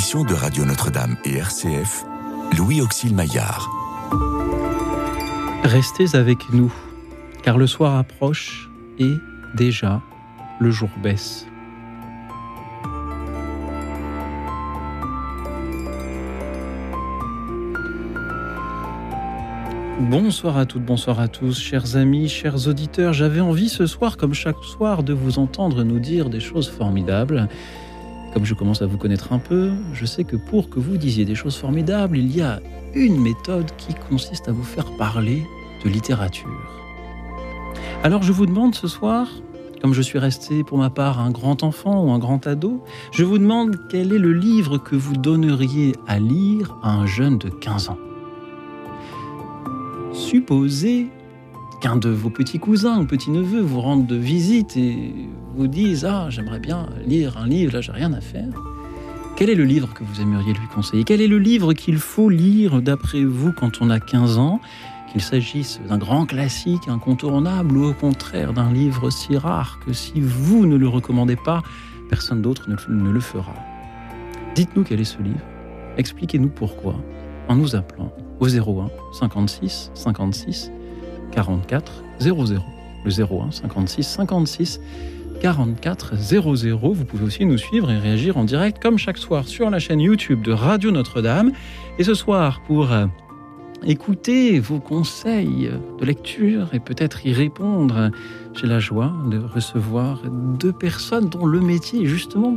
émission de Radio Notre-Dame et RCF, Louis Auxil Maillard. Restez avec nous, car le soir approche et déjà le jour baisse. Bonsoir à toutes, bonsoir à tous, chers amis, chers auditeurs. J'avais envie ce soir, comme chaque soir, de vous entendre nous dire des choses formidables. Comme je commence à vous connaître un peu, je sais que pour que vous disiez des choses formidables, il y a une méthode qui consiste à vous faire parler de littérature. Alors je vous demande ce soir, comme je suis resté pour ma part un grand enfant ou un grand ado, je vous demande quel est le livre que vous donneriez à lire à un jeune de 15 ans. Supposez qu'un de vos petits cousins ou petits-neveux vous rende de visite et vous dise Ah, j'aimerais bien lire un livre, là j'ai rien à faire. Quel est le livre que vous aimeriez lui conseiller? Quel est le livre qu'il faut lire d'après vous quand on a 15 ans? Qu'il s'agisse d'un grand classique incontournable ou au contraire d'un livre si rare que si vous ne le recommandez pas, personne d'autre ne le fera. Dites-nous quel est ce livre. Expliquez-nous pourquoi en nous appelant au 01 56 56 44 00. Le 01 56 56 44 00. Vous pouvez aussi nous suivre et réagir en direct comme chaque soir sur la chaîne YouTube de Radio Notre-Dame. Et ce soir, pour euh, écouter vos conseils de lecture et peut-être y répondre, j'ai la joie de recevoir deux personnes dont le métier est justement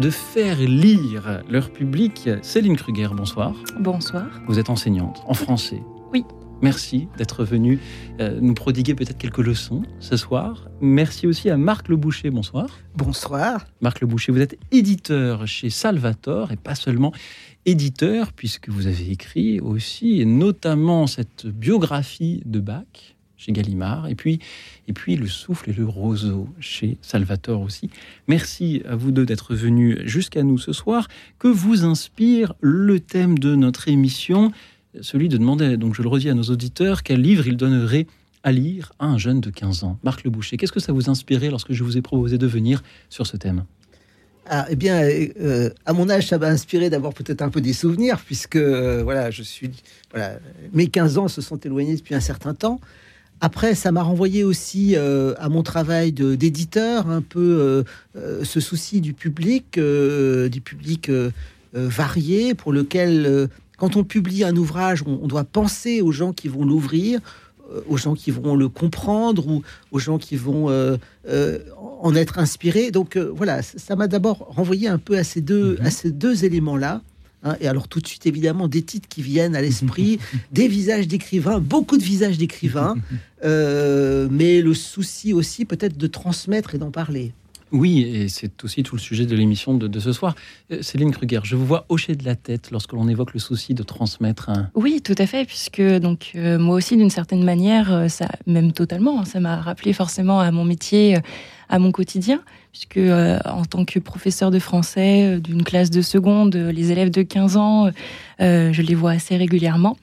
de faire lire leur public. Céline Kruger, bonsoir. Bonsoir. Vous êtes enseignante en français. Oui. Merci d'être venu euh, nous prodiguer peut-être quelques leçons ce soir. Merci aussi à Marc Le Boucher, bonsoir. Bonsoir. Marc Le Boucher, vous êtes éditeur chez Salvator et pas seulement éditeur, puisque vous avez écrit aussi, et notamment cette biographie de Bach chez Gallimard, et puis, et puis Le souffle et le roseau chez Salvatore aussi. Merci à vous deux d'être venus jusqu'à nous ce soir. Que vous inspire le thème de notre émission Celui de demander, donc je le redis à nos auditeurs, quel livre il donnerait à lire à un jeune de 15 ans. Marc Le Boucher, qu'est-ce que ça vous inspirait lorsque je vous ai proposé de venir sur ce thème? Ah, eh bien, euh, à mon âge, ça m'a inspiré d'avoir peut-être un peu des souvenirs, puisque euh, voilà, je suis, voilà, mes 15 ans se sont éloignés depuis un certain temps. Après, ça m'a renvoyé aussi euh, à mon travail d'éditeur, un peu ce souci du public, du public varié, pour lequel, quand on publie un ouvrage, on, doit penser aux gens qui vont l'ouvrir, aux gens qui vont le comprendre ou aux gens qui vont en être inspirés. Donc voilà, ça m'a d'abord renvoyé un peu à ces deux, à ces deux éléments-là. Hein, et alors tout de suite, évidemment, des titres qui viennent à l'esprit, des visages d'écrivains, beaucoup de visages d'écrivains, euh, mais le souci aussi peut-être de transmettre et d'en parler. Oui, et c'est aussi tout le sujet de l'émission de, ce soir. Euh, Céline Kruger, je vous vois hocher de la tête lorsque l'on évoque le souci de transmettre un... Oui, tout à fait, puisque donc euh, moi aussi, d'une certaine manière, ça, même totalement, hein, ça m'a rappelé forcément à mon métier, à mon quotidien puisque euh, en tant que professeur de français euh, d'une classe de seconde, euh, les élèves de 15 ans, je les vois assez régulièrement.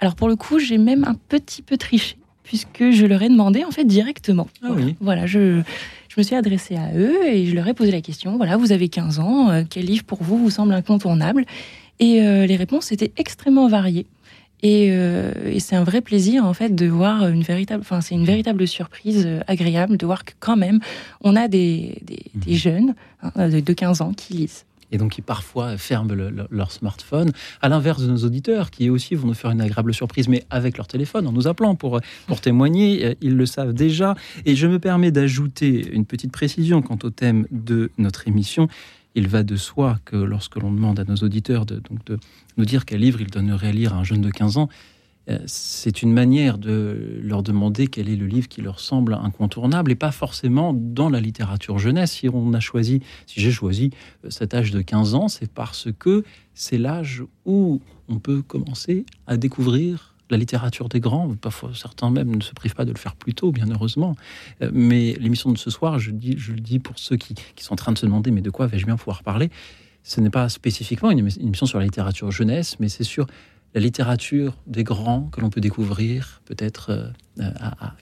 Alors pour le coup, j'ai même un petit peu triché, puisque je leur ai demandé en fait directement. Ah oui. Voilà, je, je me suis adressée à eux et je leur ai posé la question, voilà, vous avez 15 ans, quel livre pour vous vous semble incontournable? Et les réponses étaient extrêmement variées. Euh, et, c'est un vrai plaisir en fait de voir une véritable, enfin c'est une véritable surprise euh, agréable de voir que quand même on a des, des, mhm. jeunes hein, de 15 ans qui lisent et donc qui parfois ferment leur smartphone, à l'inverse de nos auditeurs qui aussi vont nous faire une agréable surprise, mais avec leur téléphone, en nous appelant pour, pour témoigner, euh, ils le savent déjà. Et je me permets d'ajouter une petite précision quant au thème de notre émission il va de soi que lorsque l'on demande à nos auditeurs de, donc de nous dire quel livre ils donneraient à lire à un jeune de 15 ans, c'est une manière de leur demander quel est le livre qui leur semble incontournable et pas forcément dans la littérature jeunesse. Si on a choisi, si j'ai choisi euh, cet âge de 15 ans, c'est parce que c'est l'âge où on peut commencer à découvrir la littérature des grands, parfois certains même ne se privent pas de le faire plus tôt, bien heureusement. Euh, mais l'émission de ce soir, je, le dis pour ceux qui, sont en train de se demander, mais de quoi vais-je bien pouvoir parler? Ce n'est pas spécifiquement une émission sur la littérature jeunesse, mais c'est sur la littérature des grands que l'on peut découvrir, peut-être euh,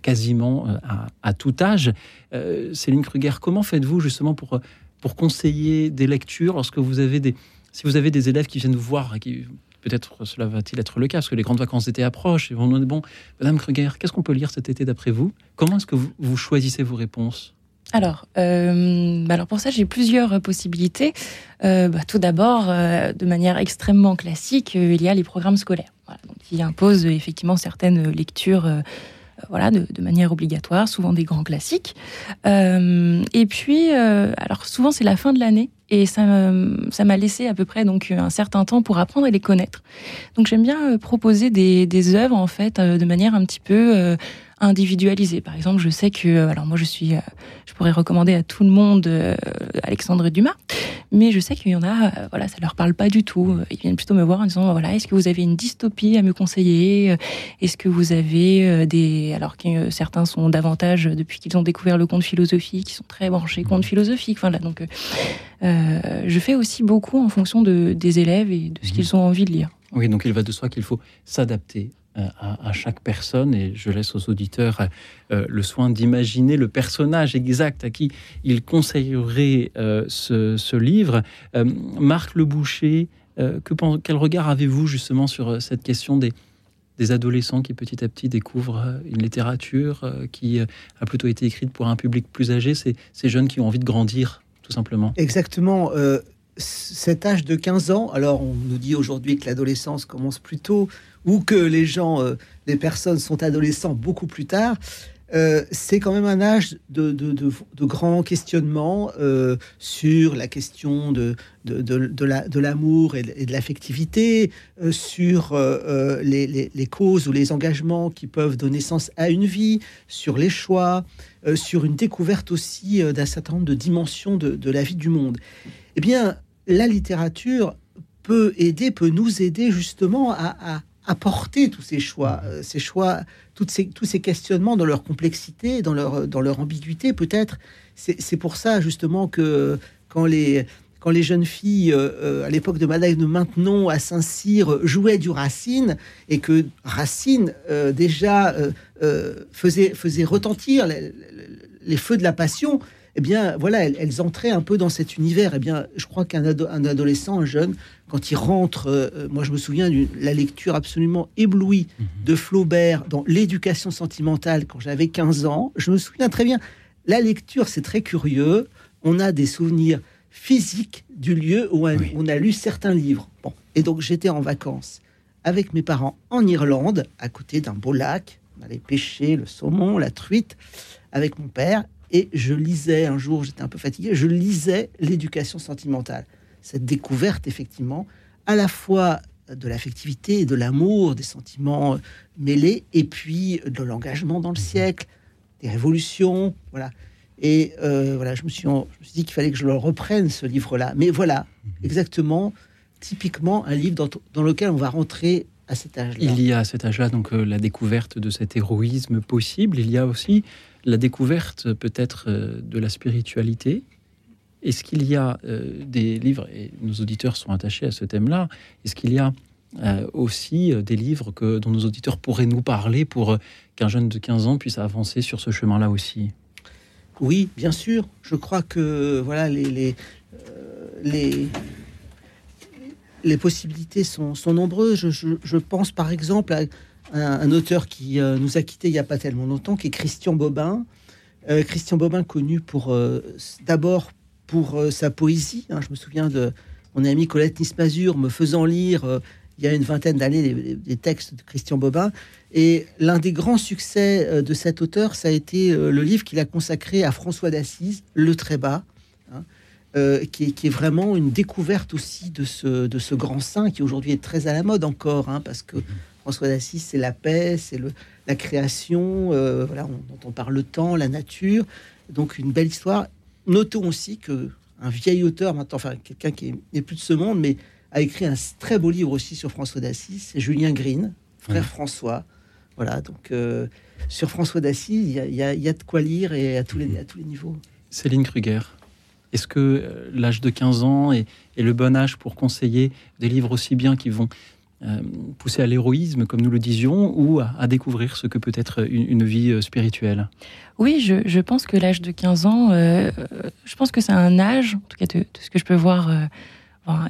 quasiment euh, à, tout âge. Céline Kruger, comment faites-vous justement pour, pour conseiller des lectures lorsque vous avez des, si vous avez des élèves qui viennent vous voir, qui peut-être cela va-t-il être le cas, parce que les grandes vacances d'été approchent, et vont demander, bon, Madame Kruger, qu'est-ce qu'on peut lire cet été d'après vous? Comment est-ce que vous, choisissez vos réponses? Alors, euh, bah alors pour ça, j'ai plusieurs possibilités. Euh, bah, tout d'abord, euh, de manière extrêmement classique, il y a les programmes scolaires, qui imposent effectivement certaines lectures voilà, de, manière obligatoire, souvent des grands classiques. Euh, et puis, euh, alors souvent c'est la fin de l'année et ça, m'a laissé à peu près donc un certain temps pour apprendre à les connaître. Donc j'aime bien euh, proposer des, des œuvres en fait de manière un petit peu individualisé. Par exemple, je sais que, euh, alors moi je suis, euh, je pourrais recommander à tout le monde euh, Alexandre Dumas, mais je sais qu'il y en a, voilà, ça leur parle pas du tout. Ils viennent plutôt me voir en disant, voilà, est-ce que vous avez une dystopie à me conseiller Est-ce que vous avez des, alors que certains sont davantage depuis qu'ils ont découvert le conte philosophique, qui sont très branchés conte philosophique. Voilà, donc je fais aussi beaucoup en fonction de, des élèves et de ce qu'ils ont envie de lire. Oui, donc il va de soi qu'il faut s'adapter euh, à, chaque personne et je laisse aux auditeurs euh, le soin d'imaginer le personnage exact à qui il conseillerait euh, ce, livre. Marc Le Boucher, que, quel regard avez-vous justement sur cette question des, adolescents qui petit à petit découvrent une littérature qui a plutôt été écrite pour un public plus âgé, ces jeunes qui ont envie de grandir, tout simplement? Exactement cet âge de 15 ans, alors on nous dit aujourd'hui que l'adolescence commence plus tôt ou que les gens, euh, les personnes sont adolescents beaucoup plus tard, euh, c'est quand même un âge de, de, grands questionnements euh, sur la question de, de l'amour et de l'affectivité, sur les, causes ou les engagements qui peuvent donner sens à une vie, sur les choix, sur une découverte aussi d'un certain nombre de dimensions de, la vie du monde. Eh bien, la littérature peut aider, peut nous aider justement à, apporter tous ces choix, euh, ces choix, tous ces questionnements dans leur complexité, dans leur, ambiguïté peut-être. C'est pour ça justement que quand les, jeunes filles, euh, euh, à l'époque de Madame de Maintenon, à Saint-Cyr, jouaient du Racine, et que Racine déjà faisait retentir les, feux de la passion, eh bien, voilà, elles, entraient un peu dans cet univers. Eh bien, je crois qu'un adolescent, un jeune, quand il rentre, euh, euh, moi je me souviens de la lecture absolument éblouie mhm. de Flaubert dans L'éducation sentimentale quand j'avais 15 ans. Je me souviens très bien. La lecture, c'est très curieux. On a des souvenirs physiques du lieu où on a lu certains livres. Bon. Et donc j'étais en vacances avec mes parents en Irlande, à côté d'un beau lac. On allait pêcher le saumon, la truite, avec mon père. Et je lisais, un jour, j'étais un peu fatigué, je lisais l'éducation sentimentale. Cette découverte, effectivement, à la fois de l'affectivité de l'amour, des sentiments euh, mêlés, et puis de l'engagement dans le siècle, des révolutions, voilà. Et euh, voilà, je me, suis, dit qu'il fallait que je le reprenne, ce livre-là. Mais voilà, exactement, typiquement, un livre dans, dans lequel on va rentrer à cet âge-là. Il y a à cet âge-là donc euh, la découverte de cet héroïsme possible. Il y a aussi la découverte peut-être euh, de la spiritualité. Est-ce qu'il y a euh, des livres, et nos auditeurs sont attachés à ce thème-là, est-ce qu'il y a aussi des livres que, dont nos auditeurs pourraient nous parler pour qu'un jeune de 15 ans puisse avancer sur ce chemin-là aussi? Oui, bien sûr. Je crois que voilà les, les, les les possibilités sont, nombreuses. Je, pense par exemple à un, auteur qui euh, nous a quittés il n'y a pas tellement longtemps, qui est Christian Bobin. Euh, Christian Bobin connu pour euh, d'abord pour sa poésie. Hein. je me souviens de mon ami Colette Nismazur me faisant lire il y a une vingtaine d'années des, textes de Christian Bobin. Et l'un des grands succès de cet auteur, ça a été le livre qu'il a consacré à François d'Assise, Le Trébat. Hein. Qui, est, vraiment une découverte aussi de ce, de ce grand saint qui aujourd'hui est très à la mode encore, hein, parce que François d'Assise, c'est la paix, c'est la création, euh, voilà, on, dont on parle le temps, la nature, donc une belle histoire. Notons aussi que un vieil auteur, maintenant, enfin quelqu'un qui n'est plus de ce monde, mais a écrit un très beau livre aussi sur François d'Assise, c'est Julien Green, frère François. Voilà, donc euh, sur François d'Assise, il y, a de quoi lire et à tous les, à tous les niveaux. Céline Kruger. Est-ce que euh, l'âge de 15 ans est, le bon âge pour conseiller des livres aussi bien qui vont euh, pousser à l'héroïsme, comme nous le disions, ou à, découvrir ce que peut être une, vie euh, spirituelle. Oui, je, pense que l'âge de 15 ans, je pense que c'est un âge, en tout cas de, ce que je peux voir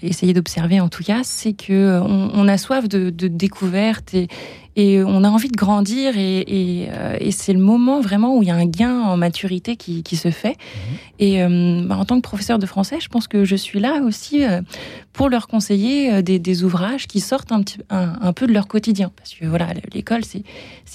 essayer d'observer en tout cas, c'est que on, a soif de, de découverte et, et on a envie de grandir et, et, euh, et c'est le moment vraiment où il y a un gain en maturité qui, qui se fait. Mhm. Et euh, bah, en tant que professeur de français, je pense que je suis là aussi euh, pour leur conseiller des, des, ouvrages qui sortent un, petit, un, peu de leur quotidien. Parce que voilà, l'école, c'est,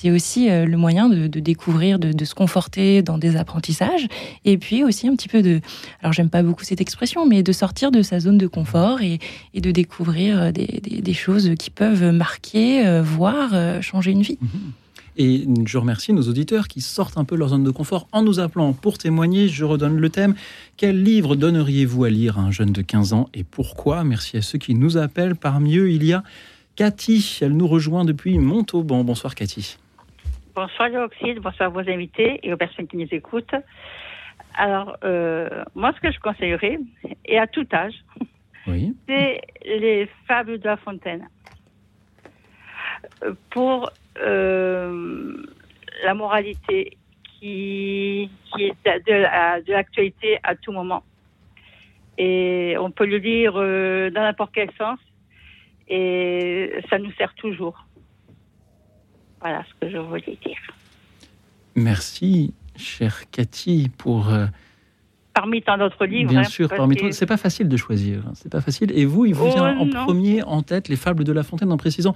aussi le moyen de, de découvrir, de, de, se conforter dans des apprentissages. Et puis aussi un petit peu de... Alors j'aime pas beaucoup cette expression, mais de sortir de sa zone de confort et, et de découvrir des, des, des, choses qui peuvent marquer, voir changer une vie. Mhm. Et je remercie nos auditeurs qui sortent un peu de leur zone de confort en nous appelant pour témoigner. Je redonne le thème. Quel livre donneriez-vous à lire à un jeune de 15 ans et pourquoi? Merci à ceux qui nous appellent. Parmi eux, il y a Cathy. Elle nous rejoint depuis Montauban. Bonsoir Cathy. Bonsoir Léoxide, bonsoir à vos invités et aux personnes qui nous écoutent. Alors, euh, moi, ce que je conseillerais, et à tout âge, oui. c'est les fables de La Fontaine pour euh, la moralité qui, qui est de, l'actualité à tout moment. Et on peut le lire euh, dans n'importe quel sens et ça nous sert toujours. Voilà ce que je voulais dire. Merci, chère Cathy, pour. Euh, parmi tant d'autres livres. Bien hein, sûr, parmi que... c'est pas facile de choisir. Hein, c'est pas facile. Et vous, il vous vient oh, en premier en tête les fables de La Fontaine en précisant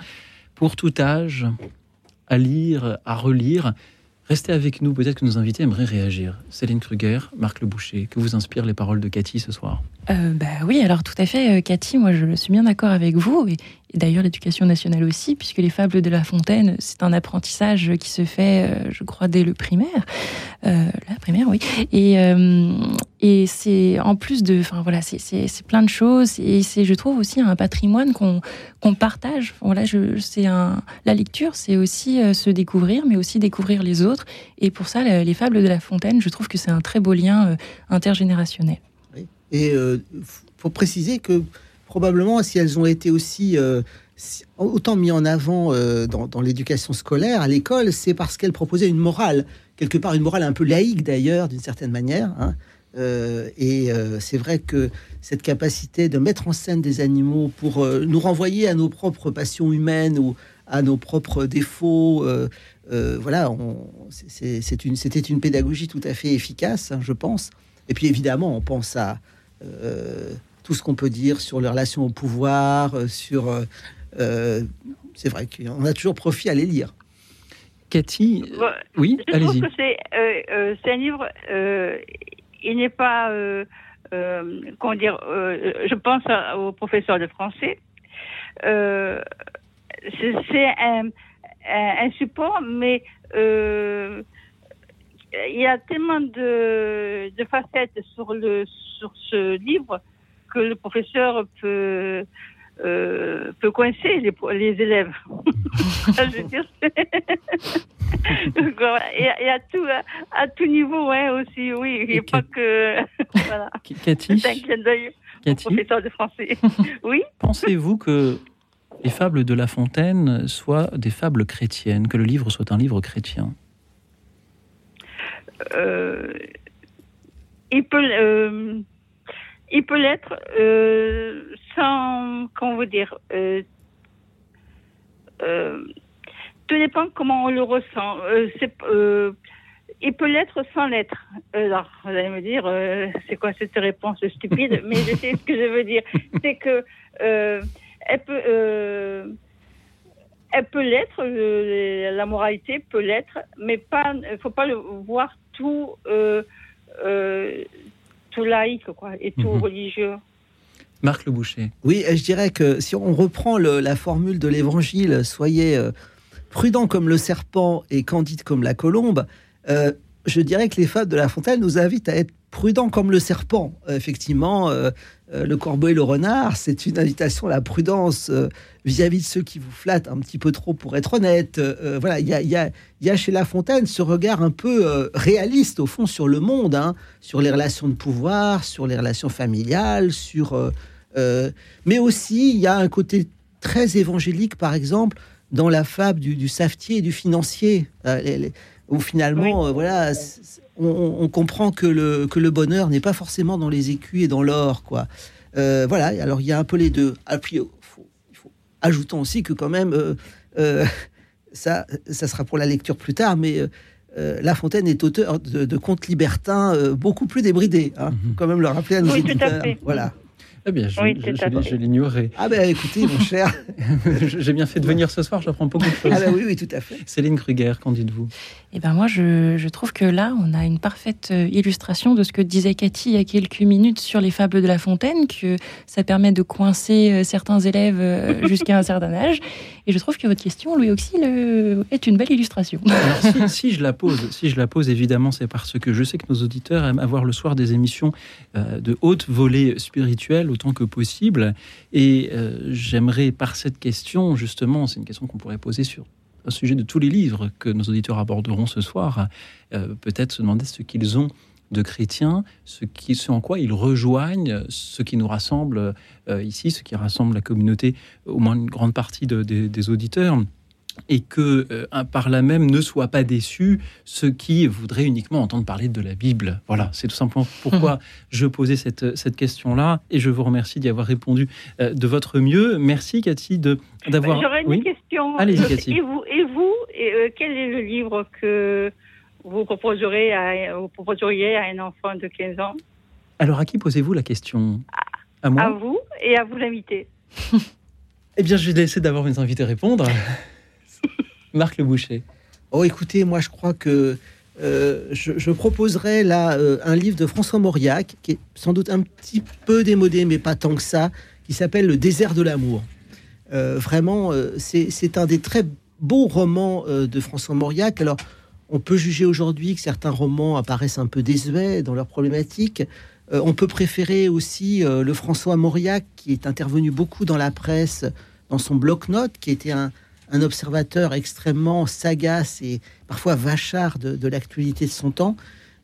pour tout âge, à lire, à relire. Restez avec nous, peut-être que nos invités aimeraient réagir. Céline Kruger, Marc Le Boucher, que vous inspirent les paroles de Cathy ce soir? Euh, bah Oui, alors tout à fait, euh, Cathy, moi je suis bien d'accord avec vous, d'ailleurs l'éducation nationale aussi, puisque les fables de La Fontaine, c'est un apprentissage qui se fait, euh, je crois, dès le primaire. Euh, la primaire, oui. Et, et c'est en plus de, enfin voilà, c'est plein de choses, et c'est, je trouve, aussi un patrimoine qu'on partage. Voilà, la lecture, c'est aussi se découvrir, mais aussi découvrir les autres. Et pour ça, les fables de La Fontaine, je trouve que c'est un très beau lien intergénérationnel. Et euh, faut préciser que probablement, si elles ont été aussi euh, autant mis en avant euh, dans, l'éducation scolaire, à l'école, c'est parce qu'elles proposaient une morale, quelque part une morale un peu laïque d'ailleurs, d'une certaine manière. Hein. et c'est vrai que cette capacité de mettre en scène des animaux pour nous renvoyer à nos propres passions humaines ou à nos propres défauts, voilà, c'était une, pédagogie tout à fait efficace, hein, je pense. Et puis évidemment, on pense à, euh, tout ce qu'on peut dire sur les relations au pouvoir, euh, sur... Euh, c'est vrai qu'on a toujours profit à les lire. Cathy, oui, allez-y. C'est un livre, il n'est pas, comment dire, je pense au professeur de français. c'est un, un, support, mais il y a tellement de, de, facettes sur, le, sur ce livre que le professeur peut, euh, peut coincer les, les élèves. Et, à, tout, à, tout niveau, hein, aussi, oui. Il n'y a pas que. voilà. Cathy, C'est un clin d'œil professeur de français. oui. Pensez-vous que les fables de La Fontaine soient des fables chrétiennes, que le livre soit un livre chrétien? Euh, il peut, euh, il peut l'être euh, sans, comment vous dire, tout dépend comment on le ressent. il peut l'être sans l'être. Alors, vous allez me dire, c'est quoi cette réponse stupide Mais je sais ce que je veux dire. C'est que elle peut, elle peut l'être, la moralité peut l'être, mais pas, il faut pas le voir tout, euh, euh, tout laïque quoi, et tout mhm. religieux. Marc Le Boucher. Oui, je dirais que si on reprend la formule de l'évangile, soyez euh, prudent comme le serpent et candide comme la colombe, je dirais que les fables de La Fontaine nous invitent à être prudent comme le serpent. effectivement, euh, le corbeau et le renard, c'est une invitation à la prudence euh, vis-à-vis de ceux qui vous flattent un petit peu trop, pour être honnête. Euh, voilà, il y a, chez La Fontaine ce regard un peu réaliste, au fond, sur le monde, hein, sur les relations de pouvoir, sur les relations familiales, sur... mais aussi, il y a un côté très évangélique, par exemple, dans la fable du, du savetier et du financier, où finalement, voilà on, comprend que le, que le bonheur n'est pas forcément dans les écus et dans l'or, quoi. Euh, voilà, alors il y a un peu les deux. Ah, puis, il faut, il faut- ajoutons aussi que quand même, euh, euh, ça, ça sera pour la lecture plus tard, mais euh, euh, La Fontaine est auteur de, de contes libertins euh, beaucoup plus débridés. Hein. Mhm. Quand même le rappeler à nos Oui, tout à auditeurs. fait. Voilà. Eh bien, je, Oui, je- je je l'ignorais. Ah ben écoutez, mon cher. J'ai bien fait de venir ce soir, j'apprends beaucoup de choses. Ah ben oui, oui, tout à fait. Céline Kruger, qu'en dites-vous? Eh ben moi, je, je trouve que là, on a une parfaite euh, illustration de ce que disait Cathy il y a quelques minutes sur les fables de La Fontaine, que ça permet de coincer euh, certains élèves euh, jusqu'à un certain âge. Et je trouve que votre question, Louis Auxil, est une belle illustration. Alors, si, si je la pose, si je la pose, évidemment, c'est parce que je sais que nos auditeurs aiment avoir le soir des émissions de haute volée spirituelle autant que possible. Et euh, j'aimerais, par cette question, justement, c'est une question qu'on pourrait poser sur au sujet de tous les livres que nos auditeurs aborderont ce soir, euh, peut-être se demander ce qu'ils ont de chrétiens, ce, qui, ce en quoi ils rejoignent ce qui nous rassemble euh, ici, ce qui rassemble la communauté, au moins une grande partie de- des- des auditeurs et que euh, par là même ne soient pas déçus ceux qui voudraient uniquement entendre parler de la Bible. Voilà, c'est tout simplement pourquoi je posais cette, cette question-là et je vous remercie d'y avoir répondu euh, de votre mieux. Merci Cathy de d'avoir. J'aurais une Oui. question. Allez-y, Cathy. Et vous, et vous et, euh, quel est le livre que vous proposerez à, vous proposeriez à un enfant de 15 ans? Alors à qui posez-vous la question? À moi? À vous et à vous l'inviter. Eh bien, je vais laisser d'abord mes invités répondre. Marc Le Boucher. Oh, écoutez, moi, je crois que euh, je, je proposerais là euh, un livre de François Mauriac, qui est sans doute un petit peu démodé, mais pas tant que ça, qui s'appelle Le désert de l'amour. Euh, vraiment, c'est un des très beaux romans de François Mauriac. Alors, on peut juger aujourd'hui que certains romans apparaissent un peu désuets dans leurs problématiques. On peut préférer aussi le François Mauriac, qui est intervenu beaucoup dans la presse, dans son bloc-notes, qui était un, un observateur extrêmement sagace et parfois vachard de, l'actualité de son temps.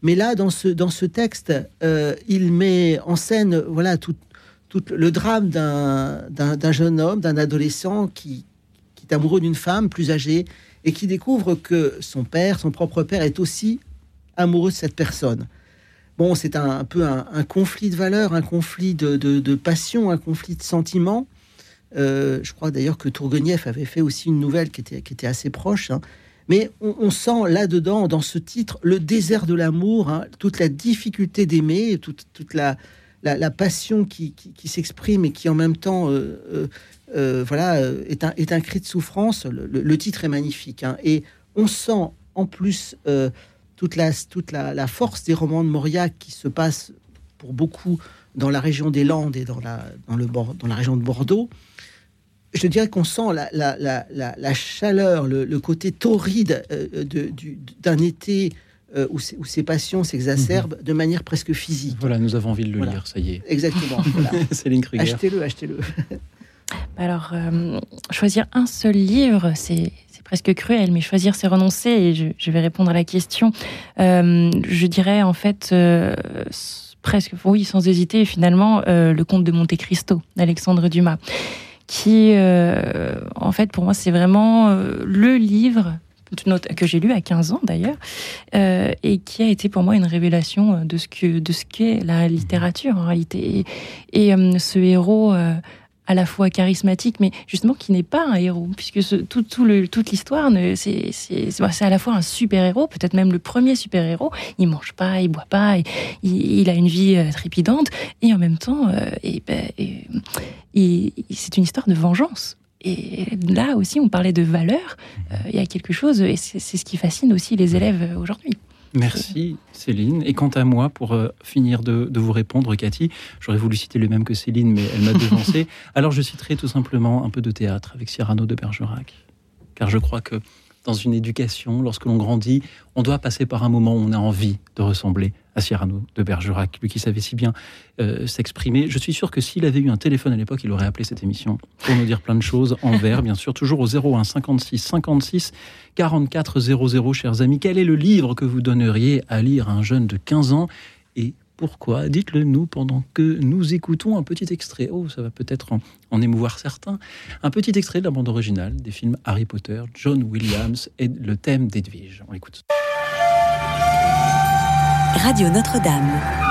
Mais là, dans ce, dans ce texte, euh, il met en scène voilà, tout, tout le drame d'un jeune homme, d'un adolescent qui, qui est amoureux d'une femme plus âgée et qui découvre que son père, son propre père, est aussi amoureux de cette personne. Bon, c'est un, peu un, un conflit de valeurs, un conflit de, de, de passion, un conflit de sentiments. Euh, je crois d'ailleurs que Tourguenieff avait fait aussi une nouvelle qui était, qui était assez proche. hein. Mais on, sent là-dedans, dans ce titre, le désert de l'amour, hein, toute la difficulté d'aimer, toute, toute la, la, passion qui, qui, s'exprime et qui en même temps euh, euh, voilà, est, un, est un cri de souffrance. Le, titre est magnifique. hein. Et on sent en plus toute, la, toute la, force des romans de Mauriac qui se passent pour beaucoup dans la région des Landes et dans la, dans le, dans la région de Bordeaux je dirais qu'on sent la, la, la, la, la chaleur, le, le côté torride euh, du- d'un été euh, où, ces- où ces passions s'exacerbent de manière presque physique. Voilà, nous avons envie de le Voilà. lire, ça y est. Exactement. voilà. Céline Kruger. Achetez-le, achetez-le. Alors, euh, choisir un seul livre, c'est presque cruel, mais choisir, c'est renoncer. Et je, je vais répondre à la question. Euh, je dirais en fait, euh, presque, oui, sans hésiter, finalement, euh, Le Comte de Monte Cristo d'Alexandre Dumas, qui, euh, en fait, pour moi, c'est vraiment euh, le livre que j'ai lu à 15 ans d'ailleurs, euh, et qui a été pour moi une révélation de ce que qu'est la littérature en réalité. Et, ce héros à la fois charismatique, mais justement qui n'est pas un héros, puisque toute l'histoire, ne- c'est à la fois un super-héros, peut-être même le premier super-héros. Il mange pas, il boit pas, il, a une vie euh, trépidante, et en même temps, euh, ben, c'est une histoire de vengeance. Et là aussi, on parlait de valeurs. Euh, il y a quelque chose, et c'est ce qui fascine aussi les élèves aujourd'hui. Merci Céline. Et quant à moi, pour euh, finir de, de vous répondre, Cathy, j'aurais voulu citer le même que Céline, mais elle m'a devancé. Alors je citerai tout simplement un peu de théâtre avec Cyrano de Bergerac. Car je crois que dans une éducation, lorsque l'on grandit, on doit passer par un moment où on a envie de ressembler à Cyrano de Bergerac, lui qui savait si bien euh, s'exprimer. Je suis sûr que s'il avait eu un téléphone à l'époque, il aurait appelé cette émission pour nous dire plein de choses en vers, bien sûr, toujours au 01 56 56 44 00, chers amis. Quel est le livre que vous donneriez à lire à un jeune de 15 ans? Pourquoi Dites-le nous pendant que nous écoutons un petit extrait. Oh, ça va peut-être en, émouvoir certains. Un petit extrait de la bande originale des films Harry Potter, John Williams et le thème d'Edwige. On écoute. Radio Notre-Dame.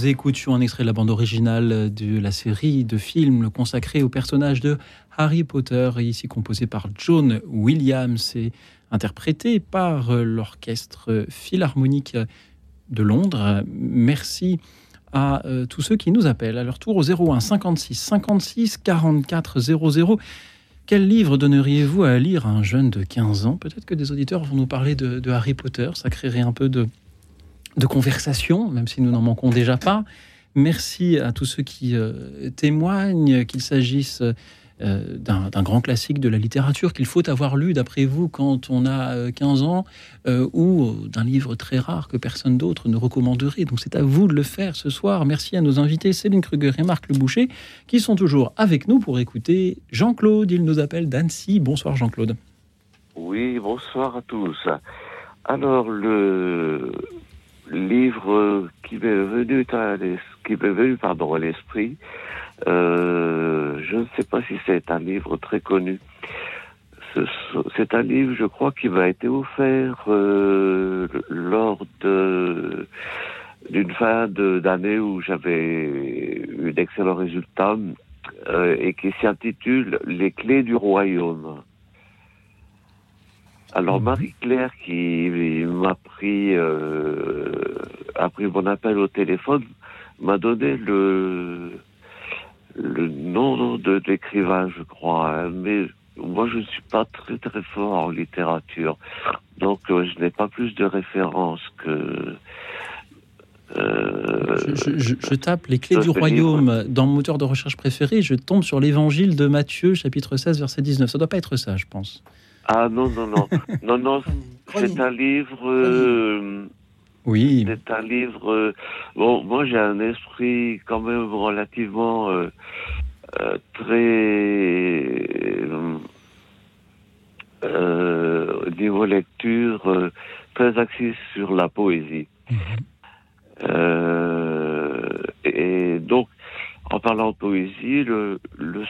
Nous écoutions un extrait de la bande originale de la série de films consacrée au personnage de Harry Potter, ici composé par John Williams et interprété par l'Orchestre Philharmonique de Londres. Merci à euh, tous ceux qui nous appellent à leur tour au 01 56 56 44 00. Quel livre donneriez-vous à lire à un jeune de 15 ans? Peut-être que des auditeurs vont nous parler de Harry Potter, ça créerait un peu de, de conversation, même si nous n'en manquons déjà pas. Merci à tous ceux qui euh, témoignent, qu'il s'agisse euh, d'un grand classique de la littérature qu'il faut avoir lu, d'après vous, quand on a 15 euh, ans, ou d'un livre très rare que personne d'autre ne recommanderait. Donc c'est à vous de le faire ce soir. Merci à nos invités Céline Kruger et Marc Le Boucher, qui sont toujours avec nous pour écouter Jean-Claude. Il nous appelle d'Annecy. Bonsoir Jean-Claude. Oui, bonsoir à tous. Alors, le, livre qui m'est venu pardon à l'esprit. Euh, je ne sais pas si c'est un livre très connu. C'est un livre, je crois, qui m'a été offert euh, lors d'une fin d'année où j'avais eu d'excellents résultats euh, et qui s'intitule Les clés du royaume. Alors mhm. Marie-Claire qui m'a pris euh, pris mon appel au téléphone m'a donné le le nom de l'écrivain, je crois. Hein. mais moi, je ne suis pas très très fort en littérature, donc euh, je n'ai pas plus de références que. Euh, je, tape les clés du royaume dans mon moteur de recherche préféré, je tombe sur l'évangile de Matthieu, chapitre 16, verset 19. Ça doit pas être ça, je pense. Ah non, non, non. non, non, c'est un livre. Euh, oui. C'est un livre. Euh, bon, moi j'ai un esprit quand même relativement euh, très. niveau lecture, très axé sur la poésie. Mhm. et donc, en parlant de poésie, le,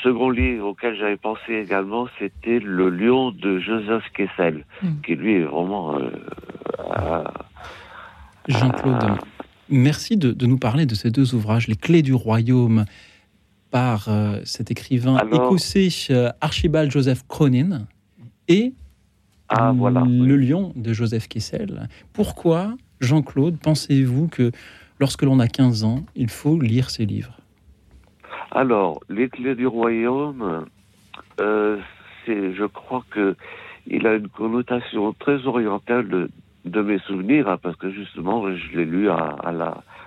second livre auquel j'avais pensé également, c'était Le Lion de Joseph Kessel, hmm. qui lui est vraiment... Euh, Jean-Claude, merci de, nous parler de ces deux ouvrages, Les Clés du Royaume, par euh, cet écrivain écossais euh, Archibald Joseph Cronin, et ah, voilà, Le Lion de Joseph Kessel. Pourquoi, Jean-Claude, pensez-vous que lorsque l'on a 15 ans, il faut lire ces livres? Alors, les clés du royaume, euh, c'est, je crois que il a une connotation très orientale de, mes souvenirs, hein, parce que justement, je l'ai lu à,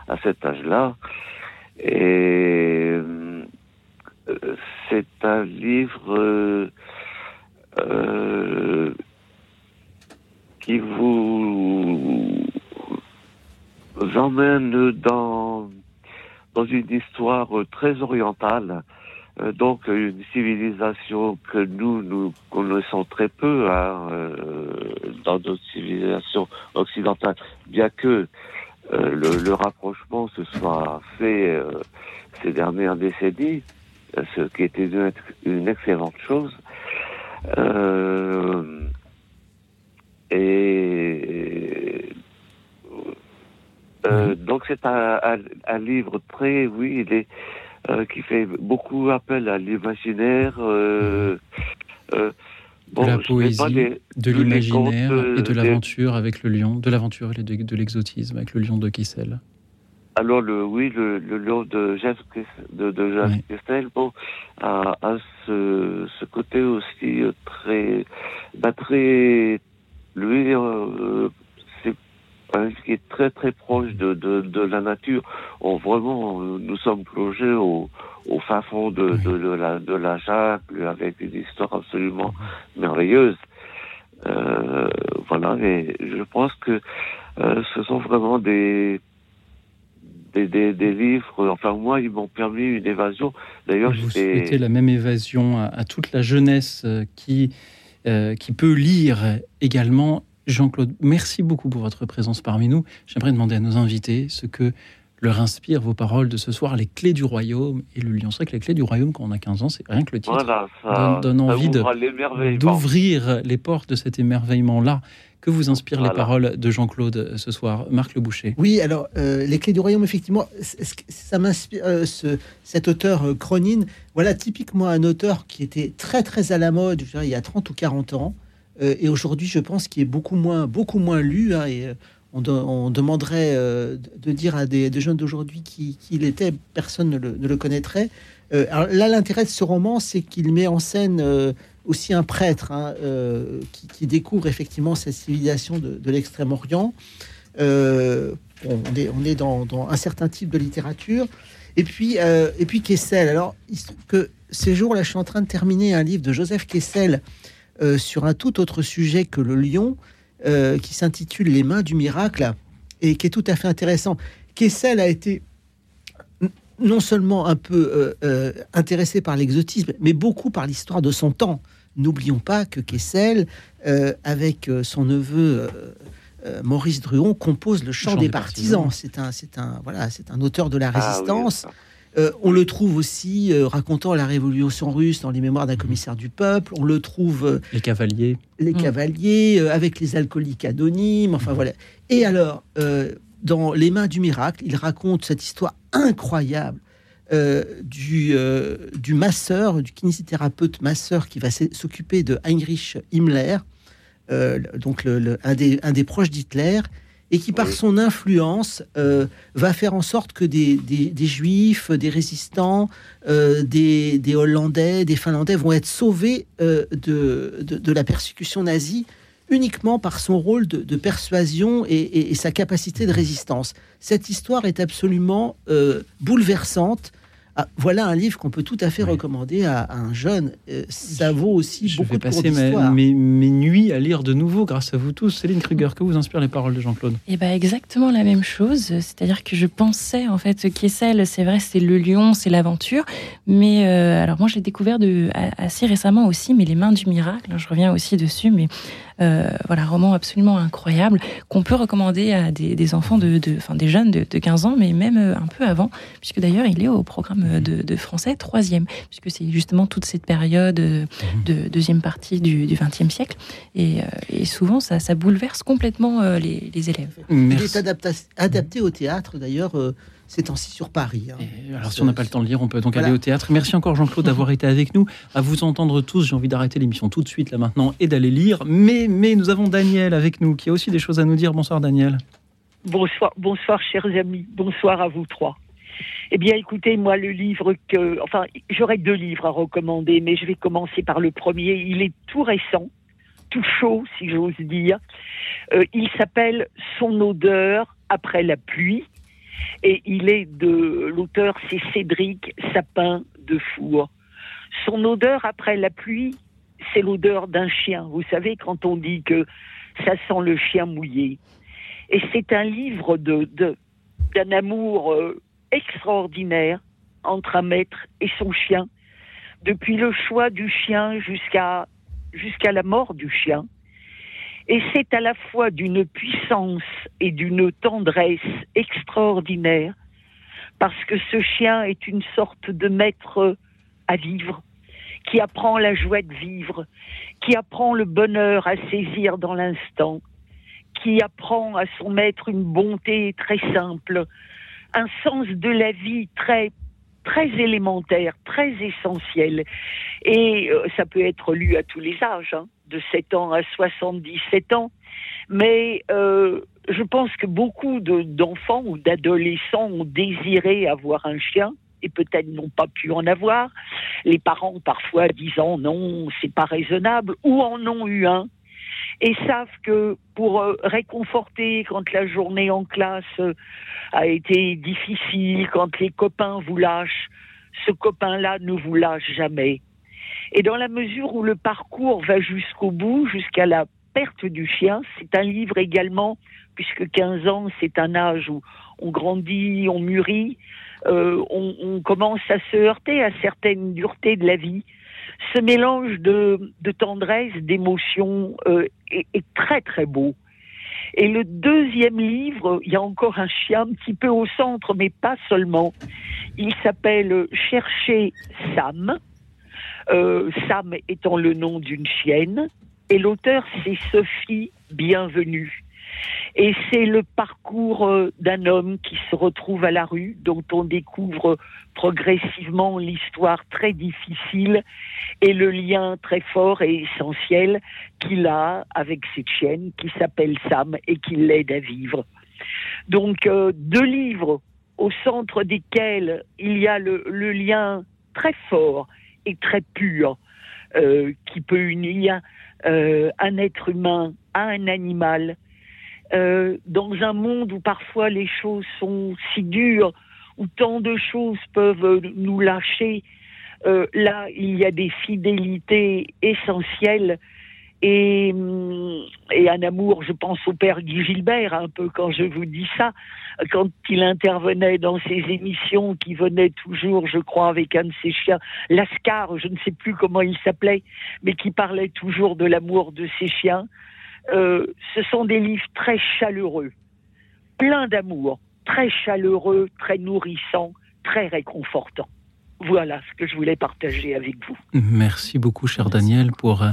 à cet âge-là. Et euh, c'est un livre euh, qui vous emmène dans dans une histoire euh, très orientale, euh, donc une civilisation que nous nous connaissons très peu hein, euh, dans notre civilisation occidentale, bien que le, rapprochement se soit fait ces dernières décennies, ce qui était une, une excellente chose. et euh, donc c'est un, un, livre très, oui, il est, euh, qui fait beaucoup appel à l'imaginaire. Euh, bon, de la poésie, de l'imaginaire et de l'aventure avec le lion, de l'aventure et de, l'exotisme avec le lion de Kessel. Alors le oui le, le lion de Jeff de, de Jeff Kessel bon a, a ce, ce, côté aussi très bah, très lui qui est très très proche de, de, de la nature. On, vraiment, nous sommes plongés au, au fin fond de, de, de, la, de la jungle avec une histoire absolument merveilleuse. Euh, voilà, mais je pense que euh, ce sont vraiment des, des, des, des, livres. Enfin, moi, ils m'ont permis une évasion. D'ailleurs, vous souhaitez la même évasion à, à toute la jeunesse euh, qui, euh, qui peut lire également Jean-Claude, merci beaucoup pour votre présence parmi nous. J'aimerais demander à nos invités ce que leur inspirent vos paroles de ce soir, les clés du royaume et le lion. C'est vrai que les clés du royaume, quand on a 15 ans, c'est rien que le titre Voilà, ça, donne, donne ça envie d'ouvrir les portes de cet émerveillement-là. Que vous inspirent les paroles de Jean-Claude euh, ce soir? Marc Le Boucher. Oui, alors euh, les clés du royaume, effectivement, ça m'inspire. euh, ce- cet auteur euh, Cronin, voilà typiquement un auteur qui était très très à la mode, je dirais, il y a 30 ou 40 ans, et aujourd'hui, je pense qu'il est beaucoup moins beaucoup moins lu. hein, et euh, on, de- on demanderait euh, de dire à des, jeunes d'aujourd'hui qui, il était, personne ne le, connaîtrait. Euh, alors là, l'intérêt de ce roman, c'est qu'il met en scène euh, aussi un prêtre hein, euh, qui, découvre effectivement cette civilisation de, l'Extrême-Orient. Euh, on est, on est dans, un certain type de littérature. Et puis, euh, et puis Kessel. Alors, que ces jours-là, je suis en train de terminer un livre de Joseph Kessel euh, sur un tout autre sujet que le lion, euh, qui s'intitule Les mains du miracle, et qui est tout à fait intéressant. Kessel a été non seulement un peu euh, intéressé par l'exotisme, mais beaucoup par l'histoire de son temps. N'oublions pas que Kessel, avec son neveu Maurice Druon, compose le chant, chant des, des partisans. C'est un, c'est un, voilà, c'est un auteur de la Ah oui, résistance. Euh, on le trouve aussi euh, racontant la révolution russe dans les mémoires d'un commissaire du peuple. On le trouve euh, Les cavaliers. les Mm. cavaliers euh, avec les alcooliques anonymes. Enfin voilà. Et alors, euh, dans Les mains du miracle, il raconte cette histoire incroyable euh, du, euh, du masseur, du kinésithérapeute masseur qui va s'occuper de Heinrich Himmler, euh, donc le- le- un, des, un des proches d'Hitler, et qui par Oui. son influence euh, va faire en sorte que des, des- des juifs, des résistants, euh, des, des Hollandais, des Finlandais vont être sauvés euh, de, de, de la persécution nazie uniquement par son rôle de, de persuasion et, et- et sa capacité de résistance. Cette histoire est absolument bouleversante. Ah, voilà un livre qu'on peut tout à fait Oui. recommander à, à un jeune. Euh, ça vaut aussi Je beaucoup vais de passer mes, mes- mes nuits à lire de nouveau grâce à vous tous. Céline Kruger, que vous inspirent les paroles de Jean-Claude? Et bah exactement la même chose, c'est-à-dire que je pensais en fait Kessel, c'est vrai, c'est le lion, c'est l'aventure, mais euh, alors moi je l'ai découvert de, assez récemment aussi, mais les mains du miracle, hein, je reviens aussi dessus, mais voilà, roman absolument incroyable qu'on peut recommander à des, des enfants de, de- enfin des jeunes de, de 15 ans, mais même euh, un peu avant, puisque d'ailleurs il est au programme euh, de, de français troisième, puisque c'est justement toute cette période euh, de deuxième partie du XXe siècle, et, euh, et souvent ça, ça bouleverse complètement euh, les, les élèves. Il est adapté au théâtre, d'ailleurs, euh, ces temps-ci sur Paris. hein. Alors, si on n'a pas le temps de lire, on peut donc Voilà. aller au théâtre. Merci encore, Jean-Claude, d'avoir été avec nous. À vous entendre tous, j'ai envie d'arrêter l'émission tout de suite, là maintenant, et d'aller lire. Mais, mais nous avons Daniel avec nous, qui a aussi des choses à nous dire. Bonsoir, Daniel. Bonsoir, bonsoir, chers amis. Bonsoir à vous trois. Eh bien, écoutez, moi, le livre que. Enfin, j'aurais deux livres à recommander, mais je vais commencer par le premier. Il est tout récent, tout chaud, si j'ose dire. Euh, il s'appelle Son odeur après la pluie. Et il est de. L'auteur, c'est Cédric Sapin de Four. Son odeur après la pluie, c'est l'odeur d'un chien. Vous savez, quand on dit que ça sent le chien mouillé. Et c'est un livre d'un amour euh, extraordinaire entre un maître et son chien, depuis le choix du chien jusqu'à jusqu'à la mort du chien. Et c'est à la fois d'une puissance et d'une tendresse extraordinaire, parce que ce chien est une sorte de maître à vivre, qui apprend la joie de vivre, qui apprend le bonheur à saisir dans l'instant, qui apprend à son maître une bonté très simple, un sens de la vie très très élémentaire, très essentiel. Et euh, ça peut être lu à tous les âges, hein, de 7 ans à 77 ans. Mais euh, je pense que beaucoup de- d'enfants ou d'adolescents ont désiré avoir un chien et peut-être n'ont pas pu en avoir. Les parents parfois disant non, c'est pas raisonnable, ou en ont eu un et savent que pour euh, réconforter quand la journée en classe euh, a été difficile, quand les copains vous lâchent, ce copain-là ne vous lâche jamais. Et dans la mesure où le parcours va jusqu'au bout, jusqu'à la perte du chien, c'est un livre également, puisque 15 ans, c'est un âge où on grandit, on mûrit, euh, on, on commence à se heurter à certaines duretés de la vie. Ce mélange de, tendresse, d'émotion euh, est, est très très beau. Et le deuxième livre, il y a encore un chien un petit peu au centre, mais pas seulement. Il s'appelle Chercher Sam. Euh, Sam étant le nom d'une chienne. Et l'auteur, c'est Sophie Bienvenue. Et c'est le parcours euh, d'un homme qui se retrouve à la rue, dont on découvre progressivement l'histoire très difficile et le lien très fort et essentiel qu'il a avec cette chienne qui s'appelle Sam et qui l'aide à vivre. Donc euh, deux livres au centre desquels il y a le, lien très fort et très pur euh, qui peut unir un être humain à un animal euh, dans un monde où parfois les choses sont si dures, où tant de choses peuvent nous lâcher, euh, là, il y a des fidélités essentielles et, hum, et, un amour, je pense au père Guy Gilbert, un peu quand je vous dis ça, quand il intervenait dans ses émissions, qui venait toujours, je crois, avec un de ses chiens, Lascar, je ne sais plus comment il s'appelait, mais qui parlait toujours de l'amour de ses chiens. Euh, ce sont des livres très chaleureux, pleins d'amour, très chaleureux, très nourrissants, très réconfortants. Voilà ce que je voulais partager avec vous. Merci beaucoup, cher Daniel, pour euh,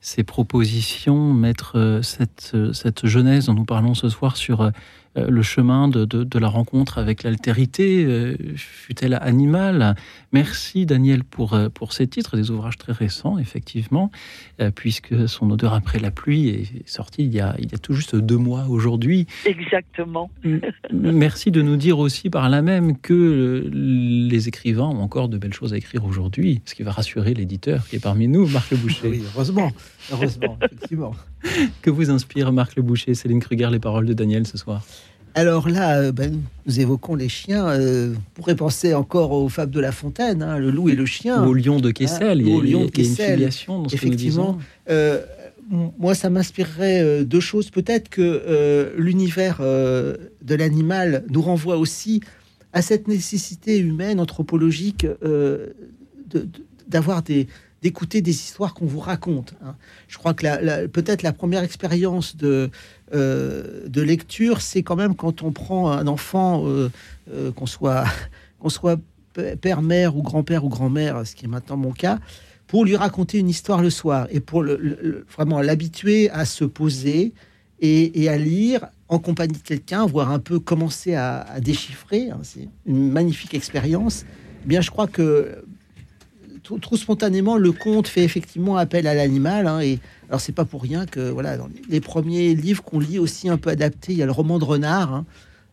ces propositions, mettre euh, cette, cette jeunesse dont nous parlons ce soir sur le chemin de, la rencontre avec l'altérité, euh, fut-elle animale? Merci Daniel pour, euh, pour ces titres, des ouvrages très récents, effectivement, puisque son odeur après la pluie est sorti il y a, il y a tout juste deux mois aujourd'hui. Exactement. Merci de nous dire aussi par là même que les écrivains ont encore de belles choses à écrire aujourd'hui, ce qui va rassurer l'éditeur qui est parmi nous, Marc Le Boucher. Oui, heureusement, heureusement, effectivement. Que vous inspire Marc Le Boucher, Céline Kruger, les paroles de Daniel ce soir? Alors là, euh, ben, nous évoquons les chiens. Euh, vous pourrez penser encore aux fables de La Fontaine, hein, le loup et le chien. Ou au lion de Kessel. il y a, lion de Kessel. Une Effectivement. Euh, moi, ça m'inspirerait deux choses. Peut-être que l'univers de l'animal nous renvoie aussi à cette nécessité humaine, anthropologique, d'avoir des, d'écouter des histoires qu'on vous raconte. Hein. Je crois que peut-être la première expérience de, euh, de lecture, c'est quand même quand on prend un enfant, euh, euh, qu'on soit, qu'on soit père, mère ou grand-père ou grand-mère, ce qui est maintenant mon cas, pour lui raconter une histoire le soir et pour vraiment l'habituer à se poser et, à lire en compagnie de quelqu'un, voire un peu commencer à, déchiffrer. Hein. c'est une magnifique expérience. Eh bien, je crois que trop, spontanément, le conte fait effectivement appel à l'animal. Hein, et alors, c'est pas pour rien que voilà, dans les premiers livres qu'on lit aussi un peu adaptés, il y a le roman de Renard, hein,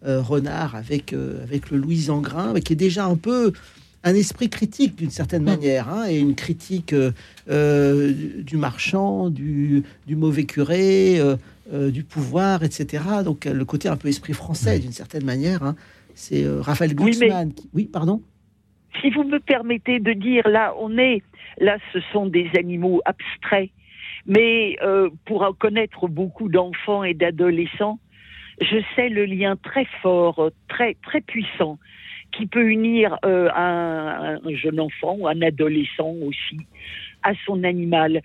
euh, Renard avec euh, avec le Louis Angrin, qui est déjà un peu un esprit critique d'une certaine manière, hein, et une critique euh, du marchand, du, du mauvais curé, du pouvoir, etc. Donc le côté un peu esprit français d'une certaine manière. C'est Raphaël Glucksmann. oui, pardon? Si vous me permettez de dire, là, on est, là, ce sont des animaux abstraits, mais euh, pour connaître beaucoup d'enfants et d'adolescents, je sais le lien très fort, très très puissant, qui peut unir euh, un, un, jeune enfant ou un adolescent aussi à son animal.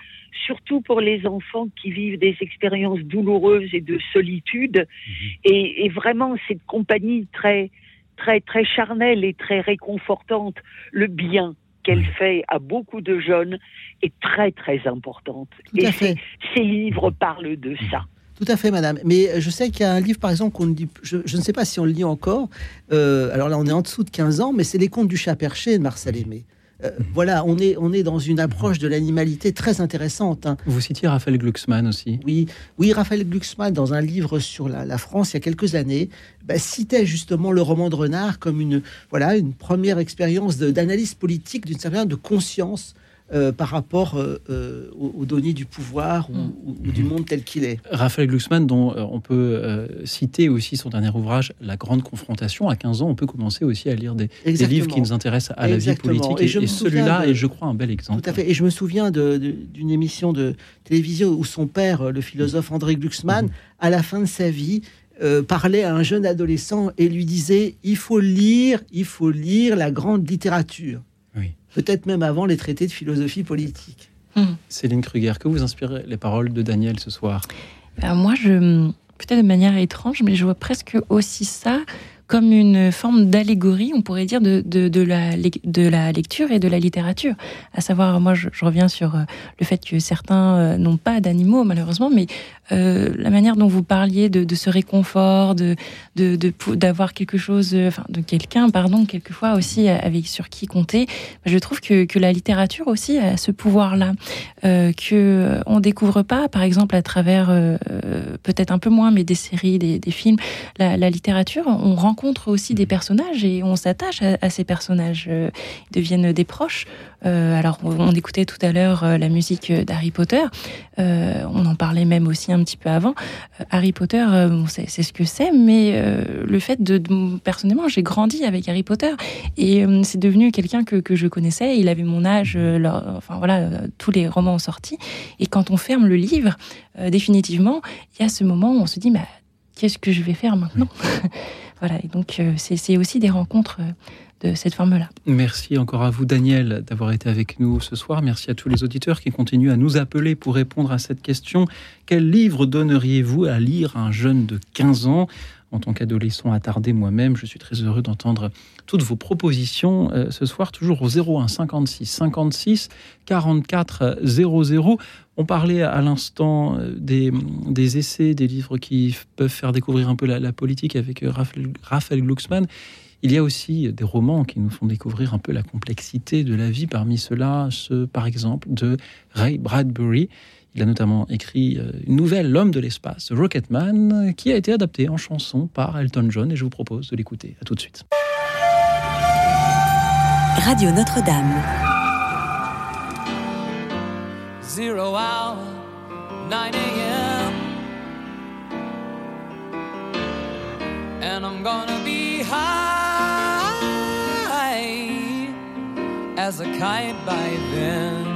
Surtout pour les enfants qui vivent des expériences douloureuses et de solitude, mmh. et, et vraiment cette compagnie très très très charnelle et très réconfortante. Le bien qu'elle fait à beaucoup de jeunes est très très importante. et ces livres parlent de ça. Tout à fait, madame. Mais je sais qu'il y a un livre, par exemple, qu'on dit, je, ne sais pas si on le lit encore. Euh, alors là, on est en dessous de 15 ans, mais c'est Les Contes du chat perché de Marcel Aimé. Euh, voilà, on est, on est dans une approche de l'animalité très intéressante. Hein. Vous citiez Raphaël Glucksmann aussi. Oui, oui, Raphaël Glucksmann, dans un livre sur la, France il y a quelques années, bah, citait justement le roman de Renard comme une, voilà, une première expérience d'analyse politique, d'une certaine de conscience euh, par rapport euh, euh, aux, données du pouvoir ou, mm. du monde tel qu'il est. Raphaël Glucksmann, dont on peut citer aussi son dernier ouvrage, La Grande Confrontation. À 15 ans, on peut commencer aussi à lire des, livres qui nous intéressent à la vie politique. Et, celui-là est, je crois, un bel exemple. Tout à fait. Et je me souviens d'une émission de télévision où son père, le philosophe André Glucksmann, mm-hmm. à la fin de sa vie, parlait à un jeune adolescent et lui disait il faut lire, il faut lire la grande littérature peut-être même avant les traités de philosophie politique. Hmm. Céline Kruger, que vous inspirent les paroles de Daniel ce soir? Ben, Moi, je, peut-être de manière étrange, mais je vois presque aussi ça comme une forme d'allégorie, on pourrait dire, de, de, la, de la lecture et de la littérature. À savoir, moi, je, reviens sur euh, le fait que certains euh, n'ont pas d'animaux, malheureusement, mais euh, la manière dont vous parliez de, ce réconfort, de d'avoir quelque chose, enfin, de quelqu'un, pardon, quelquefois aussi avec sur qui compter, je trouve que, que la littérature aussi a ce pouvoir-là, euh, que on découvre pas, par exemple, à travers peut-être un peu moins, mais des séries, des, des films, la, la littérature, on rencontre rencontre aussi des personnages et on s'attache à, ces personnages. Euh, ils deviennent des proches. Euh, alors, on, écoutait tout à l'heure euh, la musique d'Harry Potter. on en parlait même aussi un petit peu avant. Harry Potter, c'est ce que c'est, mais le fait de, personnellement, j'ai grandi avec Harry Potter et c'est devenu quelqu'un que, que, je connaissais. Il avait mon âge, enfin voilà, tous les romans ont sorti. Et quand on ferme le livre, définitivement, il y a ce moment où on se dit, bah, qu'est-ce que je vais faire maintenant? Voilà, et donc euh, c'est aussi des rencontres euh, de cette forme-là. Merci encore à vous, Daniel, d'avoir été avec nous ce soir. Merci à tous les auditeurs qui continuent à nous appeler pour répondre à cette question. Quel livre donneriez-vous à lire à un jeune de 15 ans? En tant qu'adolescent attardé moi-même, je suis très heureux d'entendre toutes vos propositions euh, ce soir, toujours au 01 56 56 44 00. On parlait à l'instant euh, des, essais, des livres qui peuvent faire découvrir un peu la, politique avec euh, Raphaël, Glucksmann. Il y a aussi des romans qui nous font découvrir un peu la complexité de la vie. Parmi ceux-là, ceux, par exemple, de Ray Bradbury. Il a notamment écrit euh, une nouvelle, L'homme de l'espace, Rocketman, qui a été adaptée en chanson par Elton John et je vous propose de l'écouter. À tout de suite. Radio Notre-Dame. Zero hour, 9 a.m. And I'm gonna be high as a kite by then.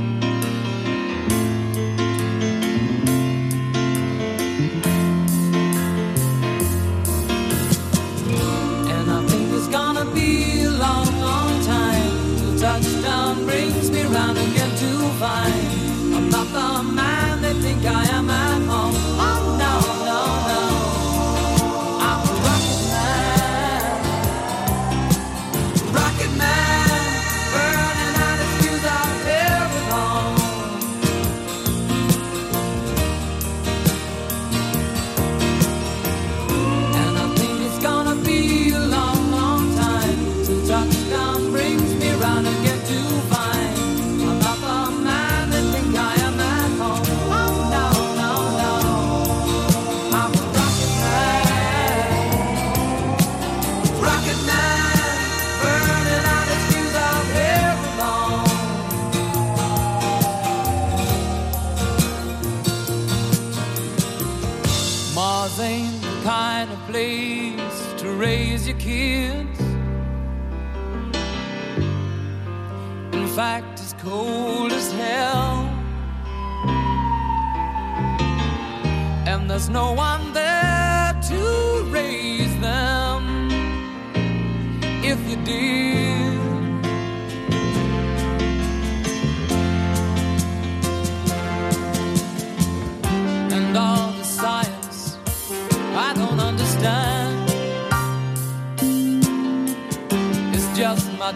around again to find place to raise your kids. In fact, it's cold as hell. And there's no one there to raise them if you did.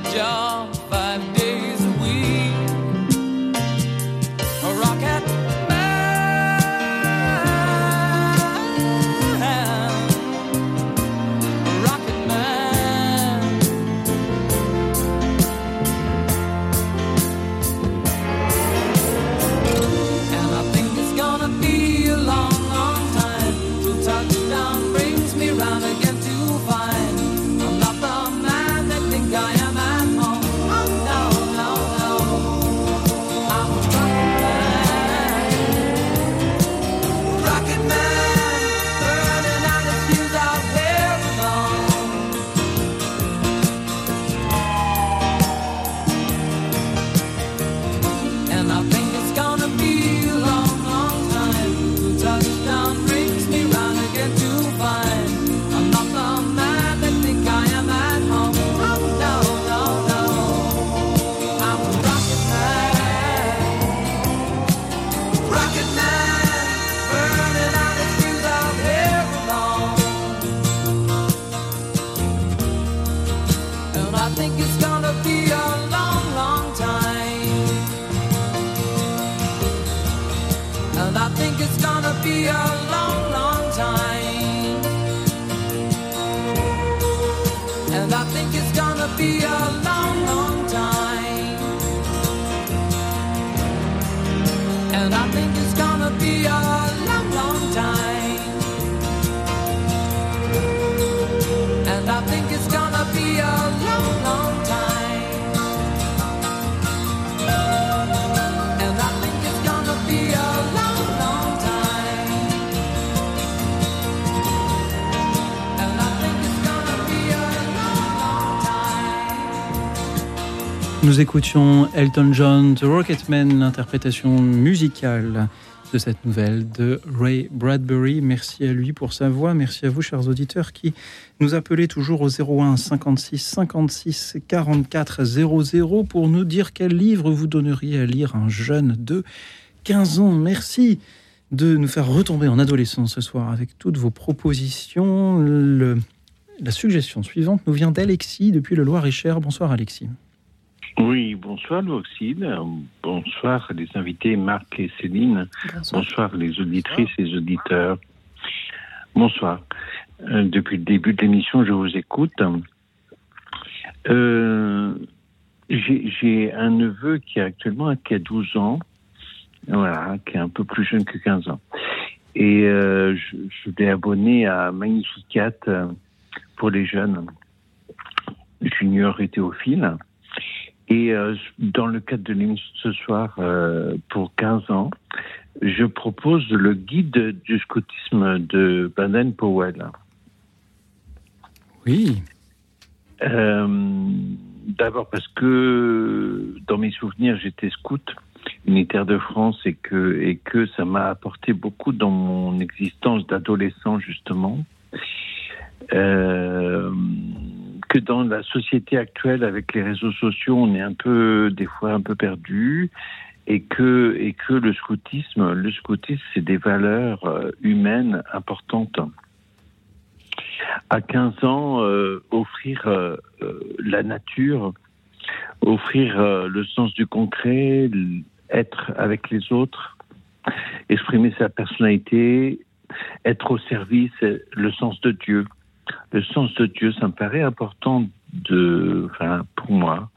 Job. Nous écoutions Elton John, The Rocketman, l'interprétation musicale de cette nouvelle de Ray Bradbury. Merci à lui pour sa voix. Merci à vous, chers auditeurs, qui nous appelez toujours au 01 56 56 44 00 pour nous dire quel livre vous donneriez à lire à un jeune de 15 ans. Merci de nous faire retomber en adolescence ce soir avec toutes vos propositions. La suggestion suivante nous vient d'Alexis depuis le Loir-et-Cher. Bonsoir, Alexis. Oui, bonsoir Louxine, bonsoir les invités Marc et Céline, bonsoir les auditrices et les auditeurs. Bonsoir. Euh, depuis le début de l'émission, je vous écoute. Euh, J'ai j'ai un neveu qui a actuellement qui a 12 ans, voilà, qui est un peu plus jeune que 15 ans. Et euh, je, je l'ai abonné à Magnificat euh, pour les jeunes, junior et théophile. Et euh, dans le cadre de l'émission ce soir, euh, pour 15 ans, je propose le guide du scoutisme de Baden-Powell. Oui. Euh, D'abord parce que dans mes souvenirs, j'étais scout unitaire de France et que, et que ça m'a apporté beaucoup dans mon existence d'adolescent, justement. Euh, que dans la société actuelle, avec les réseaux sociaux, on est un peu, des fois, un peu perdu. Et que, le scoutisme, le scoutisme, c'est des valeurs euh, humaines importantes à 15 ans, euh, offrir euh, la nature, offrir le sens du concret, être avec les autres, exprimer sa personnalité, être au service, le sens de Dieu. Le sens de Dieu, ça me paraît important de, enfin, pour moi,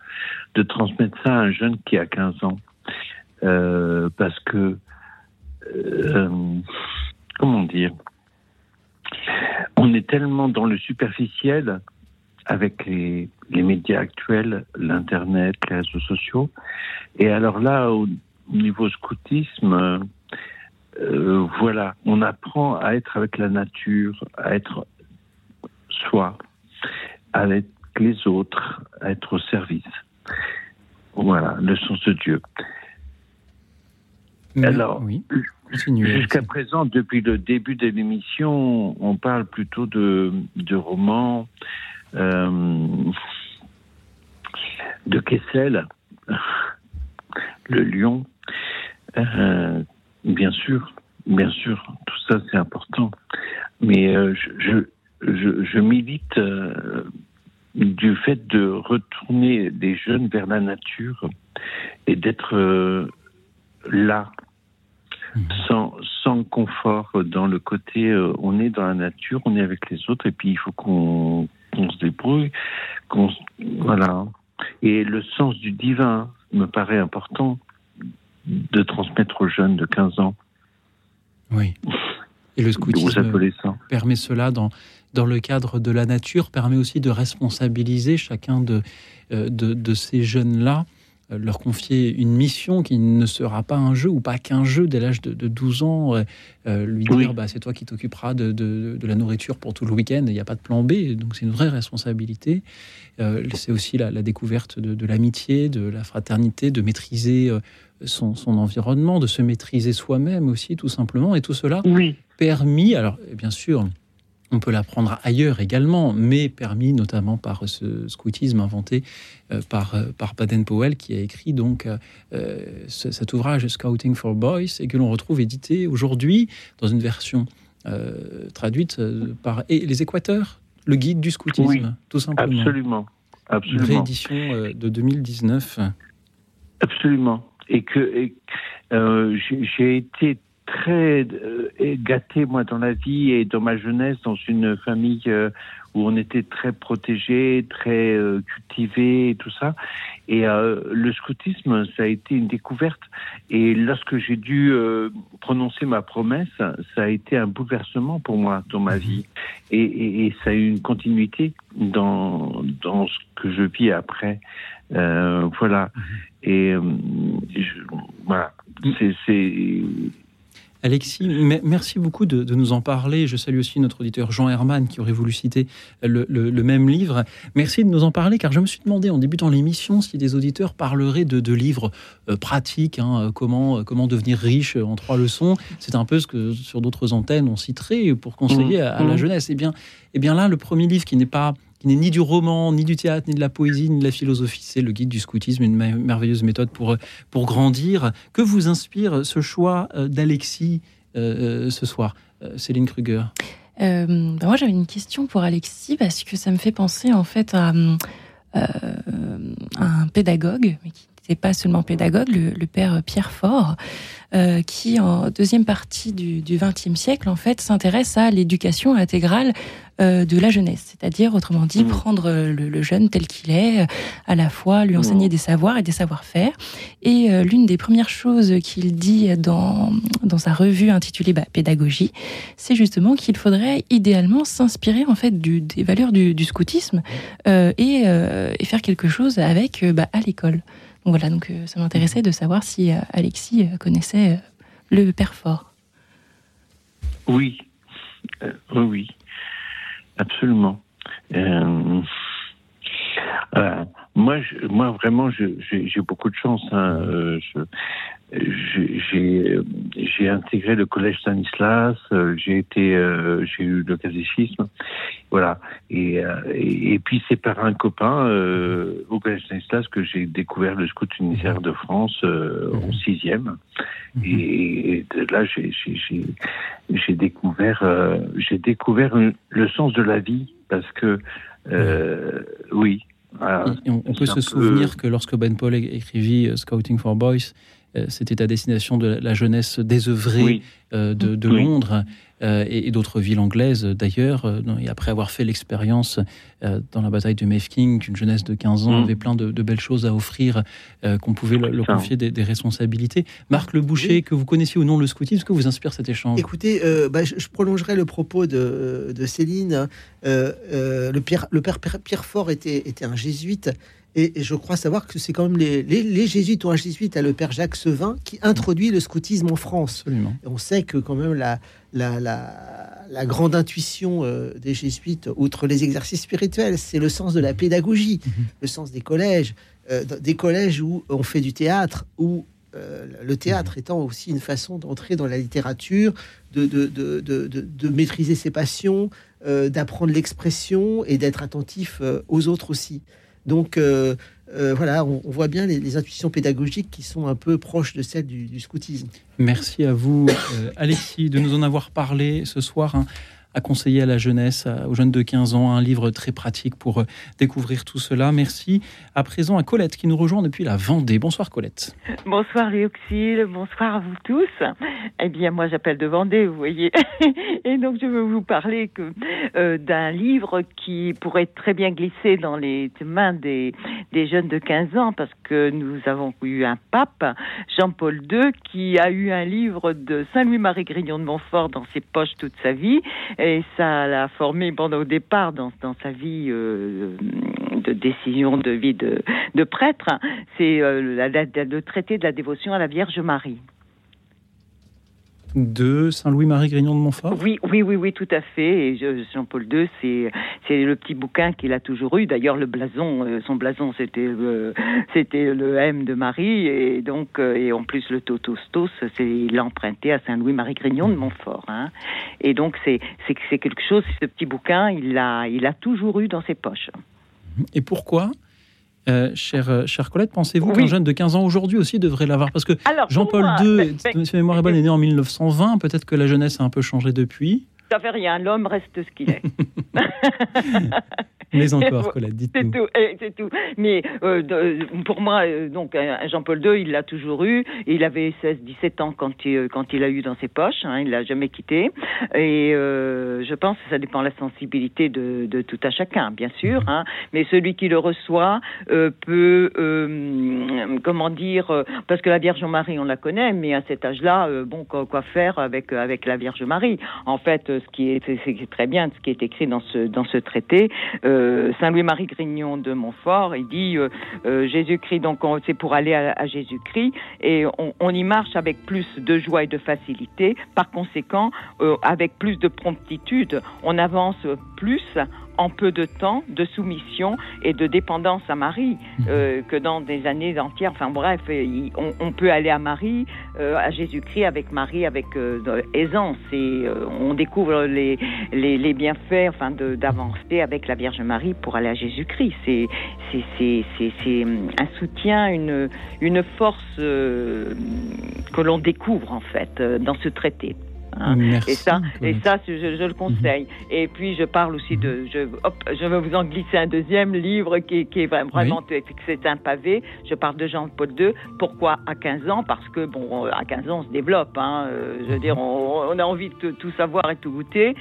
de transmettre ça à un jeune qui a 15 ans. Euh, parce que, euh, comment dire, on est tellement dans le superficiel avec les, médias actuels, l'Internet, les réseaux sociaux. Et alors là, au niveau scoutisme, euh, voilà, on apprend à être avec la nature, à être soi, avec les autres, être au service. Voilà, le sens de Dieu. Alors, oui. Jusqu'à présent, depuis le début de l'émission, on parle plutôt de, de romans, euh, de Kessel, Le Lion. Euh, bien sûr, bien sûr, tout ça c'est important. Mais euh, je, je, milite euh, du fait de retourner les jeunes vers la nature et d'être euh, là sans, sans confort dans le côté euh, on est dans la nature, on est avec les autres et puis il faut qu'on se débrouille, qu'on voilà. Et le sens du divin me paraît important de transmettre aux jeunes de 15 ans. Oui. Et le scoutisme permet cela dans, dans le cadre de la nature, permet aussi de responsabiliser chacun de, euh, de, de ces jeunes-là, euh, leur confier une mission qui ne sera pas un jeu ou pas qu'un jeu dès l'âge de, de 12 ans, euh, lui dire bah, c'est toi qui t'occuperas de, de, de la nourriture pour tout le week-end, il n'y a pas de plan B, donc c'est une vraie responsabilité. Euh, c'est aussi la, la découverte de, l'amitié, de la fraternité, de maîtriser son, son environnement, de se maîtriser soi-même aussi, tout simplement. Et tout cela permis, alors bien sûr, on peut l'apprendre ailleurs également, mais permis notamment par ce scoutisme inventé euh, par, euh, par Baden-Powell, qui a écrit donc euh, ce- cet ouvrage Scouting for Boys, et que l'on retrouve édité aujourd'hui dans une version euh, traduite par et les Équateurs, le guide du scoutisme, Oui, tout simplement. Absolument. Une Absolument. réédition euh, de 2019. Absolument. Et que et, euh, j'ai été très euh, gâté moi dans la vie et dans ma jeunesse dans une famille euh, où on était très protégé, très euh, cultivé et tout ça. Et euh, le scoutisme, ça a été une découverte. Et lorsque j'ai dû euh, prononcer ma promesse, ça a été un bouleversement pour moi dans ma vie. Et, et, et ça a eu une continuité dans, dans ce que je vis après. Euh, voilà. Et euh, je, voilà. C'est, c'est Alexis, me- merci beaucoup de, de nous en parler. Je salue aussi notre auditeur Jean Herman qui aurait voulu citer le, le- le même livre. Merci de nous en parler car je me suis demandé en débutant l'émission si des auditeurs parleraient de, de livres euh, pratiques, hein, euh, comment, euh, comment devenir riche en trois leçons. C'est un peu ce que sur d'autres antennes on citerait pour conseiller à, à la Mhm. jeunesse. Eh bien, eh bien là, le premier livre qui n'est pas qui n'est ni du roman, ni du théâtre, ni de la poésie, ni de la philosophie. C'est le guide du scoutisme, une me- merveilleuse méthode pour, pour grandir. Que vous inspire ce choix euh, d'Alexis euh, euh, ce soir Euh, Céline Kruger? Euh, ben moi, j'avais une question pour Alexis parce que ça me fait penser en fait à, euh, un pédagogue, n'était pas seulement pédagogue, le, le père Pierre Fort, euh, qui en deuxième partie du XXe siècle en fait s'intéresse à l'éducation intégrale euh, de la jeunesse, c'est-à-dire autrement dit Mmh. prendre le, le jeune tel qu'il est, à la fois lui enseigner des savoirs et des savoir-faire. Et euh, l'une des premières choses qu'il dit dans, dans sa revue intitulée bah, Pédagogie, c'est justement qu'il faudrait idéalement s'inspirer en fait du, des valeurs du, du scoutisme euh, et, et faire quelque chose avec bah, à l'école. Voilà, donc euh, ça m'intéressait de savoir si euh, Alexis euh, connaissait le père fort. Oui, oui, absolument. Moi, je- moi vraiment, j'ai beaucoup de chance. hein. Euh, j'ai- intégré le collège Stanislas. euh, J'ai été, euh, j'ai eu le catéchisme, voilà. Et, euh, et, et puis c'est par un copain euh, au collège Stanislas que j'ai découvert le scout unitaire de France euh, en sixième. Et, et de là, j'ai- découvert, euh, j'ai découvert le sens de la vie parce que, euh, oui. Voilà, Et on, on peut se souvenir que lorsque Ben Paul écrivit euh, Scouting for Boys, euh, c'était à destination de la- jeunesse désœuvrée Oui. euh, de, de Oui. Londres et, et d'autres villes anglaises euh, d'ailleurs. euh, et après avoir fait l'expérience euh, dans la bataille de Mafeking, qu'une jeunesse de 15 ans Mm. avait plein de, de belles choses à offrir, euh, qu'on pouvait le, le confier des, des responsabilités. Marc Le Boucher, Oui. que vous connaissiez ou non le scoutisme, que vous inspire cet échange? Écoutez, euh, bah, je, je prolongerai le propos de, de Céline. Euh, euh, le, père, le père Pierre- Pierre Fort était, était un jésuite. Et, et je crois savoir que c'est quand même les, les, les jésuites ou un jésuite à le père Jacques Sevin qui introduit le scoutisme en France. Absolument. Et on sait que quand même la, la, la, la grande intuition euh, des jésuites, outre les exercices spirituels, c'est le sens de la pédagogie, le sens des collèges, euh, des collèges où on fait du théâtre, où euh, le théâtre étant aussi une façon d'entrer dans la littérature, de, de, de, de, maîtriser ses passions, d'apprendre l'expression et d'être attentif aux autres aussi. Donc euh, voilà, on, voit bien les, intuitions pédagogiques qui sont un peu proches de celles du, du scoutisme. Merci à vous, euh, Alexis, de nous en avoir parlé ce soir. hein, conseiller à la jeunesse, aux jeunes de 15 ans, un livre très pratique pour euh, découvrir tout cela. Merci. À présent, à Colette qui nous rejoint depuis la Vendée. Bonsoir Colette. Bonsoir Léoxyle, bonsoir à vous tous. Eh bien, moi j'appelle de Vendée, vous voyez. Et donc je veux vous parler euh, d'un livre qui pourrait très bien glisser dans les mains des, des jeunes de 15 ans, parce que nous avons eu un pape, Jean-Paul II, qui a eu un livre de Saint-Louis-Marie Grignon de Montfort dans ses poches toute sa vie, ça l'a formé pendant au départ dans, sa vie euh, de décision de vie de, prêtre. C'est euh, le traité de la dévotion à la Vierge Marie. De Saint-Louis-Marie Grignon de Montfort? Oui, oui, oui, oui, tout à fait. Et je- Jean-Paul II, c'est c'est le petit bouquin qu'il a toujours eu. D'ailleurs, le blason, euh, son blason, c'était le c'était le M de Marie, et donc euh, et en plus le Totostos, c'est il l'a emprunté à Saint-Louis-Marie Grignon de Montfort. Hein. Et donc c'est c'est c'est quelque chose. Ce petit bouquin, il l'a il a toujours eu dans ses poches. Et pourquoi? Euh, chère, euh, chère Colette, pensez-vous Oui. qu'un jeune de 15 ans aujourd'hui aussi devrait l'avoir? Parce que Jean-Paul II, ben, ben, si ma mémoire est bonne, est né en 1920. Peut-être que la jeunesse a un peu changé depuis. Ça fait rien, l'homme reste ce qu'il est. Mais encore, Colette, dites-nous. C'est tout, eh, c'est tout. Mais euh, de- pour moi, euh, donc Jean-Paul II, il l'a toujours eu. Il avait 16-17 ans quand il, quand il a eu dans ses poches. Hein, il l'a jamais quitté. Et euh, je pense que ça dépend de la sensibilité de, de tout à chacun, bien sûr. Hein, mais celui qui le reçoit euh, peut, euh, comment dire, euh, parce que la Vierge Marie, on la connaît, mais à cet âge-là, euh, bon, quoi, quoi faire avec avec la Vierge Marie? En fait, euh, ce qui est, c'est très bien, ce qui est écrit dans ce dans ce traité, euh, Saint Louis-Marie Grignon de Montfort, il dit euh, euh, Jésus-Christ, donc on- c'est pour aller à, Jésus-Christ, et on, y marche avec plus de joie et de facilité. Par conséquent, euh, avec plus de promptitude, on avance plus en peu de temps de soumission et de dépendance à Marie euh, que dans des années entières. Enfin bref, il- on, on peut aller à Marie, euh, à Jésus-Christ avec Marie avec euh, aisance et on découvre les, les, les bienfaits enfin de- d'avancer avec la Vierge Marie pour aller à Jésus-Christ. C'est c'est c'est c'est c'est un soutien, une une force que l'on découvre en fait dans ce traité. Hein. Merci, et ça, et ça, je, je le conseille. Et puis, je parle aussi de, je, hop, je vais vous en glisser un deuxième livre qui, qui est vraiment, vraiment- c'est un pavé. Je parle de Jean-Paul II. Pourquoi à 15 ans? Parce que bon, à 15 ans, on se développe. Hein, euh, je veux dire, on, on a envie de tout- tout savoir et tout goûter.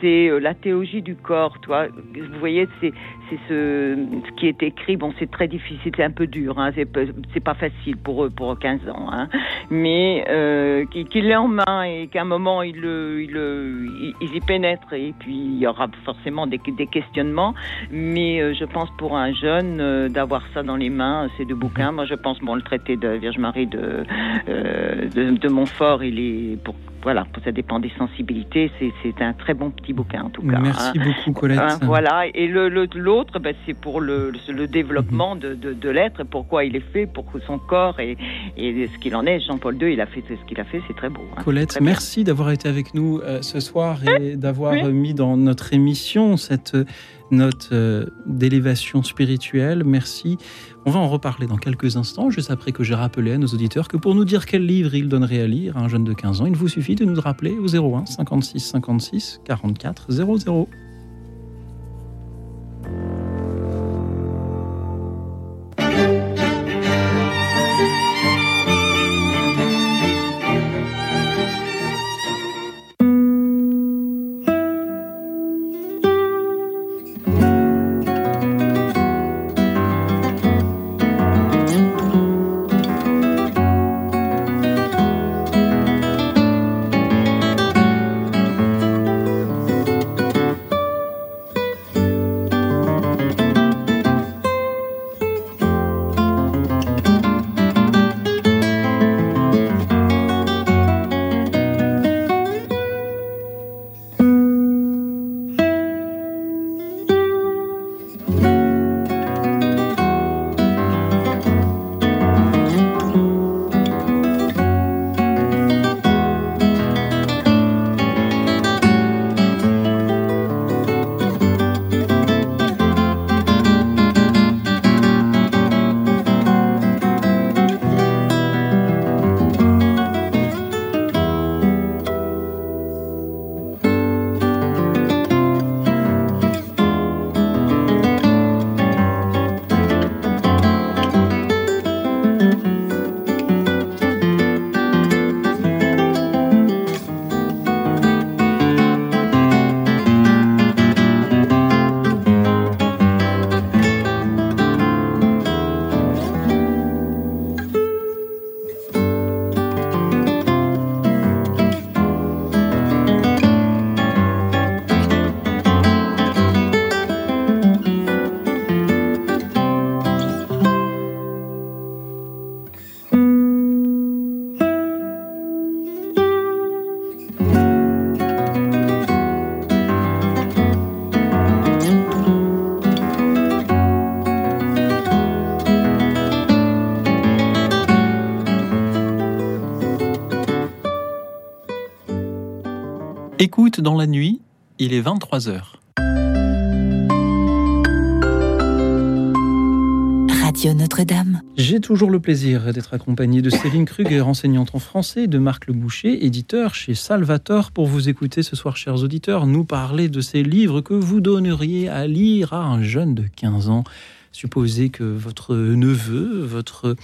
C'est euh, la théologie du corps, toi. Vous voyez, c'est c'est ce, qui est écrit. Bon, c'est très difficile, c'est un peu dur. Hein, c'est pas facile pour eux, pour 15 ans. Hein, mais euh, qu'il l'ait en main et qu'à un moment il, le- il, le- il- il y pénètre et puis il y aura forcément des, des questionnements. Mais euh, je pense pour un jeune euh, d'avoir ça dans les mains, ces deux bouquins. Moi, je pense bon le traité de Vierge Marie de euh, de, Montfort, il est voilà, ça dépend des sensibilités. C'est un très bon petit bouquin en tout cas. Merci hein. beaucoup, Colette. Hein, voilà, et le- le- l'autre, ben, c'est pour le, le- le développement de, de, de l'être, pourquoi il est fait, pour son corps et, et ce qu'il en est. Jean-Paul II, il a fait ce qu'il a fait, c'est très beau. hein. Colette, Très merci d'avoir été avec nous euh, ce soir et d'avoir Oui. mis dans notre émission cette euh, note euh, d'élévation spirituelle. Merci. On va en reparler dans quelques instants, juste après que j'ai rappelé à nos auditeurs que pour nous dire quel livre ils donneraient à lire à un jeune de 15 ans, il vous suffit de nous rappeler au 01 56 56 44 00. Écoute dans la nuit, il est 23h. Radio Radio Notre-Dame. J'ai toujours le plaisir d'être accompagné de Céline Kruger, enseignante en français, de Marc Le Boucher, éditeur chez Salvator, pour vous écouter ce soir, chers auditeurs, nous parler de ces livres que vous donneriez à lire à un jeune de 15 ans. Supposez que votre neveu, votre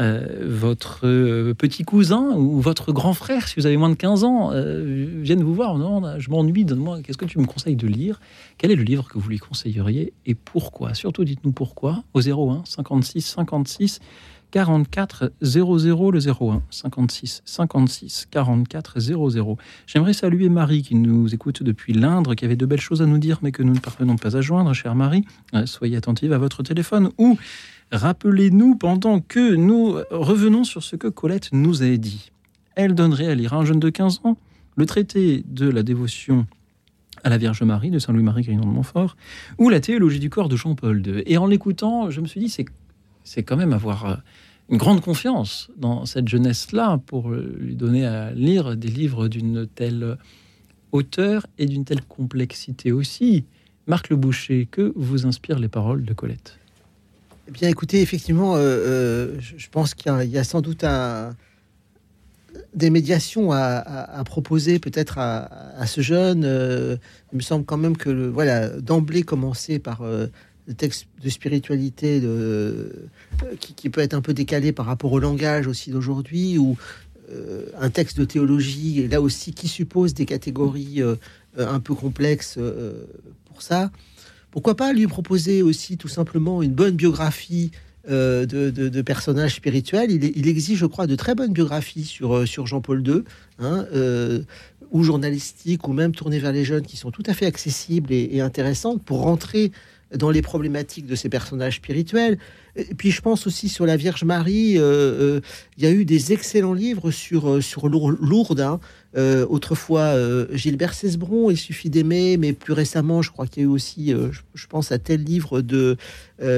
votre euh, petit cousin ou votre grand frère, si vous avez moins de 15 ans, euh, viennent vous voir. Non, je m'ennuie, donne-moi, qu'est-ce que tu me conseilles de lire? Quel est le livre que vous lui conseilleriez et pourquoi? Surtout, dites-nous pourquoi au 01 56 56 44 00 le 01 56 56 44 00. J'aimerais saluer Marie qui nous écoute depuis l'Indre, qui avait de belles choses à nous dire, mais que nous ne parvenons pas à joindre. Chère Marie, soyez attentive à votre téléphone ou Rappelez-nous pendant que nous revenons sur ce que Colette nous a dit. Elle donnerait à lire à un jeune de 15 ans le traité de la dévotion à la Vierge Marie de Saint Louis-Marie Grignon de Montfort ou la théologie du corps de Jean-Paul II. Et en l'écoutant, je me suis dit, c'est, quand même avoir euh, une grande confiance dans cette jeunesse-là pour lui donner à lire des livres d'une telle hauteur et d'une telle complexité aussi. Marc Le Boucher, que vous inspirent les paroles de Colette? Eh bien, écoutez, effectivement, euh, euh, je pense qu'il y, a sans doute des médiations à, proposer peut-être à, ce jeune. Euh, il me semble quand même que voilà, d'emblée commencer par le texte de spiritualité qui, peut être un peu décalé par rapport au langage aussi d'aujourd'hui, ou un texte de théologie, là aussi qui suppose des catégories un peu complexes pour ça. Pourquoi pas lui proposer aussi tout simplement une bonne biographie euh, de, personnages spirituels? Il, existe, je crois, de très bonnes biographies sur, euh, sur Jean-Paul II, hein, euh, ou journalistiques, ou même tournées vers les jeunes, qui sont tout à fait accessibles et intéressantes pour rentrer dans les problématiques de ces personnages spirituels. Et puis je pense aussi sur la Vierge Marie, euh, euh, il y a eu des excellents livres sur, euh, sur Lourdes. Hein. autrefois, Gilbert Cesbron, Il suffit d'aimer, mais plus récemment, je crois qu'il y a eu aussi, je, pense à tel livre de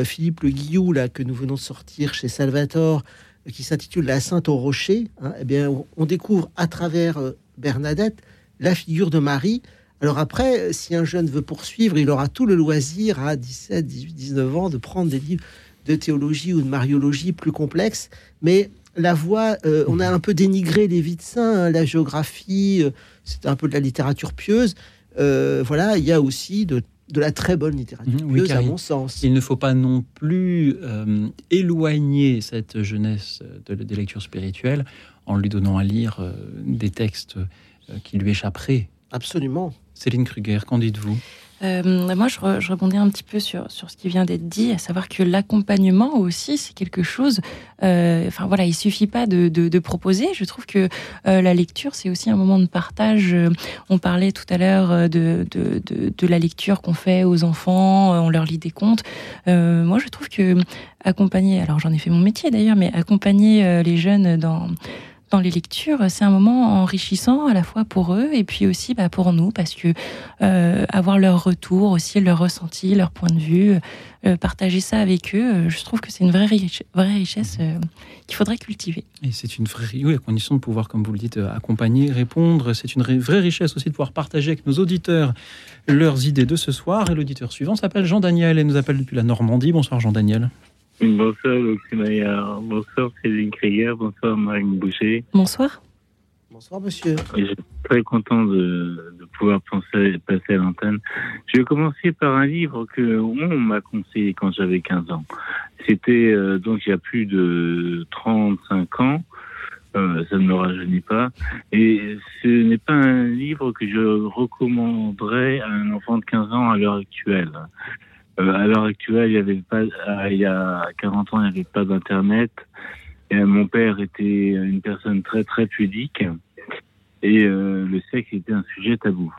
Philippe Le Guillou, là, que nous venons de sortir chez Salvatore, qui s'intitule La Sainte au Rocher. Hein. Eh bien, on découvre à travers Bernadette la figure de Marie alors après, si un jeune veut poursuivre, il aura tout le loisir à 17, 18, 19 ans de prendre des livres de théologie ou de mariologie plus complexes. Mais la voix, euh, on a un peu dénigré les vies de saints, hein, la géographie, euh, c'est un peu de la littérature pieuse. Euh, voilà, il y a aussi de, la très bonne littérature mhm, pieuse, à mon sens. Il ne faut pas non plus éloigner cette jeunesse de, des lectures spirituelles en lui donnant à lire des textes qui lui échapperaient. Absolument. Céline Kruger, qu'en dites-vous? Euh, moi, je, rebondis un petit peu sur, sur ce qui vient d'être dit, à savoir que l'accompagnement aussi, c'est quelque chose. Euh, enfin voilà, il suffit pas de, de, proposer. Je trouve que euh, la lecture, c'est aussi un moment de partage. On parlait tout à l'heure de, de, de, la lecture qu'on fait aux enfants, on leur lit des contes. moi, je trouve que accompagner, alors j'en ai fait mon métier d'ailleurs, mais accompagner les jeunes dans dans les lectures, c'est un moment enrichissant à la fois pour eux et puis aussi bah, pour nous, parce que euh, avoir leur retour aussi, leur ressenti, leur point de vue, euh, partager ça avec eux, euh, je trouve que c'est une vraie, vraie richesse qu'il faudrait cultiver. Et c'est une vraie, oui, à condition de pouvoir, comme vous le dites, accompagner, répondre. C'est une vraie richesse aussi de pouvoir partager avec nos auditeurs leurs idées de ce soir. Et l'auditeur suivant s'appelle Jean-Daniel et nous appelle depuis la Normandie. Bonsoir Jean-Daniel. Bonsoir, Luximaya. Bonsoir, Céline Krieger. Bonsoir, Marine Boucher. Bonsoir. Bonsoir, monsieur. Je suis très content de, pouvoir penser, passer à l'antenne. Je vais commencer par un livre que on m'a conseillé quand j'avais 15 ans. C'était euh, donc il y a plus de 35 ans. Euh, ça ne me rajeunit pas. Et ce n'est pas un livre que je recommanderais à un enfant de 15 ans à l'heure actuelle. Euh, à l'heure actuelle, il y avait pas, euh, il y a 40 ans, il n'y avait pas d'internet. Et mon père était une personne très très pudique et euh, le sexe était un sujet tabou.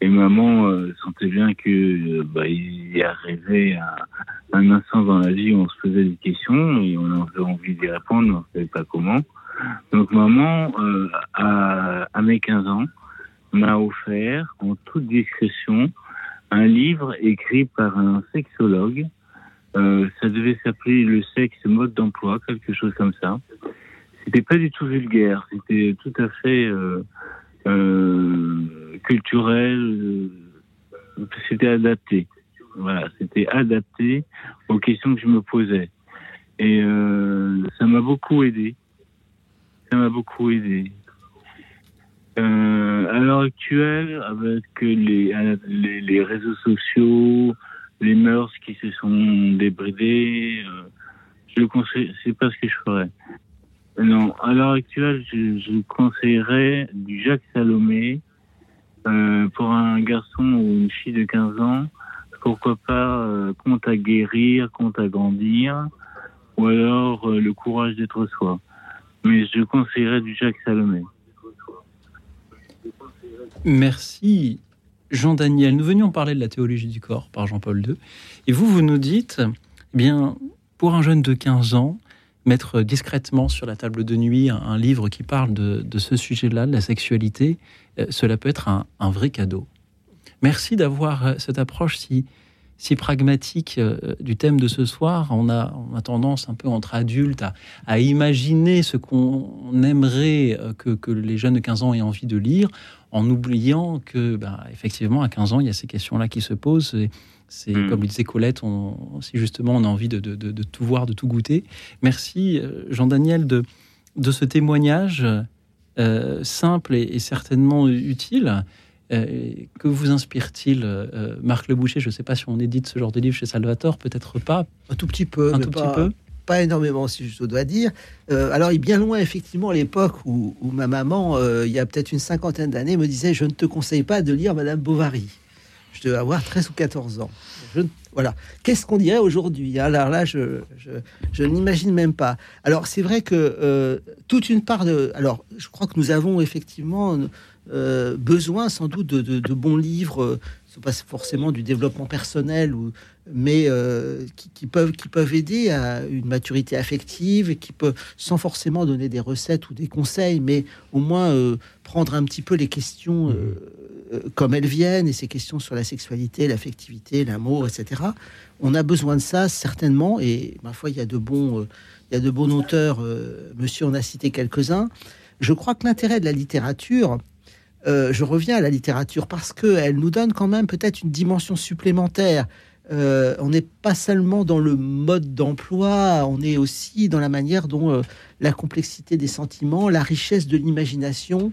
Et maman sentait bien que bah, il y arrivait un, un instant dans la vie où on se faisait des questions et on avait envie d'y répondre, mais on ne savait pas comment. Donc maman, à, à mes 15 ans, m'a offert en toute discrétion un livre écrit par un sexologue. Euh, ça devait s'appeler Le sexe mode d'emploi, quelque chose comme ça. C'était pas du tout vulgaire, c'était tout à fait euh, euh, culturel, c'était adapté. Voilà, c'était adapté aux questions que je me posais. Et euh, ça m'a beaucoup aidé. Ça m'a beaucoup aidé. Euh, à l'heure actuelle, avec les, les, les réseaux sociaux, les mœurs qui se sont débridées, euh, je conseille, c'est pas ce que je ferais. Non, à l'heure actuelle, je, je conseillerais du Jacques Salomé euh, pour un garçon ou une fille de 15 ans. Pourquoi pas euh, Compte à guérir, Compte à grandir, ou alors euh, Le courage d'être soi. Mais je conseillerais du Jacques Salomé. Merci Jean-Daniel. Nous venions parler de la théologie du corps par Jean-Paul II. Et vous, vous nous dites, eh bien, pour un jeune de 15 ans, mettre discrètement sur la table de nuit un, livre qui parle de, de ce sujet-là, de la sexualité, euh, cela peut être un, un vrai cadeau. Merci d'avoir euh, cette approche si, si pragmatique euh, du thème de ce soir. On a, on a tendance un peu entre adultes à, à imaginer ce qu'on aimerait euh, que, que les jeunes de 15 ans aient envie de lire, en oubliant que, ben, effectivement, à 15 ans, il y a ces questions-là qui se posent. Et, c'est Mm. comme le disait Colette, on, si justement on a envie de, de- de- de tout voir, de tout goûter. Merci euh, Jean-Daniel de, de ce témoignage euh, simple et, et certainement utile. Euh, que vous inspire-t-il, euh, Marc Le Boucher Je ne sais pas si on édite ce genre de livre chez Salvatore, peut-être pas. Un tout petit peu, Un mais tout pas, petit peu. pas énormément, si je dois dire. Euh, alors, il est bien loin, effectivement, à l'époque où, où ma maman, euh, il y a peut-être une cinquantaine d'années, me disait Je ne te conseille pas de lire Madame Bovary. Je devais avoir 13 ou 14 ans. Je voilà. Qu'est-ce qu'on dirait aujourd'hui Alors là, je, je, je n'imagine même pas. Alors, c'est vrai que euh, toute une part de. Alors, je crois que nous avons effectivement euh, besoin, sans doute, de, bons livres. euh, Ce n'est pas forcément du développement personnel, mais euh, qui, peuvent, aider à une maturité affective, qui peuvent, sans forcément donner des recettes ou des conseils, mais au moins prendre un petit peu les questions comme elles viennent, et ces questions sur la sexualité, l'affectivité, l'amour, etc. On a besoin de ça, certainement, et ma foi, il y a de bons, il y a de bons auteurs, monsieur en a cité quelques-uns. Je crois que l'intérêt de la littérature, euh, je reviens à la littérature parce qu'elle nous donne quand même peut-être une dimension supplémentaire. Euh, on n'est pas seulement dans le mode d'emploi, on est aussi dans la manière dont euh, la complexité des sentiments, la richesse de l'imagination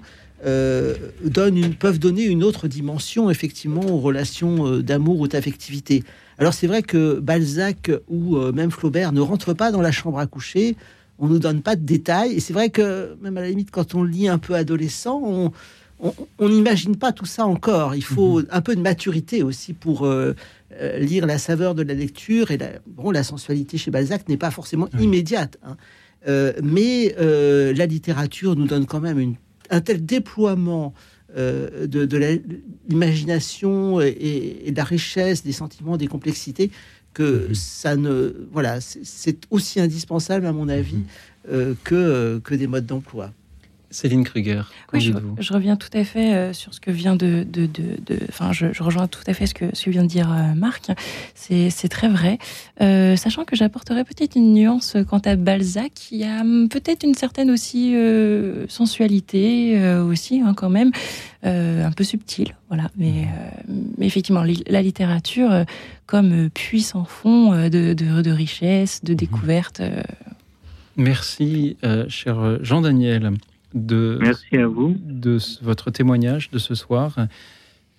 donne peuvent donner une autre dimension effectivement aux relations d'amour ou d'affectivité. Alors c'est vrai que Balzac ou même Flaubert ne rentrent pas dans la chambre à coucher, on nous donne pas de détails, et c'est vrai que même à la limite quand on lit un peu adolescent, on on- n'imagine pas tout ça encore. Il faut un peu de maturité aussi pour euh, euh, lire la saveur de la lecture. Et la, bon, la sensualité chez Balzac n'est pas forcément immédiate. hein. Euh, mais euh, la littérature nous donne quand même une- un tel déploiement de, l'imagination et, et de la richesse des sentiments, des complexités, que ça ne. Voilà, c'est- aussi indispensable, à mon avis, euh, que, que des modes d'emploi. Céline Kruger, Oui, je, reviens tout à fait euh, sur ce que vient de, enfin, je, je rejoins tout à fait ce que, ce que vient de dire euh, Marc. C'est, très vrai, Euh, sachant que j'apporterais peut-être une nuance quant à Balzac, qui a hum, peut-être une certaine aussi sensualité aussi, hein, quand même, un peu subtile, voilà. Mais, mais effectivement, li- la littérature comme puits sans fond de, de, de richesse, de découverte. euh, Merci, cher Jean-Daniel, de, Merci à vous. de votre témoignage de ce soir.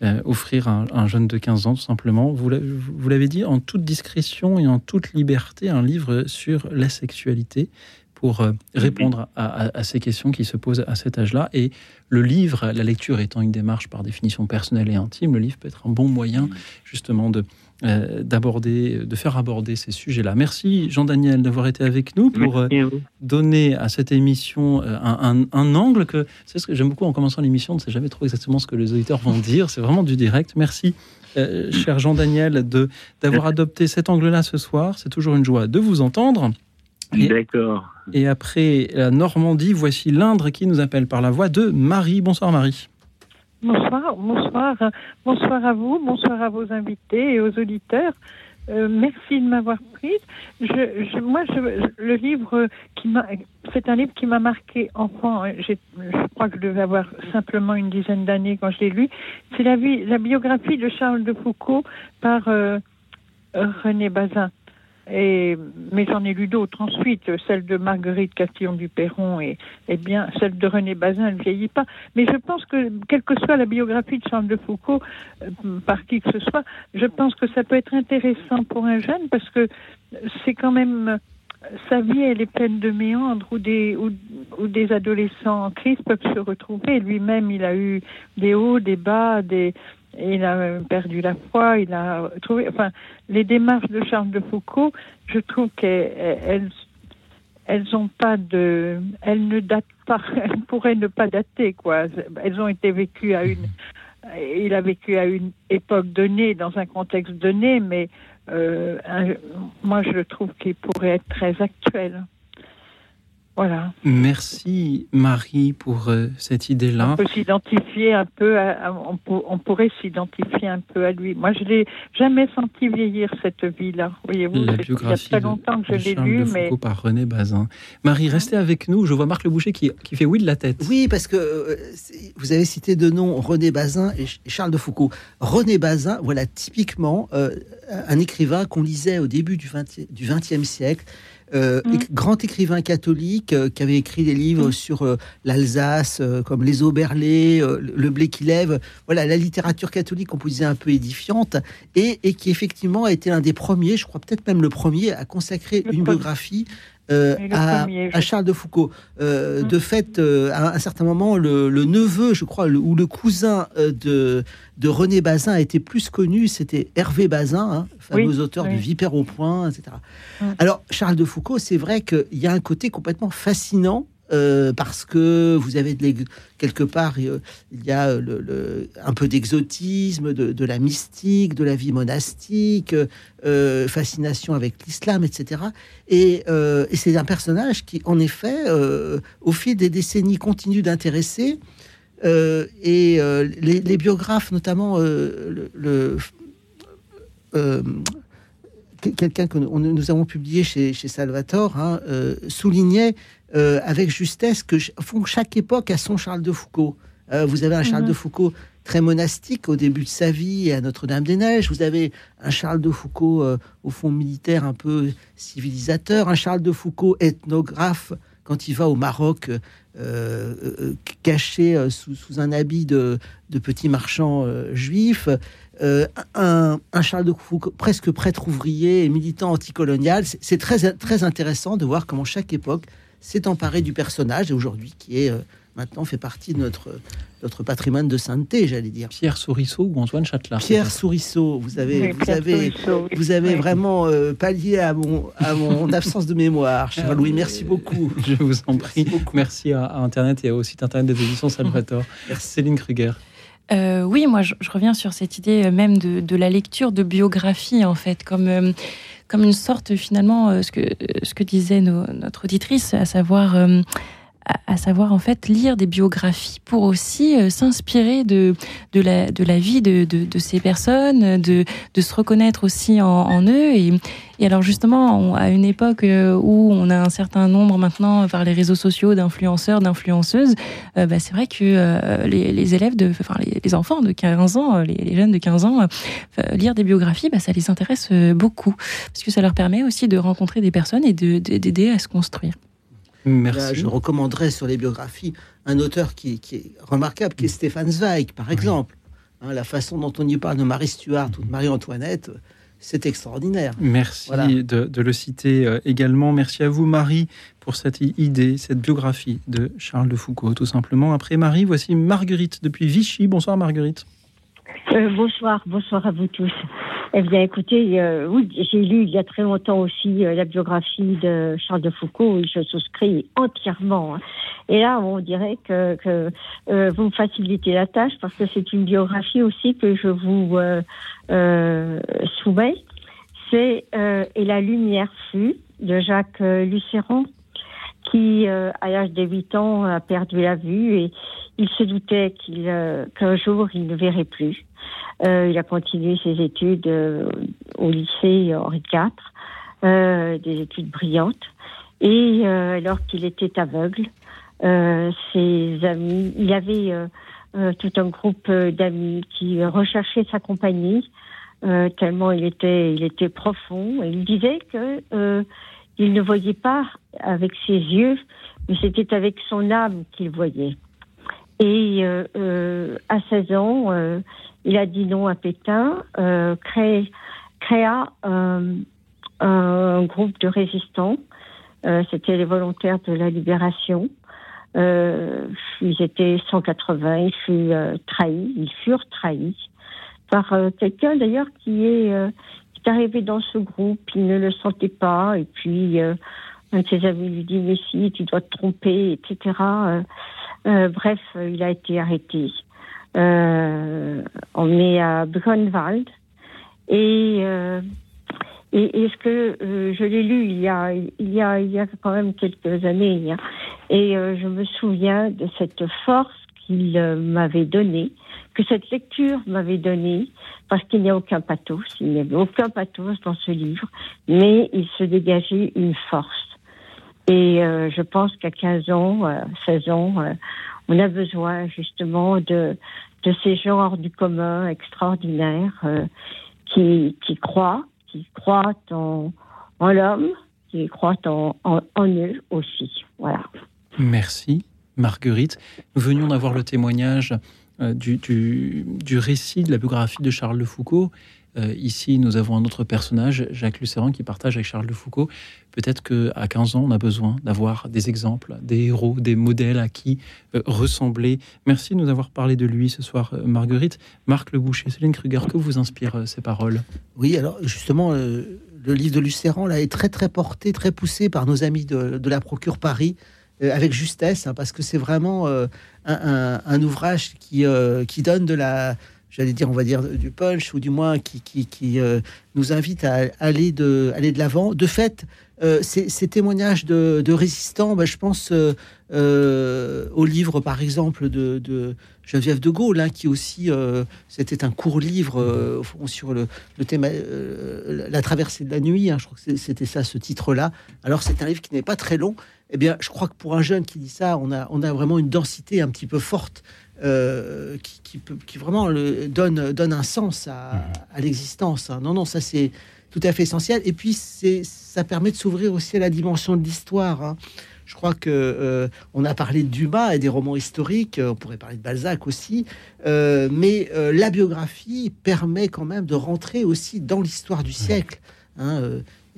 Euh, offrir à un, un jeune de 15 ans, tout simplement. Vous l'avez- dit, en toute discrétion et en toute liberté, un livre sur la sexualité pour euh, répondre à, à- à ces questions qui se posent à cet âge-là. Et le livre, la lecture étant une démarche par définition personnelle et intime, le livre peut être un bon moyen justement de euh, d'aborder, de faire aborder ces sujets-là. Merci Jean-Daniel d'avoir été avec nous pour euh, à donner à cette émission euh, un, un- un angle que c'est ce que j'aime beaucoup en commençant l'émission, on ne sait jamais trop exactement ce que les auditeurs vont dire, c'est vraiment du direct. Merci, euh, cher Jean-Daniel, de d'avoir adopté cet angle-là ce soir. C'est toujours une joie de vous entendre. D'accord. et après la Normandie, voici l'Indre qui nous appelle par la voix de Marie. Bonsoir Marie. Bonsoir, bonsoir, bonsoir à vous, bonsoir à vos invités et aux auditeurs. Euh, merci de m'avoir prise. Je, je- moi, je- le livre qui m'a, c'est un livre qui m'a marqué enfant. Je crois que je devais avoir simplement une dizaine d'années quand je l'ai lu. C'est la, vie, la biographie de Charles de Foucault par euh, René Bazin. Et, mais j'en ai lu d'autres ensuite, celle de Marguerite Castillon-du-Perron et, et bien celle de René Bazin, elle ne vieillit pas. Mais je pense que, quelle que soit la biographie de Charles de Foucault, euh, par qui que ce soit, je pense que ça peut être intéressant pour un jeune parce que c'est quand même sa vie, elle est pleine de méandres où des, où, où des adolescents en crise peuvent se retrouver. Lui-même, il a eu des hauts, des bas, des, il a perdu la foi, il a trouvé. Enfin, les démarches de Charles de Foucault, je trouve qu'elles elles ont pas de, elles ne datent pas, elles pourraient ne pas dater quoi. Elles ont été vécues à une, il a vécu à une époque donnée, dans un contexte donné, mais euh, un- moi je trouve qu'il pourrait être très actuel. Voilà. Merci Marie pour euh, cette idée-là. On peut s'identifier un peu, à- à- on, pour- on pourrait s'identifier un peu à lui. Moi, je l'ai jamais senti vieillir cette vie-là. Voyez-vous, La il y a très longtemps que de je l'ai Charles lu, de mais Foucault par René Bazin. Marie, restez avec nous. Je vois Marc Le Boucher qui, qui fait oui de la tête. Oui, parce que euh, vous avez cité deux noms, René Bazin et Ch- et Charles de Foucault. René Bazin, voilà typiquement euh, un écrivain qu'on lisait au début du XXe du 20e siècle. Euh, Mm. grand écrivain catholique euh, qui avait écrit des livres sur euh, l'Alsace, comme Les Auberlés, euh, Le blé qui lève. Voilà, la littérature catholique qu'on peut dire un peu édifiante, et, et qui effectivement a été un des premiers, je crois peut-être même le premier, à consacrer une biographie euh, à, premier, à je- Charles de Foucault. Euh, De fait, euh, à un certain moment, le, le neveu, je crois, le- ou le cousin de, de René Bazin a été plus connu, c'était Hervé Bazin, hein, fameux Oui, auteur oui. du Vipère au point, etc. Mm. Alors, Charles de Foucault, c'est vrai qu'il y a un côté complètement fascinant. Euh, parce que vous avez de quelque part euh, il y a le- un peu d'exotisme, de, la mystique, de la vie monastique, euh, fascination avec l'islam, etc. Et, euh, c'est un personnage qui, en effet, euh, au fil des décennies, continue d'intéresser. Euh, et euh, les, biographes, notamment euh, euh, quelqu'un que nous, nous avons publié chez, chez Salvatore, hein, euh, soulignait euh, avec justesse que fond, chaque époque a son Charles de Foucault. Euh, vous avez un Charles Mhm. de Foucault très monastique au début de sa vie à Notre-Dame-des-Neiges. Vous avez un Charles de Foucault euh, au fond militaire un peu civilisateur, un Charles de Foucault ethnographe quand il va au Maroc euh, euh, caché sous, sous un habit de, de petit marchand juif. Un, un Charles de Foucault presque prêtre ouvrier et militant anticolonial. C'est- C'est très, très intéressant de voir comment chaque époque s'est emparée du personnage et aujourd'hui qui est euh, maintenant fait partie de notre, notre patrimoine de sainteté, j'allais dire. Pierre Sourisseau ou Antoine Châtelard Pierre Sourisseau, vous avez, Oui, vous Pierre avez, oui. vous avez Oui. vraiment euh, pallié à mon, à mon absence de mémoire, cher Ah, Louis. oui. Merci beaucoup. Je vous en prie. Merci à, à Internet et au site Internet des éditions Salvatore. Céline Kruger. Euh, oui, moi, je, je reviens sur cette idée euh, même de, de la lecture de biographie, en fait, comme, euh, comme une sorte, finalement, euh, ce, que, euh, ce que disait nos- notre auditrice, à savoir, euh, à, savoir, en fait, lire des biographies pour aussi euh, s'inspirer de, de, la, de la vie de, de, de ces personnes, de, de se reconnaître aussi en, eux. Et, alors, justement, à une époque euh, où on a un certain nombre maintenant, par les réseaux sociaux, d'influenceurs, d'influenceuses, euh, bah, c'est vrai que les, les élèves, de, enfin les, enfants de 15 ans, les, jeunes de 15 ans, lire des biographies, bah, ça les intéresse beaucoup, parce que ça leur permet aussi de rencontrer des personnes et de- de- d'aider à se construire. Là, je recommanderais sur les biographies un auteur qui, qui est remarquable, qui est Stéphane Zweig, par exemple. Hein, la façon dont on y parle de Marie Stuart ou de Marie-Antoinette, c'est extraordinaire. Merci Voilà. de, de le citer euh, également. Merci à vous, Marie, pour cette idée, cette biographie de Charles de Foucault, tout simplement. Après Marie, voici Marguerite depuis Vichy. Bonsoir, Marguerite. Euh, bonsoir, bonsoir à vous tous. Eh bien, écoutez, euh, oui, j'ai lu il y a très longtemps aussi euh, la biographie de Charles de Foucault et je souscris entièrement. hein. Et là, on dirait que, vous me facilitez la tâche parce que c'est une biographie aussi que je vous soumets. C'est Et la lumière fut de Jacques Lucéron qui, à l'âge de 8 ans, a perdu la vue et il se doutait qu'il, qu'un jour il ne verrait plus. Euh, il a continué ses études euh, au lycée Henri IV, euh, des études brillantes. Et euh, alors qu'il était aveugle, euh, ses amis, il avait euh, euh, tout un groupe euh, d'amis qui recherchaient sa compagnie euh, tellement il était, il était profond. Il disait que euh, il ne voyait pas avec ses yeux, mais c'était avec son âme qu'il voyait. Et euh, euh, à 16 ans, euh, il a dit non à Pétain, euh, créa euh, un groupe de résistants. Euh, C'était les volontaires de la libération. Euh, ils étaient 180, ils furent euh, trahis, ils furent trahis par euh, quelqu'un d'ailleurs qui est euh, qui est arrivé dans ce groupe, il ne le sentait pas, et puis un de ses amis lui dit mais si tu dois te tromper, etc. Bref, il a été arrêté. Euh, on est à Brunwald et euh, et, ce que euh, je l'ai lu il y a il y a il y a quand même quelques années hein, et je me souviens de cette force qu'il m'avait donnée, que cette lecture m'avait donnée, parce qu'il n'y a aucun pathos, il n'y avait aucun pathos dans ce livre, mais il se dégageait une force. Et euh, je pense qu'à 15 ans, euh, 16 ans, euh, on a besoin justement de, ces gens hors du commun extraordinaires euh, qui, croient, qui croient en, l'homme, qui croient en, en, eux aussi. Voilà. Merci, Marguerite. Nous venions d'avoir le témoignage euh, du, du- du récit de la biographie de Charles de Foucault. Euh, ici, nous avons un autre personnage, Jacques Lucéran, qui partage avec Charles de Foucault. Peut-être qu'à 15 ans, on a besoin d'avoir des exemples, des héros, des modèles à qui euh, ressembler. Merci de nous avoir parlé de lui ce soir, euh, Marguerite. Marc Le Boucher, Céline Kruger, que vous inspirent ces paroles? Oui, alors justement, le livre de Lucéran là, est très très porté, très poussé par nos amis de, la Procure Paris, avec justesse, hein, parce que c'est vraiment un, ouvrage qui, qui donne de la, j'allais dire, on va dire du punch, ou du moins qui, qui, qui, euh, nous invite à aller de, aller de l'avant. De fait, euh, ces, témoignages de, résistants, bah, je pense euh, euh, au livre, par exemple, de, de Geneviève de Gaulle, hein, qui aussi, c'était un court livre au fond, sur le, le thème, la traversée de la nuit. hein, je crois que c'était ça, ce titre-là. Alors, c'est un livre qui n'est pas très long. Eh bien, je crois que pour un jeune qui dit ça, on a, on a vraiment une densité un petit peu forte euh, qui, qui peut, qui vraiment le, donne, donne un sens à, à l'existence. hein. Non, non, ça c'est tout à fait essentiel. Et puis, ça permet de s'ouvrir aussi à la dimension de l'histoire. hein. Je crois que euh, on a parlé de Dumas et des romans historiques. euh, On pourrait parler de Balzac aussi, euh, mais euh, la biographie permet quand même de rentrer aussi dans l'histoire du siècle. hein,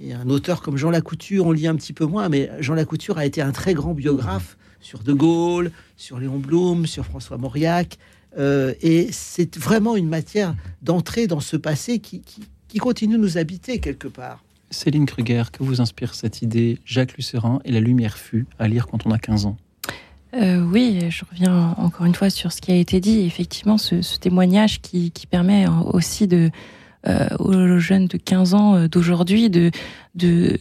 et un auteur comme Jean Lacouture, on lit un petit peu moins, mais Jean Lacouture a été un très grand biographe sur De Gaulle, sur Léon Blum, sur François Mauriac. euh, et c'est vraiment une matière d'entrer dans ce passé qui, qui- qui continue de nous habiter quelque part. Céline Kruger, que vous inspire cette idée Jacques Lucéran et la lumière fut à lire quand on a 15 ans? Euh, oui, je reviens encore une fois sur ce qui a été dit. Effectivement, ce, ce témoignage qui, qui permet aussi de, euh, aux jeunes de 15 ans euh, d'aujourd'hui de, de,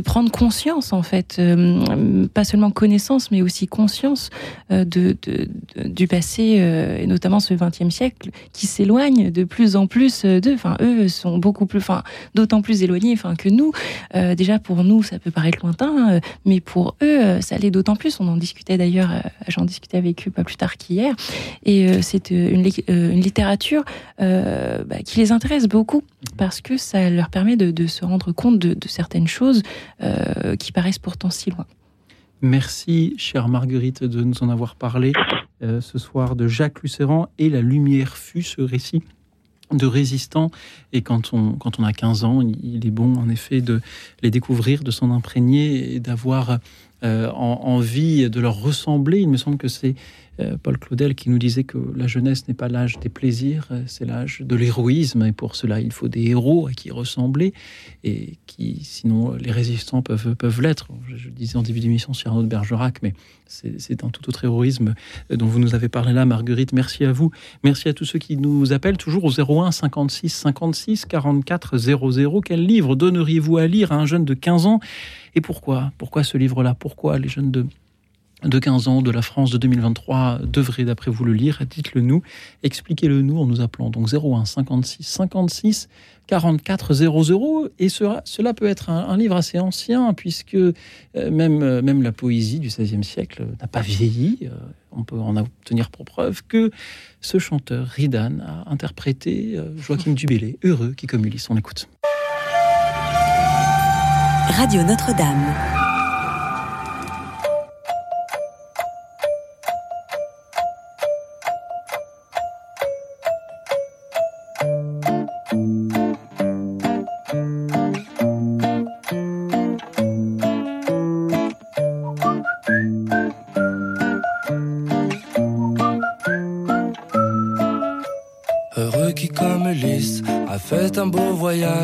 prendre conscience, en fait, euh, pas seulement connaissance, mais aussi conscience euh, de, de- du passé, euh, et notamment ce XXe siècle, qui s'éloigne de plus en plus d'eux. Enfin, eux sont beaucoup plus, enfin, d'autant plus éloignés enfin, que nous. Euh, déjà, pour nous, ça peut paraître lointain, euh, mais pour eux, euh, ça l'est d'autant plus. On en discutait d'ailleurs, euh, j'en discutais avec eux pas plus tard qu'hier. Et euh, c'est euh, une, euh, une littérature euh, bah, qui les intéresse beaucoup parce que ça leur permet de, se rendre compte de, certaines choses euh, qui paraissent pourtant si loin. Merci, chère Marguerite, de nous en avoir parlé euh, ce soir de Jacques Lucéran et La lumière fut ce récit de résistants. Et quand on, quand on a 15 ans, il est bon, en effet, de les découvrir, de s'en imprégner et d'avoir euh, en- envie de leur ressembler. Il me semble que c'est Paul Claudel qui nous disait que la jeunesse n'est pas l'âge des plaisirs, euh, c'est l'âge de l'héroïsme. Et pour cela, il faut des héros à qui ressembler et qui, sinon, les résistants peuvent, peuvent l'être. Je, disais en début d'émission sur Arnaud de Bergerac, mais c'est c'est un tout autre héroïsme euh, dont vous nous avez parlé là, Marguerite. Merci à vous. Merci à tous ceux qui nous appellent toujours au 01 56 56 44 00. Quel livre donneriez-vous à lire à un jeune de 15 ans? Et pourquoi? Pourquoi ce livre-là? Pourquoi les jeunes de de 15 ans de la France de 2023 devrait, d'après vous, le lire Dites-le nous, expliquez-le nous en nous appelant donc 01 56 56 44 00. Et cela, peut être un, livre assez ancien, puisque euh, même, euh, même la poésie du XVIe siècle n'a pas vieilli. Euh, on peut en obtenir pour preuve que ce chanteur, Ridan, a interprété Joachim Dubélé, heureux qui comme Ulysse. On écoute. Radio Notre-Dame.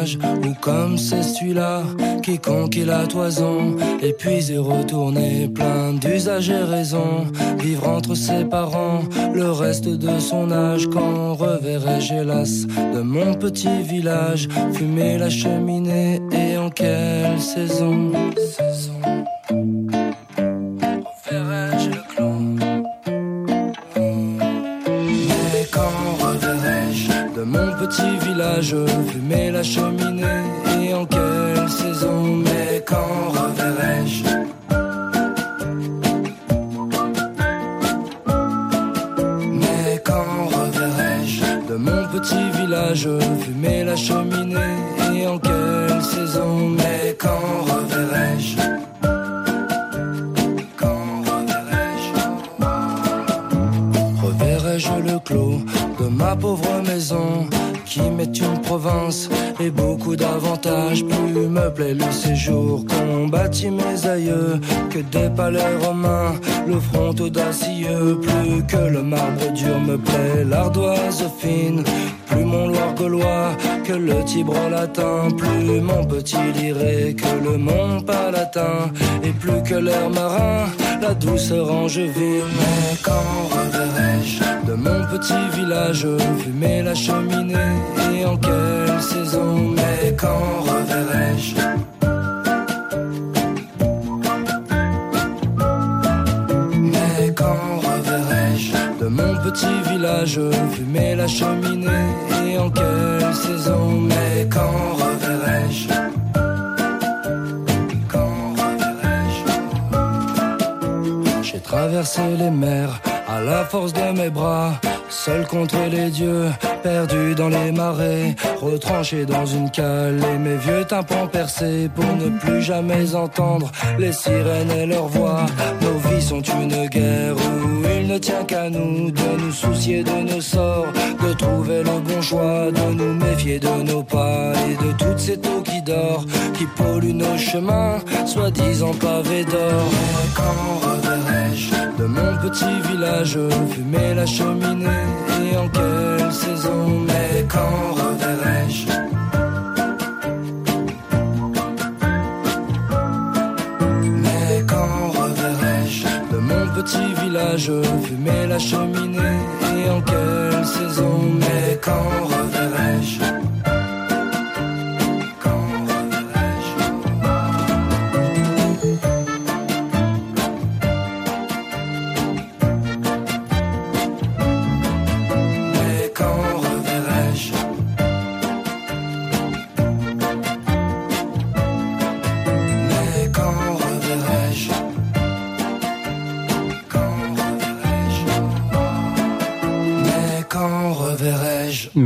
Ou comme c'est celui-là qui conquit la toison Et puis est retourné plein d'usages et raisons. Vivre entre ses parents le reste de son âge Quand reverrai-je hélas de mon petit village. Fumer la cheminée et en quelle saison village fumer la cheminée plaît l'ardoise fine. Plus mon Loire gaulois que le Tibre latin. Plus mon petit liré que le mont palatin. Et plus que l'air marin, la douceur angevine. Mais quand reverrai-je de mon petit village fumer la cheminée et en quelle saison? Mais quand reverrai-je village fumer la cheminée et en quelle saison Mais quand reverrai-je? J'ai traversé les mers à la force de mes bras, seul contre les dieux, perdu dans les marais, retranché dans une cale et mes vieux tympans percés pour ne plus jamais entendre les sirènes et leurs voix. Nos vies sont une guerre ne tient qu'à nous de nous soucier de nos sorts, de trouver le bon choix, de nous méfier de nos pas et de toutes ces eaux qui dorent, qui polluent nos chemins, soi-disant pavés d'or. Quand reverrai-je de mon petit village fumer la cheminée et en quelle saison? Mais quand reverrai-je village fumer la cheminée. Et en quelle saison Mais quand reverrai-je?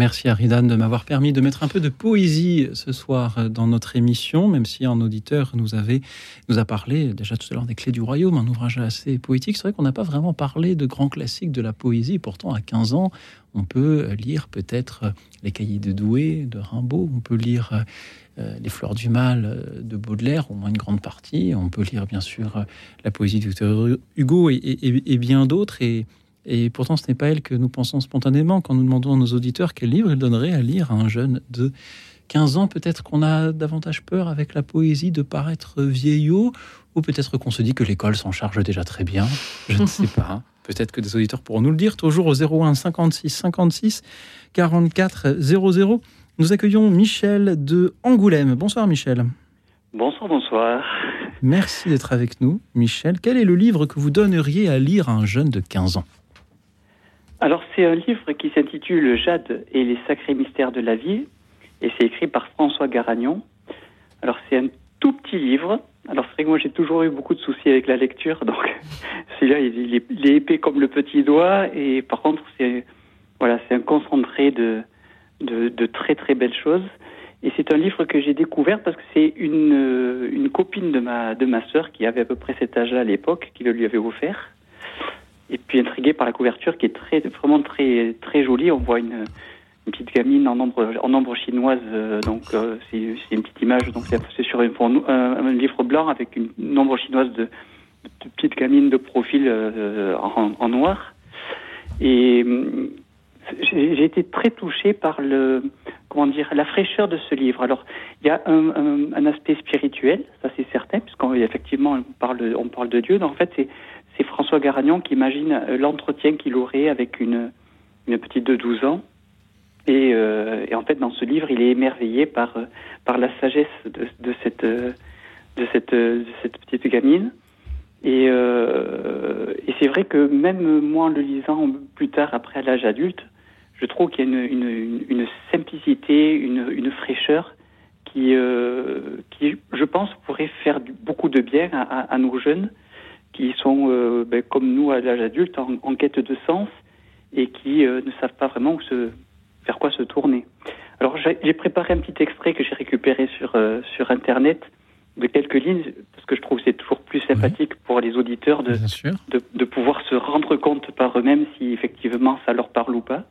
Merci à Ridan de m'avoir permis de mettre un peu de poésie ce soir dans notre émission, même si un auditeur nous avait nous a parlé déjà tout à l'heure des Clés du Royaume, un ouvrage assez poétique. C'est vrai qu'on n'a pas vraiment parlé de grands classiques de la poésie. Pourtant, à 15 ans, on peut lire peut-être les Cahiers de Douai de Rimbaud, on peut lire euh, les Fleurs du Mal euh, de Baudelaire, au moins une grande partie. On peut lire bien sûr euh, la poésie de Victor Hugo et, bien d'autres. Et pourtant, ce n'est pas elle que nous pensons spontanément quand nous demandons à nos auditeurs quel livre ils donneraient à lire à un jeune de 15 ans. Peut-être qu'on a davantage peur avec la poésie de paraître vieillot, ou peut-être qu'on se dit que l'école s'en charge déjà très bien. Je ne sais pas. Peut-être que des auditeurs pourront nous le dire. Toujours au 01 56 56 44 00. Nous accueillons Michel de Angoulême. Bonsoir Michel. Bonsoir, bonsoir. Merci d'être avec nous, Michel. Quel est le livre que vous donneriez à lire à un jeune de 15 ans? Alors, c'est un livre qui s'intitule Jade et les sacrés mystères de la vie, et c'est écrit par François Garagnon. Alors, c'est un tout petit livre. Alors, c'est vrai que moi, j'ai toujours eu beaucoup de soucis avec la lecture, donc celui-là, il, est, il est épais comme le petit doigt, et par contre, c'est voilà, c'est un concentré de, de, de très très belles choses. Et c'est un livre que j'ai découvert parce que c'est une, une copine de ma, de ma sœur qui avait à peu près cet âge-là à l'époque, qui le lui avait offert. Et puis intrigué par la couverture qui est très, vraiment très, très jolie. On voit une, petite gamine en ombre, en ombre chinoise. euh, donc euh, c'est une petite image. Donc c'est sur un, fond- un, un livre blanc avec une, une ombre chinoise de, petite gamine de profil euh, en, noir. Et j'ai été très touché par le comment dire la fraîcheur de ce livre. Alors il y a un, aspect spirituel, ça c'est certain, puisqu'effectivement on parle on parle de Dieu. Donc, en fait c'est c'est François Garagnon qui imagine euh, l'entretien qu'il aurait avec une petite de 12 ans. Et, euh, et en fait dans ce livre il est émerveillé par euh, par la sagesse de, cette de cette petite gamine. Et, c'est vrai que même moi, en le lisant plus tard, après à l'âge adulte, je trouve qu'il y a une, simplicité, une, fraîcheur qui, qui, je pense, pourrait faire beaucoup de bien à nos jeunes qui sont, euh, ben, comme nous, à l'âge adulte, en, en quête de sens et qui euh, ne savent pas vraiment où se, vers quoi se tourner. Alors, j'ai préparé un petit extrait que j'ai récupéré sur, euh, sur Internet de quelques lignes, parce que je trouve que c'est toujours plus sympathique pour les auditeurs de, de, de pouvoir se rendre compte par eux-mêmes si effectivement ça leur parle ou pas.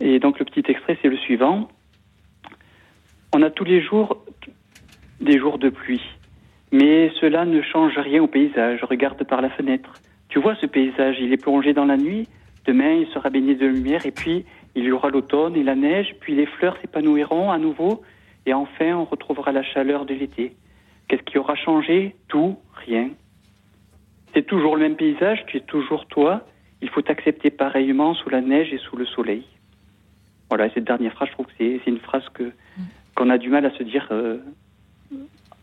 Et donc le petit extrait, c'est le suivant. On a tous les jours des jours de pluie, mais cela ne change rien au paysage. Regarde par la fenêtre. Tu vois ce paysage, il est plongé dans la nuit. Demain, il sera baigné de lumière, et puis il y aura l'automne et la neige, puis les fleurs s'épanouiront à nouveau, et enfin on retrouvera la chaleur de l'été. Qu'est-ce qui aura changé? Tout, rien. C'est toujours le même paysage, tu es toujours toi. Il faut t'accepter pareillement sous la neige et sous le soleil. Voilà, et cette dernière phrase, je trouve que c'est c'est une phrase que qu'on a du mal à se dire, euh,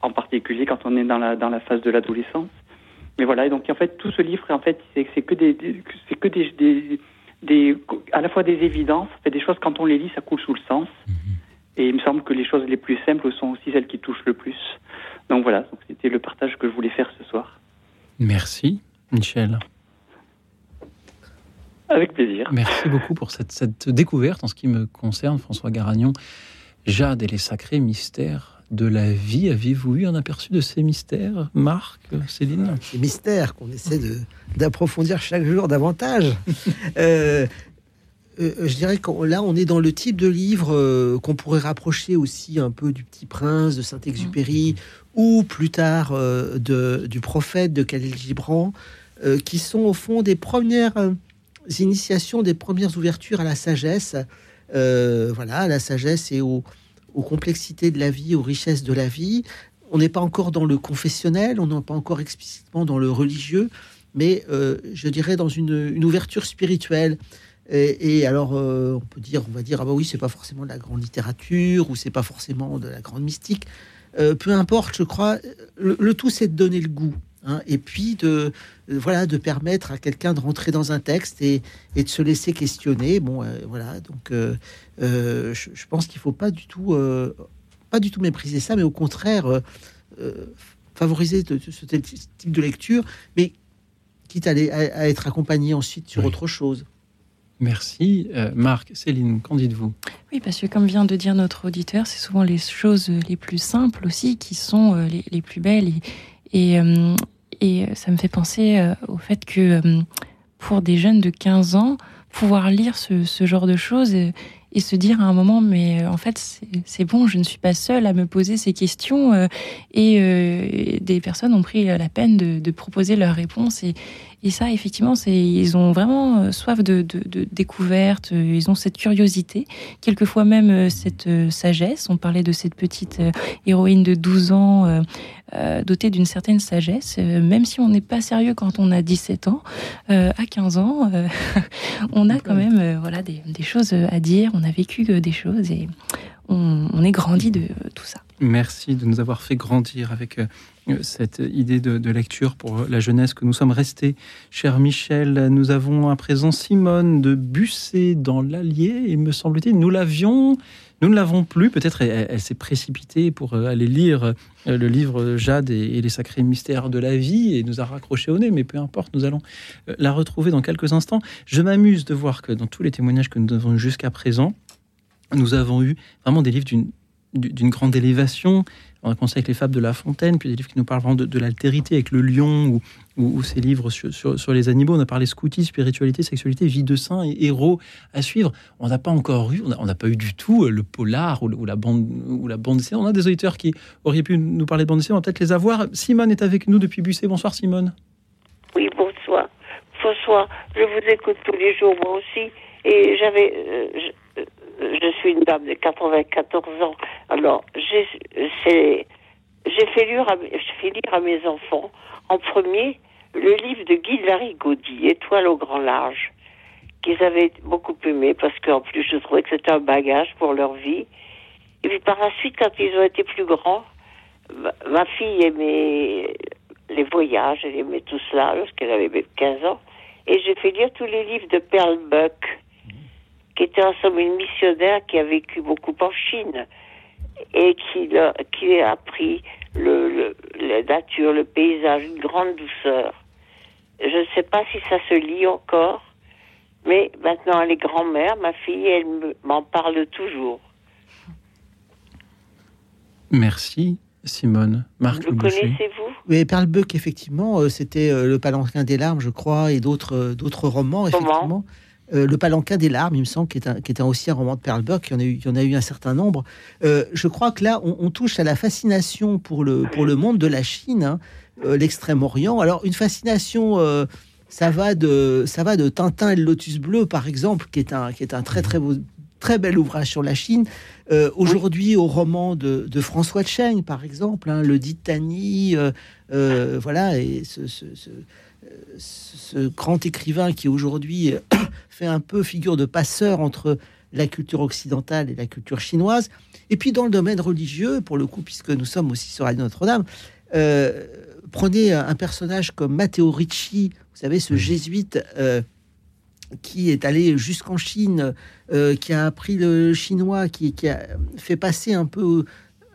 en particulier quand on est dans la dans la phase de l'adolescence. Mais voilà, et donc en fait tout ce livre, en fait, c'est que des, des- c'est que des, des, des- à la fois des évidences, des choses quand on les lit, ça coule sous le sens. Et il me semble que les choses les plus simples sont aussi celles qui touchent le plus. Donc voilà, c'était le partage que je voulais faire ce soir. Merci, Michel. Avec plaisir. Merci beaucoup pour cette, cette découverte en ce qui me concerne, François Garagnon. Jade et les sacrés mystères de la vie. Avez-vous eu un aperçu de ces mystères, Marc, Céline Ces mystères qu'on essaie de- d'approfondir chaque jour davantage. Euh, euh, je dirais que là, on est dans le type de livre euh, qu'on pourrait rapprocher aussi un peu du Petit Prince de Saint-Exupéry ou plus tard de, du Prophète de Khalil Gibran, qui sont au fond des premières initiations, des premières ouvertures à la sagesse. Voilà, à la sagesse et aux, aux complexités de la vie, aux richesses de la vie. On n'est pas encore dans le confessionnel, on n'est pas encore explicitement dans le religieux, mais euh, je dirais dans une, ouverture spirituelle. Et, alors, euh, on peut dire, on va dire, ah bah oui, c'est pas forcément de la grande littérature ou c'est pas forcément de la grande mystique. Euh, peu importe, je crois. Le tout, c'est de donner le goût. Hein, et puis de euh, voilà de permettre à quelqu'un de rentrer dans un texte et, et de se laisser questionner bon euh, voilà donc euh, euh, je, je pense qu'il faut pas du tout euh, pas du tout mépriser ça mais au contraire euh, euh, favoriser de- de ce type de lecture mais quitte à, aller- à- à être accompagné ensuite sur autre chose Merci. Euh, Marc, Céline, qu'en dites-vous? Oui, parce que comme vient de dire notre auditeur, c'est souvent les choses les plus simples aussi qui sont les, les plus belles. Et, et, euh, et ça me fait penser euh, au fait que euh, pour des jeunes de 15 ans, pouvoir lire ce, genre de choses et, se dire à un moment, mais euh, en fait, c'est- bon, je ne suis pas seule à me poser ces questions. euh, et, euh, des personnes ont pris la peine de, proposer leurs réponses. Et ça, effectivement, c'est ils ont vraiment euh, soif de, de, de découverte, euh, ils ont cette curiosité, quelquefois même euh, cette sagesse. On parlait de cette petite héroïne de 12 ans euh, euh, dotée d'une certaine sagesse, même si on n'est pas sérieux quand on a 17 ans, euh, à 15 ans, euh, on a quand même euh, voilà, des, des choses à dire, on a vécu des choses et on, est grandi de tout ça. Merci de nous avoir fait grandir avec cette idée de, lecture pour la jeunesse que nous sommes restés. Cher Michel, nous avons à présent Simone de Busset dans l'Allier, il me semble-t-il. Nous l'avions, nous ne l'avons plus. Peut-être elle, s'est précipitée pour euh, aller lire euh, le livre Jade et, les sacrés mystères de la vie et nous a raccroché au nez, mais peu importe, nous allons euh, la retrouver dans quelques instants. Je m'amuse de voir que dans tous les témoignages que nous avons jusqu'à présent, nous avons eu vraiment des livres d'une grande élévation, on a commencé avec les fables de La Fontaine, puis des livres qui nous parlent de, de l'altérité avec le lion ou, ou, ces livres sur, sur, les animaux. On a parlé scoutisme, spiritualité, sexualité, vie de saint et héros à suivre. On n'a pas encore eu, on n'a pas eu du tout euh, le polar ou, la bande ou la bande dessinée. On a des auditeurs qui auraient pu nous parler de bande dessinée. On va peut-être les avoir. Simone est avec nous depuis Busset. Bonsoir Simone. Oui, bonsoir. Bonsoir. Je vous écoute tous les jours moi aussi. Et j'avais, euh, je suis une dame de 94 ans. Alors, j'ai fait lire, à, mes enfants, en premier, le livre de Guy Larigaudy, Étoile au grand large, qu'ils avaient beaucoup aimé parce qu'en plus, je trouvais que c'était un bagage pour leur vie. Et puis par la suite, quand ils ont été plus grands, ma, fille aimait les voyages, elle aimait tout cela lorsqu'elle avait 15 ans. Et j'ai fait lire tous les livres de Pearl Buck, qui était en somme une missionnaire qui a vécu beaucoup en Chine et qui, qui a appris le, la nature, le paysage, une grande douceur. Je ne sais pas si ça se lit encore, mais maintenant elle est grand-mère, ma fille, elle m'en parle toujours. Merci. Simone, Marc Le connaissez-vous? Oui, Perlebuck, effectivement, euh, c'était euh, Le Palanquin des larmes, je crois, et d'autres euh, d'autres romans, effectivement. Euh, le Palanquin des larmes, il me semble, qui est, un, qui est aussi un roman de Perle Buck. Il y en a eu, il y en a eu un certain nombre. Euh, je crois que là, on, touche à la fascination pour le, pour le monde de la Chine, hein, euh, l'Extrême-Orient. Alors, une fascination, ça, va de, ça va de Tintin et le Lotus Bleu, par exemple, qui est un, qui est un très, très beau, très bel ouvrage sur la Chine. Aujourd'hui, au roman de, de, François Cheng, par exemple, hein, le dit Tani, voilà, et ce grand écrivain qui aujourd'hui fait un peu figure de passeur entre la culture occidentale et la culture chinoise. Et puis dans le domaine religieux, pour le coup, puisque nous sommes aussi sur Radio Notre-Dame, euh, prenez un personnage comme Matteo Ricci, vous savez, ce jésuite euh, qui est allé jusqu'en Chine, euh, qui a appris le chinois, qui, a fait passer un peu,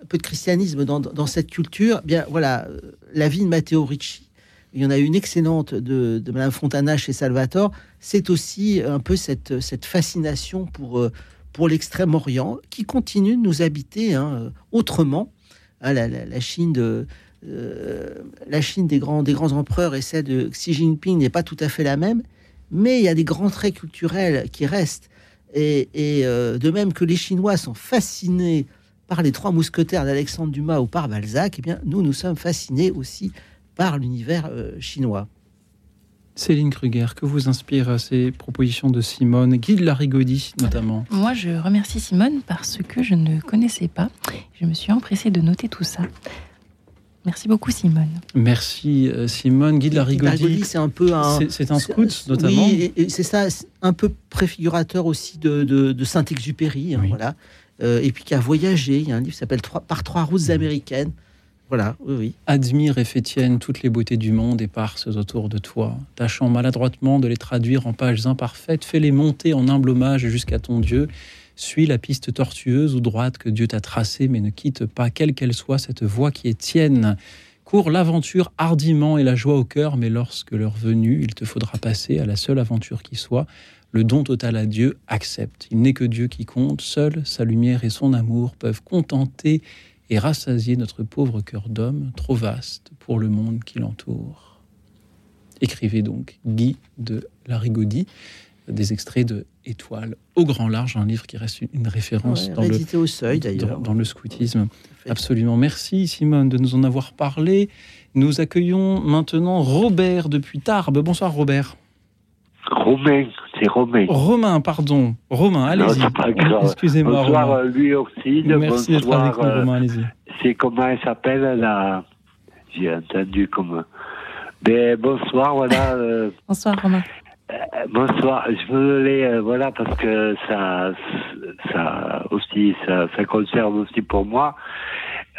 un peu de christianisme dans, dans cette culture. Bien voilà, la vie de Matteo Ricci il y en a une excellente de, de Madame Fontana chez Salvatore. C'est aussi un peu cette, fascination pour, euh, pour l'Extrême-Orient qui continue de nous habiter hein, autrement. Hein, la, Chine de, euh, la Chine des grands, des grands empereurs et celle de Xi Jinping n'est pas tout à fait la même, mais il y a des grands traits culturels qui restent. Et, euh, de même que les Chinois sont fascinés par les trois mousquetaires d'Alexandre Dumas ou par Balzac, eh bien, nous, nous sommes fascinés aussi par l'univers euh, chinois. Céline Kruger, que vous inspirent ces propositions de Simone, Guy de Larigaudy notamment Moi, je remercie Simone parce que je ne connaissais pas. Je me suis empressée de noter tout ça. Merci beaucoup, Simone. Merci, euh, Simone. Guy de Larigaudy, c'est un peu un. C'est un scout, notamment. Oui, c'est ça, un peu préfigurateur aussi de, de, Saint-Exupéry, hein, voilà. Euh, et puis qui a voyagé. Il y a un livre qui s'appelle Par trois routes américaines. Voilà, oui. Admire et tienne toutes les beautés du monde éparses autour de toi, tâchant maladroitement de les traduire en pages imparfaites, fais-les monter en humble hommage jusqu'à ton Dieu. Suis la piste tortueuse ou droite que Dieu t'a tracée, mais ne quitte pas, quelle qu'elle soit, cette voie qui est tienne. Cours l'aventure hardiment et la joie au cœur, mais lorsque l'heure venue, il te faudra passer à la seule aventure qui soit. Le don total à Dieu accepte. Il n'est que Dieu qui compte. Seule sa lumière et son amour peuvent contenter et rassasier notre pauvre cœur d'homme, trop vaste pour le monde qui l'entoure. Écrivez donc Guy de Larigaudy, des extraits de Étoile au grand large, un livre qui reste une référence dans, le, au seuil, dans, dans, le scoutisme. Absolument. Merci Simone de nous en avoir parlé. Nous accueillons maintenant Robert depuis Tarbes. Bonsoir Robert. Romain, c'est Romain. Romain, pardon. Romain, allez-y. Excusez-moi. Bonsoir Romain. lui aussi. Merci d'être avec nous, Romain, allez-y. C'est comment elle s'appelle la. J'ai entendu comme. Mais bonsoir, voilà. bonsoir Romain. Bonsoir, je voulais, euh, voilà, parce que ça, ça aussi, ça, ça concerne aussi pour moi,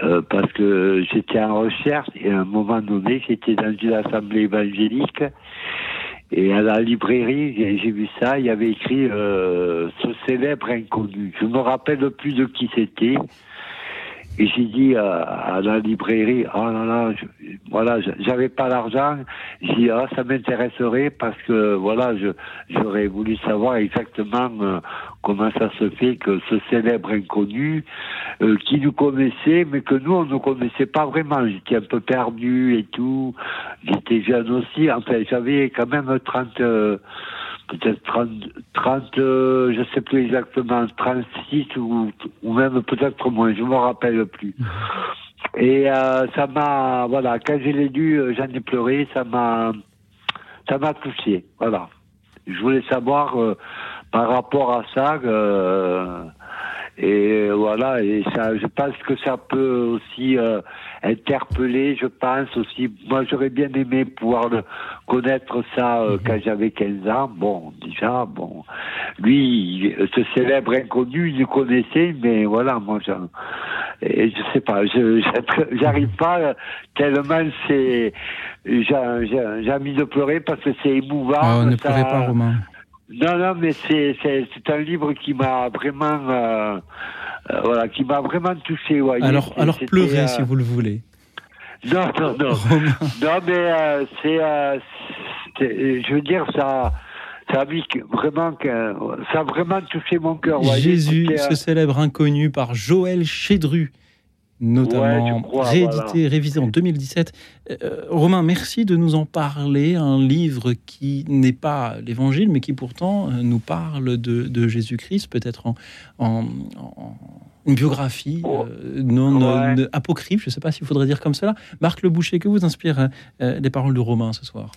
euh, parce que j'étais en recherche et à un moment donné, j'étais dans une assemblée évangélique et à la librairie, j'ai vu ça, il y avait écrit euh, ce célèbre inconnu. Je me rappelle plus de qui c'était. Et j'ai dit à, à la librairie, oh là là, je- voilà, j'avais pas l'argent. J'ai dit, ah, ça m'intéresserait parce que, voilà, j'aurais voulu savoir exactement euh, comment ça se fait que ce célèbre inconnu, euh, qui nous connaissait, mais que nous, on ne connaissait pas vraiment. J'étais un peu perdu et tout. J'étais jeune aussi. Enfin, j'avais quand même 30, euh, peut-être 30, 30 euh, je sais plus exactement, 36 ou, ou même peut-être moins, je me rappelle plus. Et euh, ça m'a, voilà, quand je l'ai lu, euh, j'en ai pleuré, ça m'a, ça m'a touché, voilà. Je voulais savoir euh, par rapport à ça, euh, et voilà, et ça, je pense que ça peut aussi interpeller, je pense aussi. Moi, j'aurais bien aimé pouvoir le, connaître ça euh, quand j'avais 15 ans. Bon, déjà, bon, lui, ce célèbre inconnu, il le connaissait, mais voilà, moi, j'en- et je sais pas, je je- j'arrive pas tellement c'est, j'ai j'ai- j'ai envie de pleurer parce que c'est émouvant. Oh, ne ça- pleurez pas, Romain. Non, non, mais c'est c'est c'est un livre qui m'a vraiment euh, euh, voilà, qui m'a vraiment touché. voyez. Alors, C'est- alors pleurez euh, si vous le voulez. Non, non, non. non, mais euh, c'est, euh, c'est- je veux dire, ça, ça a mis vraiment, ça a vraiment touché mon cœur. voyez. Jésus, ce célèbre inconnu par Joël Chédru, notamment Ouais, je crois, réédité, voilà. révisé en 2017. Euh, Romain, merci de nous en parler. Un livre qui n'est pas l'Évangile, mais qui pourtant euh, nous parle de, de Jésus-Christ, peut-être en, en- en- une biographie euh, non Ouais. euh, apocryphe, je ne sais pas s'il faudrait dire comme cela. Marc Le Boucher, que vous inspirent euh, les paroles de Romain ce soir?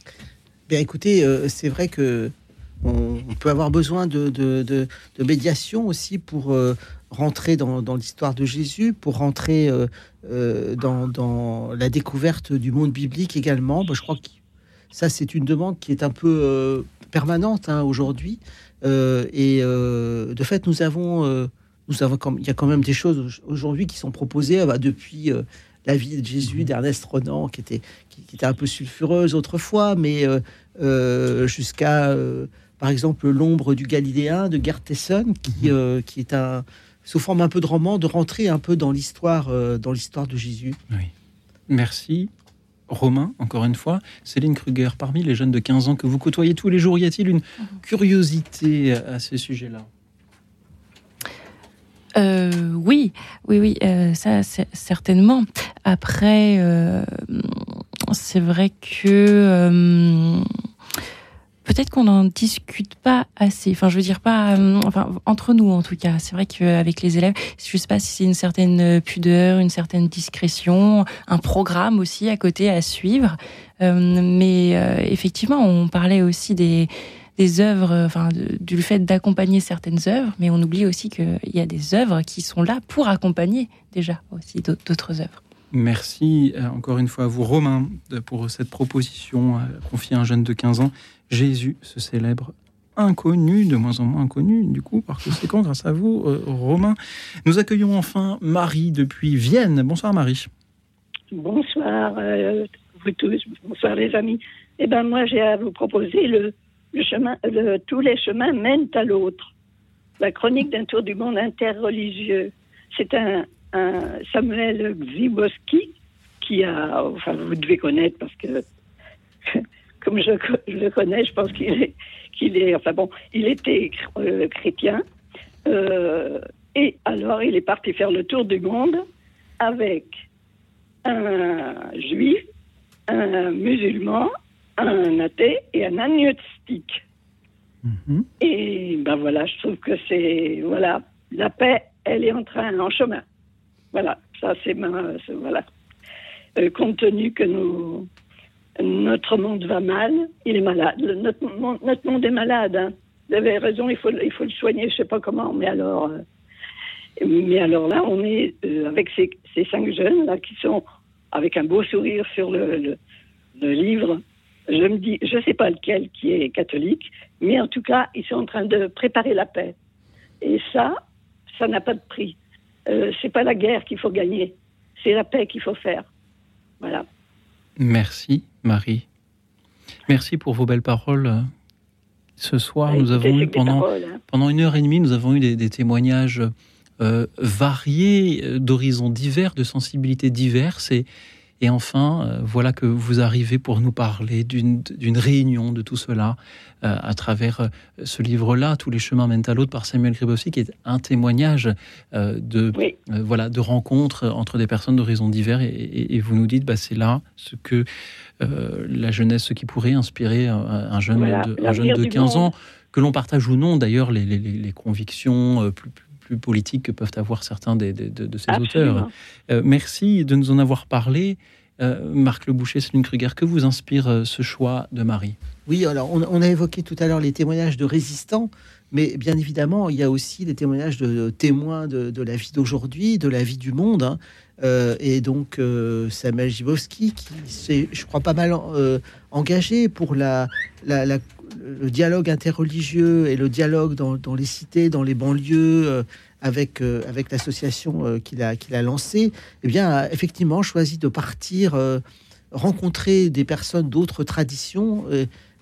Bien, écoutez, euh, c'est vrai que on, on peut avoir besoin de, de, de- de médiation aussi pour euh, rentrer dans, dans l'histoire de Jésus, pour rentrer euh, euh, dans, dans la découverte du monde biblique également. Moi, je crois que ça, c'est une demande qui est un peu permanente hein, aujourd'hui. Et de fait, nous avons, nous avons, il y a quand même des choses aujourd'hui qui sont proposées bah, depuis. euh, la vie de Jésus d'Ernest Renan, qui était, qui, qui était un peu sulfureuse autrefois, mais euh, euh, jusqu'à, par exemple, L'ombre du Galiléen de Gerd Tesson, qui, euh, qui est un, sous forme un peu de roman, de rentrer un peu dans l'histoire, euh, dans l'histoire de Jésus. Merci. Romain, encore une fois. Céline Kruger, parmi les jeunes de 15 ans que vous côtoyez tous les jours, y a-t-il une curiosité à ce sujet-là? Euh, oui, oui, oui, euh, ça c'est- certainement. Après, euh, c'est vrai que euh, peut-être qu'on n'en discute pas assez. Enfin, je veux dire pas, euh, enfin entre nous en tout cas. C'est vrai qu'avec les élèves, je sais pas si c'est une certaine pudeur, une certaine discrétion, un programme aussi à côté à suivre. Euh, mais euh, effectivement, on parlait aussi des œuvres, enfin, du fait d'accompagner certaines œuvres, mais on oublie aussi qu'il y a des œuvres qui sont là pour accompagner déjà aussi d'autres œuvres. Merci encore une fois à vous, Romain, pour cette proposition confiée à un jeune de 15 ans. Jésus, ce célèbre inconnu, de moins en moins inconnu, du coup, par conséquent, grâce à vous, euh, Romain. Nous accueillons enfin Marie depuis Vienne. Bonsoir Marie. Bonsoir, euh, vous tous. Bonsoir, les amis. Eh ben, moi, j'ai à vous proposer le, chemin, tous les chemins mènent à l'autre. La chronique d'un tour du monde interreligieux. C'est un, Samuel Gziboski qui a, enfin, vous devez connaître parce que, comme je, je le connais, je pense qu'il est, qu'il est, enfin bon, il était euh, chrétien. Euh, et alors, il est parti faire le tour du monde avec un juif, un musulman, un athée et un agnostique. Et ben voilà, je trouve que c'est voilà, la paix, elle est en train, en chemin. Voilà, ça c'est ma, voilà. Euh, compte tenu que nous, notre monde va mal, il est malade. Notre, monde, est malade. hein. Vous avez raison, il faut, il faut le soigner, je sais pas comment, mais alors, euh, mais alors là, on est euh, avec ces, cinq jeunes là qui sont avec un beau sourire sur le livre je me dis, je ne sais pas lequel qui est catholique, mais en tout cas, ils sont en train de préparer la paix. Et ça, ça n'a pas de prix. Euh, c'est pas la guerre qu'il faut gagner, c'est la paix qu'il faut faire. Voilà. Merci, Marie. Merci pour vos belles paroles. Ce soir, nous avons eu pendant, une heure et demie, nous avons eu des, des témoignages euh, variés, euh, d'horizons divers, de sensibilités diverses. Et, et enfin, euh, voilà que vous arrivez pour nous parler d'une d'une réunion de tout cela euh, à travers euh, ce livre-là, Tous les chemins mènent à l'autre, par Samuel Gribowski, qui est un témoignage de, voilà, de rencontres entre des personnes d'horizons divers. Et, et- et vous nous dites, bah, c'est là ce que euh, la jeunesse, ce qui pourrait inspirer un, un jeune, Voilà, de, un l'avenir jeune de du 15 monde. ans, que l'on partage ou non d'ailleurs les, les- convictions plus, plus- plus politiques que peuvent avoir certains des- des- de, de ces Absolument. auteurs. Euh, merci de nous en avoir parlé. Euh, Marc Le Boucher, Céline Kruger, que vous inspire euh, ce choix de Marie? Oui, alors on, on a évoqué tout à l'heure les témoignages de résistants, mais bien évidemment, il y a aussi les témoignages de témoins de, de la vie d'aujourd'hui, de la vie du monde. hein. Euh, et donc euh, Samuel Gibowski, qui s'est, je crois, pas mal euh, engagé pour le dialogue interreligieux et le dialogue dans, les cités, dans les banlieues. euh, avec, avec l'association qu'il a, qu'il a lancée, eh bien, a effectivement choisi de partir rencontrer des personnes d'autres traditions,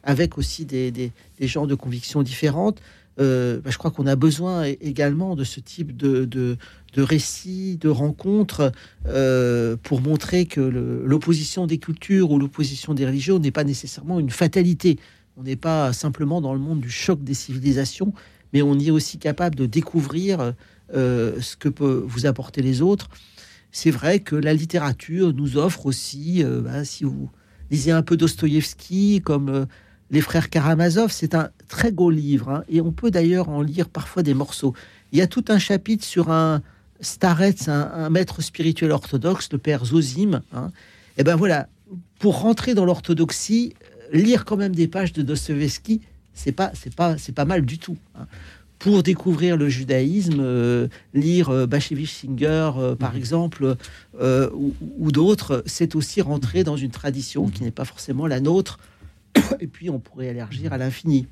avec aussi des, gens de convictions différentes. Bah, je crois qu'on a besoin également de ce type de, de récits, de rencontres, euh, pour montrer que l'opposition des cultures ou l'opposition des religions n'est pas nécessairement une fatalité. On n'est pas simplement dans le monde du choc des civilisations, mais on y est aussi capable de découvrir euh, ce que peut vous apporter les autres c'est vrai que la littérature nous offre aussi, euh, bah, si vous lisez un peu Dostoïevski, comme Les Frères Karamazov, c'est un très beau livre, hein, et on peut d'ailleurs en lire parfois des morceaux. Il y a tout un chapitre sur un starets, un, un maître spirituel orthodoxe, le père Zozim. hein. Et ben voilà, pour rentrer dans l'orthodoxie, euh, lire quand même des pages de Dostoïevski, c'est pas, c'est pas, c'est pas mal du tout. hein. Pour découvrir le judaïsme, euh, lire euh, Bashevich Singer, euh, par exemple, euh, ou, ou d'autres, c'est aussi rentrer dans une tradition qui n'est pas forcément la nôtre. Et puis, on pourrait élargir à l'infini.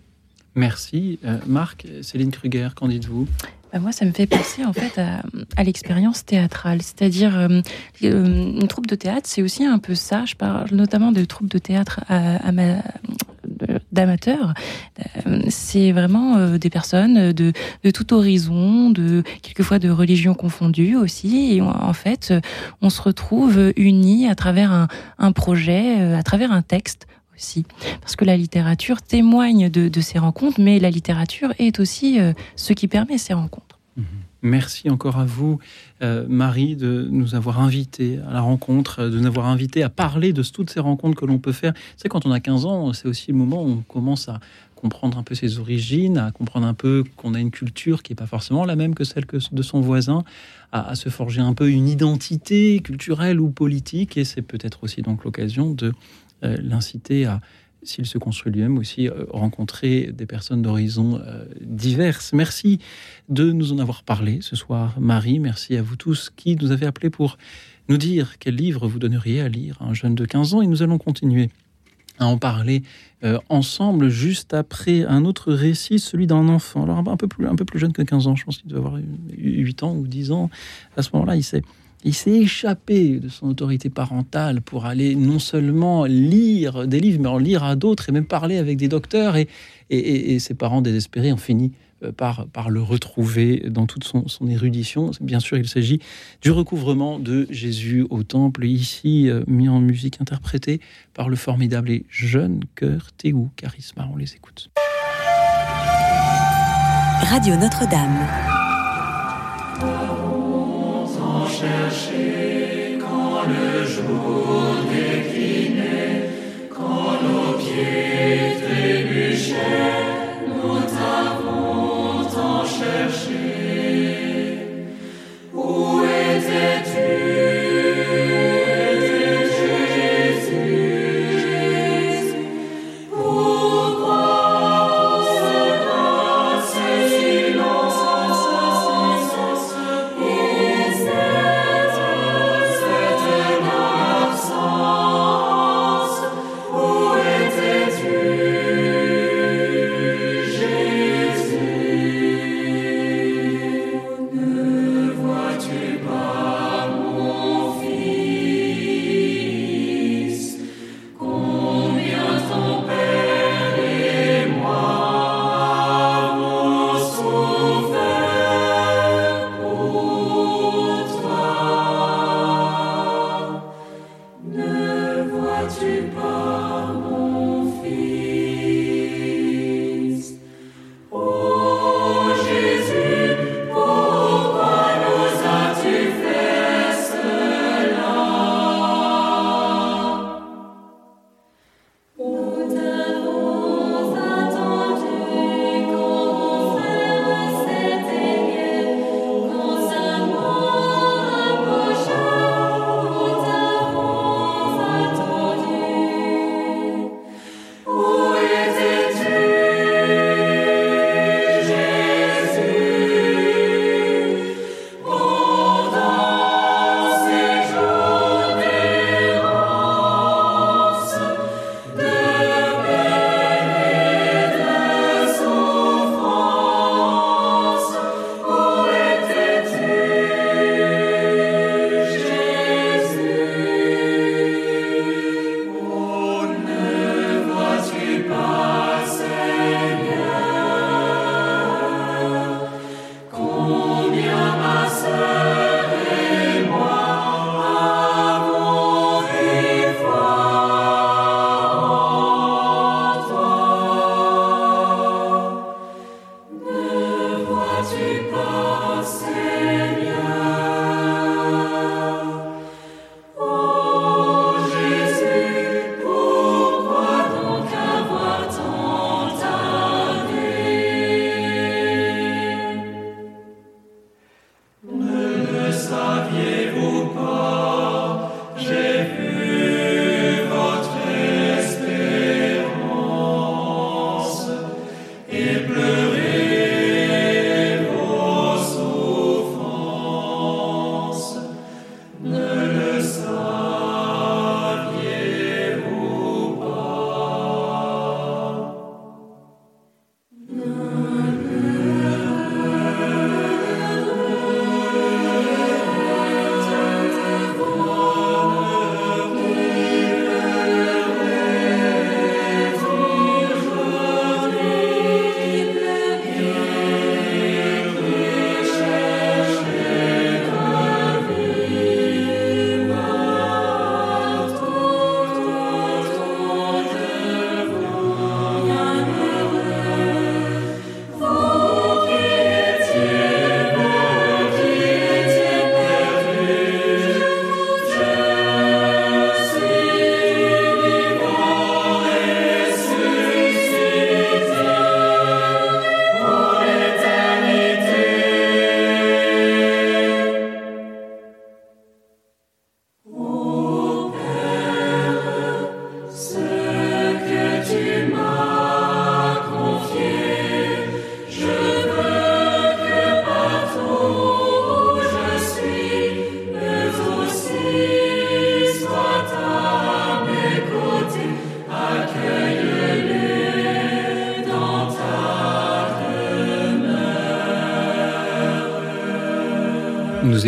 Merci. Marc, Céline Kruger, qu'en dites-vous? Bah, moi, ça me fait penser en fait à, à l'expérience théâtrale, c'est-à-dire euh, euh, une troupe de théâtre, c'est aussi un peu ça. Je parle notamment de troupe de théâtre à, à ma- d'amateurs. Euh, C'est vraiment des personnes de, de tout horizon, de quelquefois de religions confondues aussi. Et en fait, on se retrouve unis à travers un, un projet, à travers un texte Parce que la littérature témoigne de, ces rencontres, mais la littérature est aussi euh, ce qui permet ces rencontres. Merci encore à vous, euh, Marie, de nous avoir invités à la rencontre, de nous avoir invités à parler de toutes ces rencontres que l'on peut faire. C'est quand on a 15 ans, c'est aussi le moment où on commence à comprendre un peu ses origines, à comprendre un peu qu'on a une culture qui n'est pas forcément la même que celle de son voisin, à, à se forger un peu une identité culturelle ou politique. Et c'est peut-être aussi donc l'occasion de l'inciter à, s'il se construit lui-même, aussi euh, rencontrer des personnes d'horizons euh, diverses. Merci de nous en avoir parlé ce soir, Marie. Merci à vous tous qui nous avez appelés pour nous dire quel livre vous donneriez à lire à un jeune de 15 ans. Et nous allons continuer à en parler euh, ensemble juste après un autre récit, celui d'un enfant. Alors un peu plus, un peu plus jeune que 15 ans, je pense qu'il doit avoir 8 ans ou 10 ans. À ce moment-là, il s'est il s'est échappé de son autorité parentale pour aller non seulement lire des livres, mais en lire à d'autres et même parler avec des docteurs. Et, ses parents désespérés ont fini euh, par, le retrouver dans toute son, érudition. Bien sûr, il s'agit du recouvrement de Jésus au temple, ici euh, mis en musique interprétée par le formidable et jeune chœur Théou Charisma. On les écoute. Radio Notre-Dame. Quand le jour déclinait, quand nos pieds trébuchaient, nous t'avons tant cherché. Où étais-tu,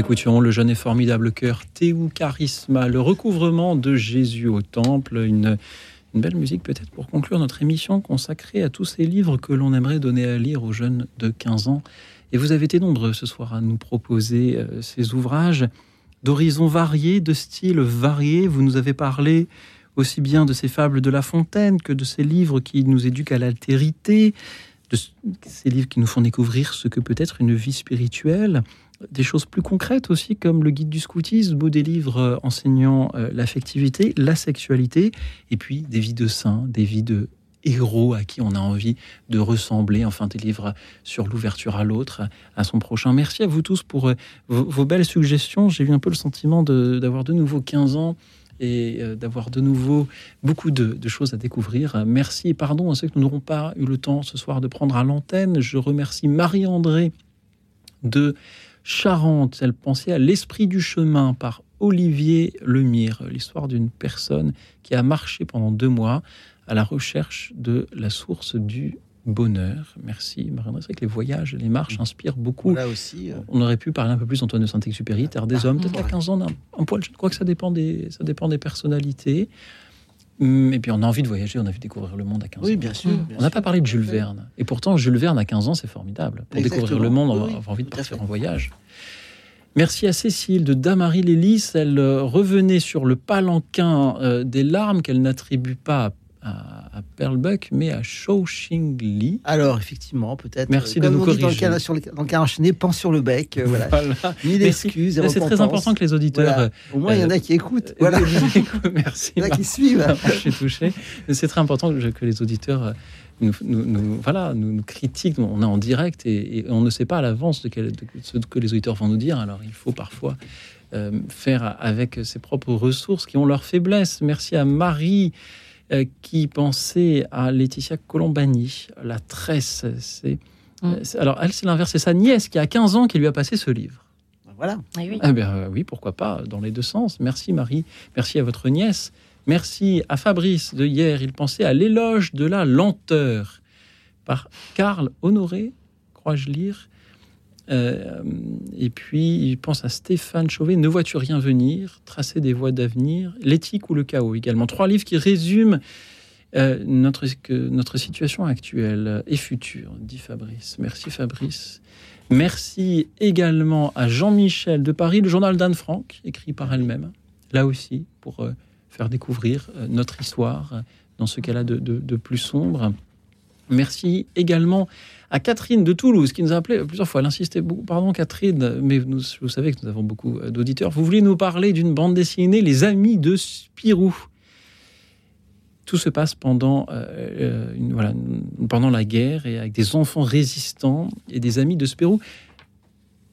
écoutions le jeune et formidable cœur Théou Charisma, le recouvrement de Jésus au temple, une, une belle musique peut-être pour conclure notre émission consacrée à tous ces livres que l'on aimerait donner à lire aux jeunes de 15 ans. Et vous avez été nombreux ce soir à nous proposer euh, ces ouvrages d'horizons variés, de styles variés. Vous nous avez parlé aussi bien de ces fables de La Fontaine que de ces livres qui nous éduquent à l'altérité, de ces livres qui nous font découvrir ce que peut être une vie spirituelle des choses plus concrètes aussi, comme le guide du scoutisme ou des livres euh, enseignant euh, l'affectivité, la sexualité, et puis des vies de saints, des vies de héros à qui on a envie de ressembler, enfin des livres sur l'ouverture à l'autre, à son prochain. Merci à vous tous pour euh, vos, belles suggestions. J'ai eu un peu le sentiment d'avoir de, nouveau 15 ans et d'avoir de nouveau beaucoup de, de, choses à découvrir. Merci et pardon à ceux que nous n'aurons pas eu le temps ce soir de prendre à l'antenne. Je remercie Marie-André de Charente. Elle pensait à L'Esprit du chemin par Olivier Lemire, l'histoire d'une personne qui a marché pendant deux mois à la recherche de la source du bonheur. Merci, Marie C'est vrai que les voyages, les marches inspirent beaucoup. Là aussi, euh, On aurait pu parler un peu plus d'Antoine de Saint-Exupéry, Terre des Hommes, peut-être à 15 ans, un, poil. Je crois que ça dépend des, ça dépend des personnalités. Hum, Et puis on a envie de voyager, on a envie de découvrir le monde à 15 ans. Oui, bien sûr. on n'a pas parlé de Jules Verne. Et pourtant, Jules Verne à 15 ans, c'est formidable. Pour découvrir le monde, on avoir envie de partir en voyage. Merci à Cécile de Damary Lélis. Elle euh, revenait sur le palanquin euh, des larmes qu'elle n'attribue pas à, à Perlbuck, mais à Shao Xing Li. Alors, effectivement, peut-être. Merci euh, de nous dit Dans le, corriger. canard, sur le, dans le canard enchaîné, pense sur le bec. euh, voilà. Voilà. Mille excuses. C'est très important que les auditeurs. Voilà. euh, Au moins, il y en a qui écoutent. Voilà. Merci. Il y en a qui suivent. Je suis touché. C'est très important que, les auditeurs nous, nous- nous- voilà, nous, nous critiquent. On est en direct et, et on ne sait pas à l'avance de, de ce que les auditeurs vont nous dire. Alors il faut parfois euh, faire avec ses propres ressources qui ont leurs faiblesses. Merci à Marie euh, qui pensait à Laetitia Colombani, la tresse. C'est, euh, c'est- alors elle, c'est l'inverse. C'est sa nièce qui a 15 ans qui lui a passé ce livre. Voilà. Ah ben, euh, oui, pourquoi pas, dans les deux sens. Merci Marie, merci à votre nièce, merci à Fabrice de hier. Il pensait à l'éloge de la lenteur par Karl Honoré, crois-je lire. Euh, et puis il pense à Stéphane Chauvet, Ne vois-tu rien venir Tracer des voies d'avenir, L'éthique ou le chaos également. Trois livres qui résument euh, notre, notre situation actuelle et future, dit Fabrice. Merci Fabrice. Merci également à Jean-Michel de Paris, le journal d'Anne Frank, écrit par elle-même, là aussi, pour euh, faire découvrir notre histoire dans ce cas-là de- de plus sombre. Merci également à Catherine de Toulouse, qui nous a appelé plusieurs fois. Elle insistait beaucoup. Pardon, Catherine, mais vous savez que nous avons beaucoup euh, d'auditeurs. Vous voulez nous parler d'une bande dessinée, Les Amis de Spirou? Tout se passe pendant, euh, euh, voilà, pendant la guerre et avec des enfants résistants et des amis de Spirou.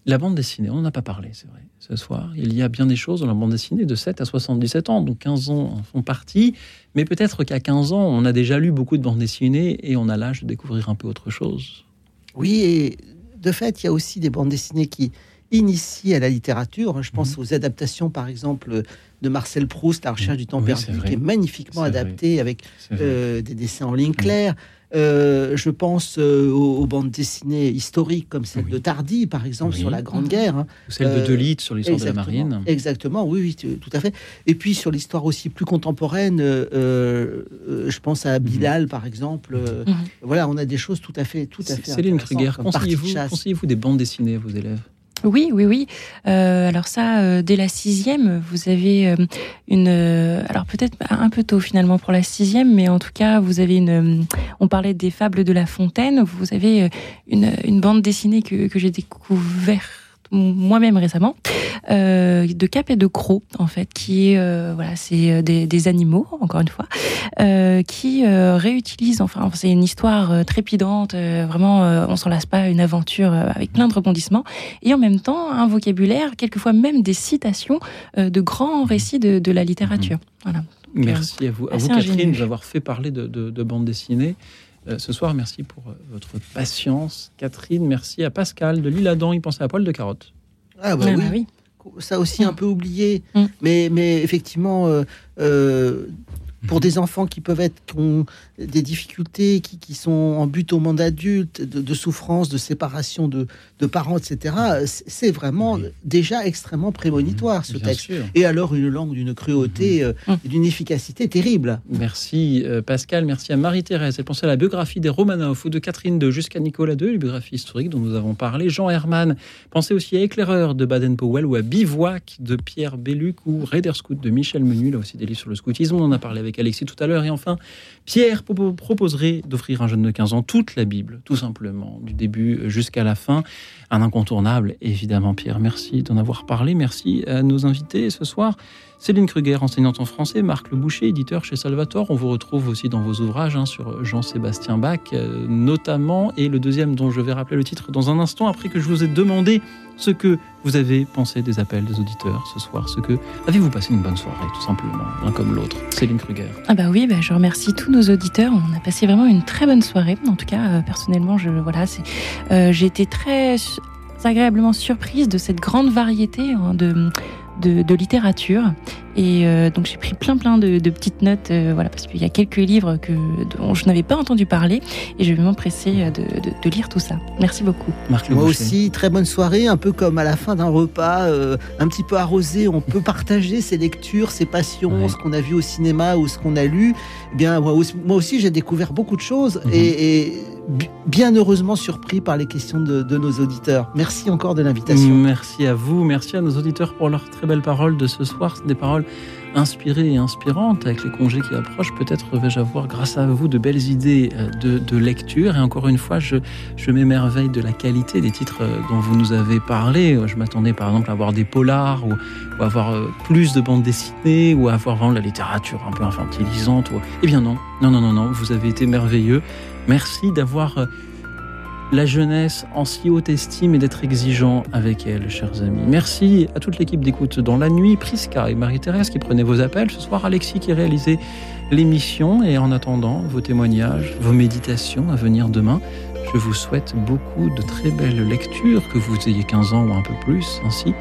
La bande dessinée, on n'en a pas parlé, c'est vrai, ce soir. Il y a bien des choses dans la bande dessinée de 7 à 77 ans, donc 15 ans en font partie. Mais peut-être qu'à 15 ans, on a déjà lu beaucoup de bandes dessinées et on a l'âge de découvrir un peu autre chose. Oui, et de fait, il y a aussi des bandes dessinées qui initient à la littérature. Je Mhm. pense aux adaptations, par exemple, de Marcel Proust, La recherche du temps Oui, perdu, qui est magnifiquement C'est vrai. adapté avec euh, des dessins en ligne claire. Euh, je pense euh, aux, aux bandes dessinées historiques comme celle de Tardy, par exemple, Oui. sur la Grande Guerre. hein. Ou celle de Delite sur l'histoire de la marine. Exactement, oui, oui, tout à fait. Et puis sur l'histoire aussi plus contemporaine, euh, euh, je pense Mhm. à Bilal, par exemple. euh, Voilà, on a des choses tout à fait, tout à fait. Céline Kruger, conseillez-vous chasse. conseillez-vous des bandes dessinées à vos élèves? Oui, oui, oui. Euh, alors ça, euh, dès la sixième, vous avez euh, une... euh, alors peut-être un peu tôt finalement pour la sixième, mais en tout cas, vous avez une... on parlait des fables de La Fontaine. Vous avez euh, une, une bande dessinée que, que j'ai découverte moi-même récemment, euh, de Cap et de Croc, en fait, qui est, euh, voilà, c'est des, des animaux, encore une fois, euh, qui réutilisent, enfin, c'est une histoire trépidante, vraiment, on s'en lasse pas, une aventure avec plein de rebondissements, et en même temps, un vocabulaire, quelquefois même des citations de grands récits de, de la littérature. Voilà. Merci à vous, à vous Catherine, ingénieux. de nous avoir fait parler de, de, de bande dessinée. Euh, ce soir, merci pour euh, votre patience. Catherine, merci à Pascal de l'Île-Adam. Il pensait à poil de carotte. Ah bah Ah oui. bah oui. Ça aussi un peu oublié, Mm. mais, mais effectivement, euh, euh, pour des enfants qui peuvent être qui ont des difficultés, qui, qui sont en but au monde adulte, de, de souffrance, de séparation de, de parents, etc., c'est vraiment déjà extrêmement prémonitoire ce Bien texte. sûr. Et alors une langue d'une cruauté, euh, et d'une efficacité terrible. Merci euh, Pascal, merci à Marie-Thérèse. Elle pensait à la biographie des Romanov ou de Catherine II jusqu'à Nicolas II, les biographies historiques dont nous avons parlé. Jean Herman pensait aussi à Éclaireur de Baden-Powell ou à Bivouac de Pierre Belluc ou Raider Scout de Michel Menu, là aussi des livres sur le scoutisme. On en a parlé avec Alexis tout à l'heure. Et enfin, Pierre propo- proposerait d'offrir à un jeune de 15 ans toute la Bible, tout simplement, du début jusqu'à la fin. Un incontournable, évidemment, Pierre. Merci d'en avoir parlé. Merci à nos invités ce soir. Céline Kruger, enseignante en français, Marc Le Boucher, éditeur chez Salvatore. On vous retrouve aussi dans vos ouvrages hein, sur Jean-Sébastien Bach, euh, notamment, et le deuxième dont je vais rappeler le titre dans un instant, après que je vous ai demandé ce que vous avez pensé des appels des auditeurs ce soir, ce que avez-vous passé une bonne soirée, tout simplement, l'un comme l'autre. Céline Kruger. Ah bah oui, bah je remercie tous nos auditeurs. On a passé vraiment une très bonne soirée. En tout cas, euh, personnellement, je voilà, euh, j'ai été très agréablement surprise de cette grande variété hein, de, de, de littérature. Et euh, donc j'ai pris plein plein de, de petites notes, euh, voilà, parce qu'il y a quelques livres que dont je n'avais pas entendu parler, et je vais m'empresser euh, de, de, de lire tout ça. Merci beaucoup. Marc Moi aussi, très bonne soirée, un peu comme à la fin d'un repas, euh, un petit peu arrosé. On peut partager ses lectures, ses passions, ce qu'on a vu au cinéma ou ce qu'on a lu. Eh bien, moi aussi, moi aussi, j'ai découvert beaucoup de choses Mhm. et, et bien heureusement surpris par les questions de, nos auditeurs. Merci encore de l'invitation. Merci à vous, merci à nos auditeurs pour leurs très belles paroles de ce soir. Des paroles inspirée et inspirante avec les congés qui approchent. Peut-être vais-je avoir, grâce à vous, de belles idées euh, de, lecture. Et encore une fois, je, m'émerveille de la qualité des titres euh, dont vous nous avez parlé. Je m'attendais par exemple à avoir des polars ou, ou avoir euh, plus de bandes dessinées ou à avoir vraiment la littérature un peu infantilisante. Eh bien non, non, non, non, non, vous avez été merveilleux. Merci d'avoir la jeunesse en si haute estime et d'être exigeant avec elle, chers amis. Merci à toute l'équipe d'écoute dans la nuit, Prisca et Marie-Thérèse qui prenaient vos appels. Ce soir, Alexis qui réalisait l'émission. Et en attendant, vos témoignages, vos méditations à venir demain. Je vous souhaite beaucoup de très belles lectures, que vous ayez 15 ans ou un peu plus, ainsi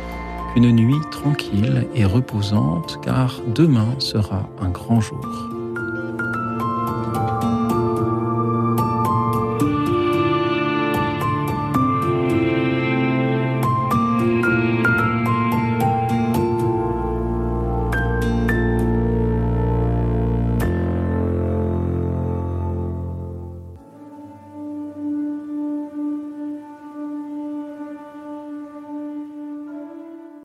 qu'une nuit tranquille et reposante, car demain sera un grand jour.